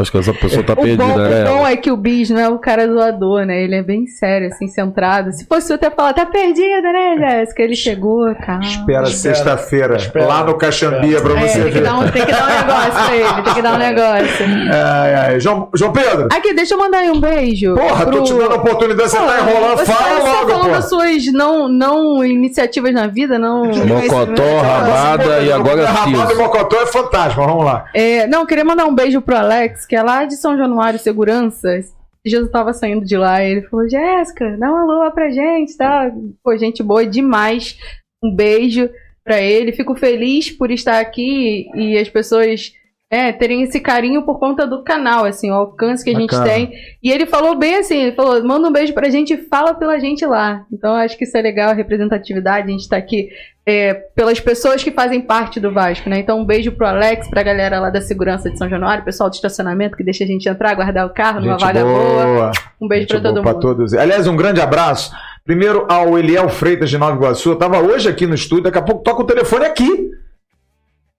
acho que essa pessoa tá O bom, perdida, o né? bom é que o Bis não é o cara zoador, né? Ele é bem sério, assim, centrado. Se fosse eu até falar, tá perdida, né, Jéssica? Ele chegou, calma. Espera Espera. sexta-feira, lá no Caxambia, pra É, você tem que, ver. dar um, tem que dar um negócio pra ele, tem que dar um negócio. Ai, ai. João, João Pedro, Aqui, deixa eu mandar aí um beijo. porra, tô pro- te dando a oportunidade, você Pô, tá enrolando. você Fala tá só logo, falando das suas não, não iniciativas na vida, não. Mocotó, rabada e agora Rabada e. Mocotó é fantasma, vamos lá. É, não, eu queria mandar um beijo pro Alex, que é lá de São Januário Segurança. Esses dias eu tava saindo de lá e ele falou: Jéssica, dá uma lua pra gente, tá? Pô, gente boa demais. Um beijo pra ele. Fico feliz por estar aqui e as pessoas né, terem esse carinho por conta do canal, assim, o alcance que a gente Bacana. tem. E ele falou bem assim: ele falou, manda um beijo pra gente e fala pela gente lá. Então acho que isso é legal, a representatividade. A gente tá aqui é, pelas pessoas que fazem parte do Vasco, né? Então, um beijo pro Alex, pra galera lá da segurança de São Januário, pessoal do estacionamento que deixa a gente entrar, guardar o carro numa Gente vaga boa. boa. Um beijo Gente pra todo pra mundo. todos. Aliás, um grande abraço. Primeiro ao Eliel Freitas de Nova Iguaçu. Eu tava hoje aqui no estúdio, daqui a pouco toca o telefone aqui.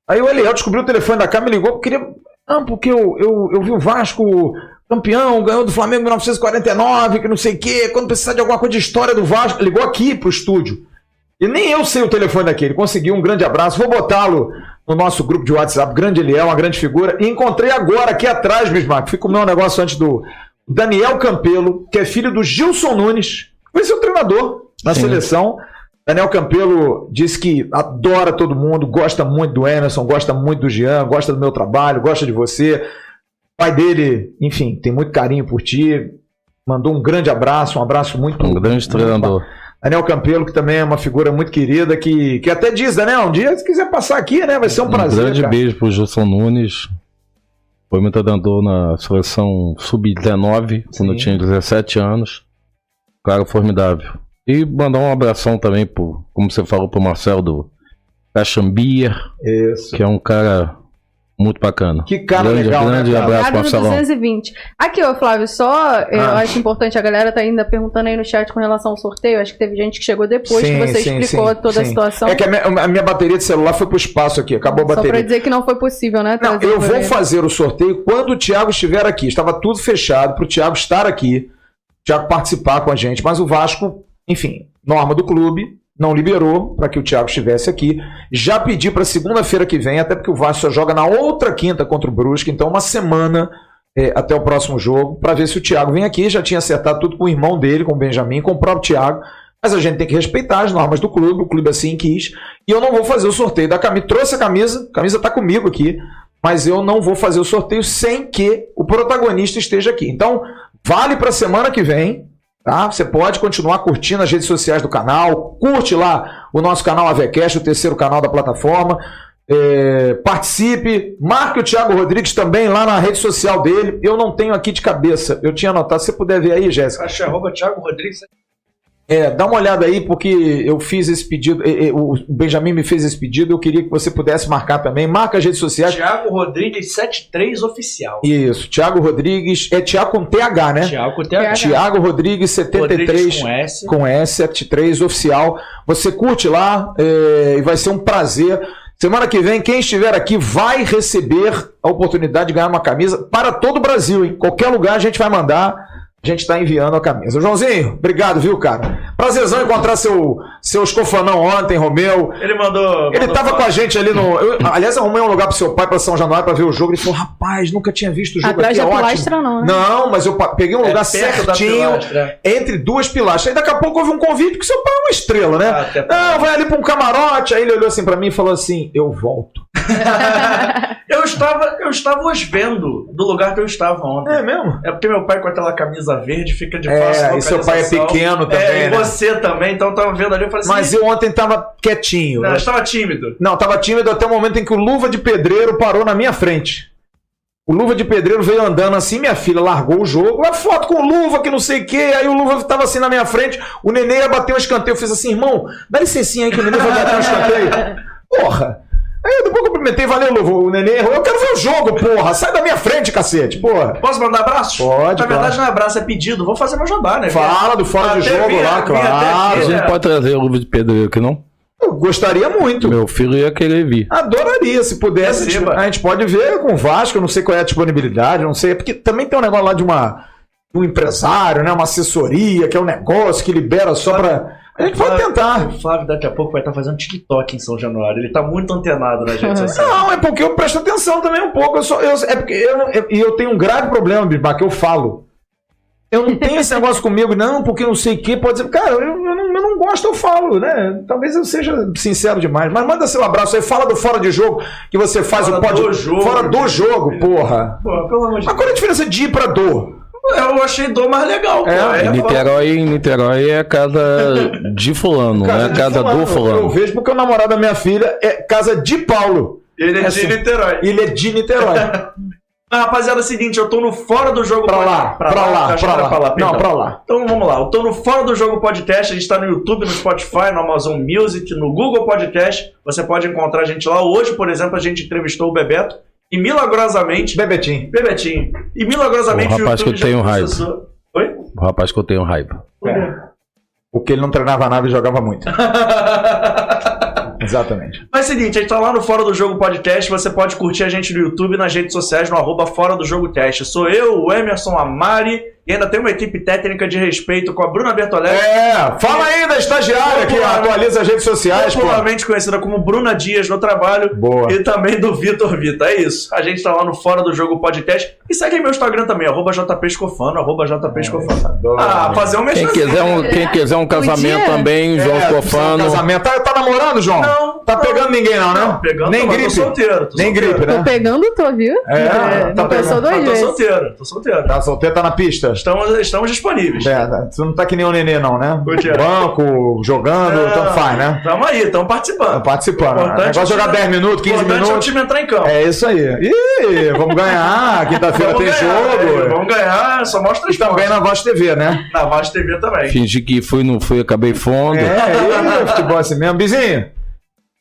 Aí o Eliel descobriu o telefone da cá, me ligou, queria. Ah, porque eu, eu, eu vi o Vasco campeão, ganhou do Flamengo em 1949, que não sei o quê. Quando precisar de alguma coisa de história do Vasco, ligou aqui pro estúdio. E nem eu sei o telefone daquele. Conseguiu um grande abraço. Vou botá-lo no nosso grupo de WhatsApp. Grande Eliel, uma grande figura. E encontrei agora aqui atrás, Bismarck. Fui comer um negócio antes do Daniel Campelo, que é filho do Gilson Nunes. Foi seu treinador na Sim. seleção. Daniel Campelo disse que adora todo mundo, gosta muito do Emerson, gosta muito do Jean, gosta do meu trabalho, gosta de você. O pai dele, enfim, tem muito carinho por ti. Mandou um grande abraço, um abraço muito. Um grande treinador. Daniel Campelo, que também é uma figura muito querida, que, que até diz, Daniel, um dia se quiser passar aqui, né? Vai ser um Um prazer. grande cara. beijo pro Gilson Nunes. Foi meu treinador na seleção sub-19, quando eu tinha 17 anos. Cara formidável. E mandar um abração também, pro, como você falou, pro Marcelo do Caxambia, Isso. que é um cara muito bacana. Que cara grande, legal, né, grande cara? abraço, Marcelão. 220. Aqui, ó, Flávio, só eu Ah. acho importante, a galera tá ainda perguntando aí no chat com relação ao sorteio. Acho que teve gente que chegou depois Sim, que você sim, explicou sim, toda a situação. É que a minha, a minha bateria de celular foi pro espaço aqui, acabou a Só pra bateria. dizer que não foi possível, né? Não, eu vou fazer o sorteio quando o Thiago estiver aqui. Estava tudo fechado para o Thiago estar aqui, o Thiago participar com a gente, mas o Vasco, enfim, norma do clube, não liberou para que o Thiago estivesse aqui. Já pedi para segunda-feira que vem, até porque o Vasco só joga na outra quinta contra o Brusque, então uma semana é, até o próximo jogo, para ver se o Thiago vem aqui. Já tinha acertado tudo com o irmão dele, com o Benjamin, com o próprio Thiago. Mas a gente tem que respeitar as normas do clube, o clube assim quis. E eu não vou fazer o sorteio da camisa. Trouxe a camisa, a camisa tá comigo aqui, mas eu não vou fazer o sorteio sem que o protagonista esteja aqui. Então, vale para semana que vem, tá? Você pode continuar curtindo as redes sociais do canal, curte lá o nosso canal Avecast, o terceiro canal da plataforma. É, participe, marque o Thiago Rodrigues também lá na rede social dele. Eu não tenho aqui de cabeça, eu tinha anotado. Se você puder ver aí, Jéssica. Acho é arroba Thiago Rodrigues. É, dá uma olhada aí, porque eu fiz esse pedido, o Benjamin me fez esse pedido, eu queria que você pudesse marcar também. Marca as redes sociais. Thiago Rodrigues 73 oficial. Isso, Thiago Rodrigues, é Thiago com TH, né? Thiago com TH. Thiago Rodrigues 73 Rodrigues com S. com S, 73 oficial. Você curte lá é, e vai ser um prazer. Semana que vem, quem estiver aqui vai receber a oportunidade de ganhar uma camisa para todo o Brasil, em qualquer lugar a gente vai mandar. A gente está enviando a camisa. Joãozinho, obrigado, viu, cara? Prazerzão encontrar seu, seu escofanão ontem, Romeu. Ele mandou. Ele mandou tava com a gente ali no. eu- aliás, arrumei um lugar pro seu pai, pra São Januário, pra ver o jogo. Ele falou: rapaz, nunca tinha visto o jogo Atrás aqui, é ótimo. pilastra não, né? Não, mas eu peguei um É lugar certinho pilastra. entre duas pilastras. Aí daqui a pouco houve um convite, porque seu pai é uma estrela, né? Ah, Não, vai ali pra um camarote. Aí ele olhou assim pra mim e falou assim: Eu volto. Eu estava, eu estava os vendo do lugar que eu estava ontem. É mesmo? É porque meu pai com aquela camisa verde fica de É, fácil e seu pai é pequeno também, É, e né? você também, então eu tava vendo ali, eu falei assim... Mas eu ontem tava quietinho. Não, eu estava tímido. Não, tava tímido até o momento em que o Luva de Pedreiro parou na minha frente. O Luva de Pedreiro veio andando assim, minha filha largou o jogo. A foto com o Luva, que não sei o quê. Aí o Luva tava assim na minha frente. O Nenê ia bater um escanteio. Eu fiz assim, irmão, dá licencinha aí que o Nenê vai bater um escanteio. Porra. Aí depois cumprimentei, valeu. O Nenê errou. Eu quero ver o jogo, porra. Sai da minha frente, cacete, porra. Posso mandar abraço? Pode, Na verdade não é abraço, é pedido. Vou fazer meu jabá, né? Fala do fora de jogo via- lá, claro. A gente pode trazer o Luva de Pedreiro aqui, não? Eu gostaria muito. Meu filho ia querer vir. Adoraria, se pudesse. A gente, Receba. a gente pode ver com o Vasco, eu não sei qual é a disponibilidade, não sei. é Porque também tem um negócio lá de uma de um empresário, né? Uma assessoria, que é um negócio que libera só pra. A gente pode tentar. O Flávio daqui a pouco vai estar fazendo TikTok em São Januário. Ele tá muito antenado redes sociais. Não, é porque eu presto atenção também um pouco. Eu sou, eu, é porque eu, eu, e eu tenho um grave problema, Bismarck, que eu falo. Eu não tenho esse negócio comigo, não, porque não sei o que. Pode dizer, cara, eu, eu não, eu não gosto, eu falo, né? Talvez eu seja sincero demais. Mas manda seu abraço aí, fala do fora de jogo que você faz Fora o pod... do jogo. Fora do jogo, porra. Pô, pelo amor de Mas qual é a diferença de ir pra dor? Eu achei dor mais legal. É, É, Em Niterói, em Niterói é a casa de fulano, não é de casa fulano. do Eu fulano. vejo porque o namorado da minha filha é casa de Paulo. Ele é, É de assim. Niterói. Ele é de Niterói. Ah, rapaziada, é o seguinte, eu tô no Fora do Jogo pra Pod- lá, pra lá, achei pra que era lá. Não, pra lá. Então vamos lá, eu tô no Fora do Jogo Podcast, a gente tá no YouTube, no Spotify, no Amazon Music, no Google Podcast. Você pode encontrar a gente lá. Hoje, por exemplo, a gente entrevistou o Bebeto e milagrosamente. Bebetinho. Bebetinho. E milagrosamente O rapaz que eu tenho raiva. processou- Oi? O rapaz que eu tenho raiva. Porque ele não treinava nada e jogava muito. Exatamente. Mas é o seguinte, a gente tá lá no Fora do Jogo Podcast, você pode curtir a gente no YouTube, nas redes sociais, no arroba Fora do Jogo Teste. Sou eu, o Emerson, a Mari, e ainda tem uma equipe técnica de respeito com a Bruna Bertolete. É, fala aí da estagiária que atualiza as redes sociais, pô. popularmente conhecida como Bruna Dias no trabalho. Boa. E também do Vitor Vita. É isso. A gente tá lá no Fora do Jogo Podcast. E segue meu Instagram também, arroba JPescofano, arroba JPescofano. adoro. Ah, fazer um Quem mexer. quiser um, quem quiser um casamento também, João É, Cofano. Casamento. Tá, tá namorando, João? Não, Tá não. pegando ninguém, não, né? Não, pegando Nem gripe. Tô solteiro. Tô Nem solteiro. gripe, Tô né? pegando, tô, viu? É, tá não pensou pegando. tô solteiro, tô solteiro. Tá solteiro, tá na pista. Estamos, estamos disponíveis. É, tu não tá que nem o nenê, não, né? O quê? Banco, jogando, tanto faz, né? Tamo aí, estamos participando. participando. O Importante negócio é jogar é o time- 10 minutos, 15 Importante é o minutos. time entrar em campo. É isso aí. Ih, vamos ganhar. Quinta-feira tem ganhar, é, jogo. Vamos ganhar, só mostra E também na Voz TV, né? na Voz TV também. Fingi que fui, não fui, acabei fundo. É, aí, futebol assim mesmo. Bizinho,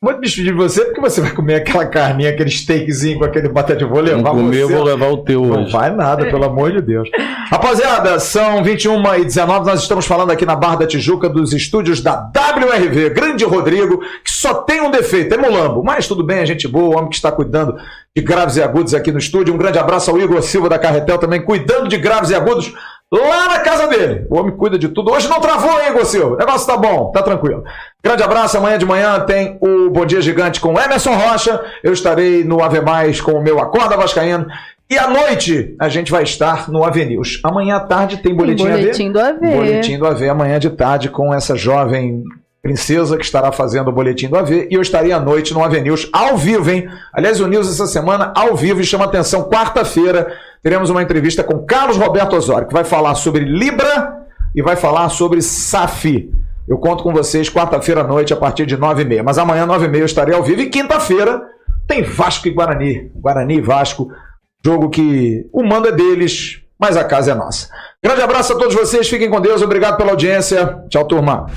vou te despedir de você porque você vai comer aquela carninha, aquele steakzinho com aquele batata. Eu vou Não levar comer, eu você. vou levar o teu Não hoje. vai nada, pelo amor de Deus. Rapaziada, são 21 e 19 nós estamos falando aqui na Barra da Tijuca dos estúdios da WRV. Grande Rodrigo, que só tem um defeito, é mulambo. Mas tudo bem, a gente boa, o homem que está cuidando de graves e agudos aqui no estúdio. Um grande abraço ao Igor Silva da Carretel também, cuidando de graves e agudos lá na casa dele. O homem cuida de tudo. Hoje não travou, hein, Silva? O negócio tá bom, tá tranquilo. Grande abraço, amanhã de manhã tem o Bom Dia Gigante com Emerson Rocha. Eu estarei no Ave Mais com o meu Acorda Vascaíno. E à noite a gente vai estar no Avenews. Amanhã à tarde tem boletim, Boletim do AV. AV. Boletim do AV amanhã de tarde com essa jovem princesa que estará fazendo o boletim do AV. E eu estarei à noite no Avenews ao vivo, hein? Aliás, o News essa semana ao vivo e chama atenção. Quarta-feira teremos uma entrevista com Carlos Roberto Osório, que vai falar sobre Libra e vai falar sobre SAFI. Eu conto com vocês quarta-feira à noite a partir de nove e meia. Mas amanhã, nove e meia, eu estarei ao vivo. E quinta-feira tem Vasco e Guarani. Guarani e Vasco. Jogo que o mando é deles, mas a casa é nossa. Grande abraço a todos vocês, fiquem com Deus, obrigado pela audiência. Tchau, turma.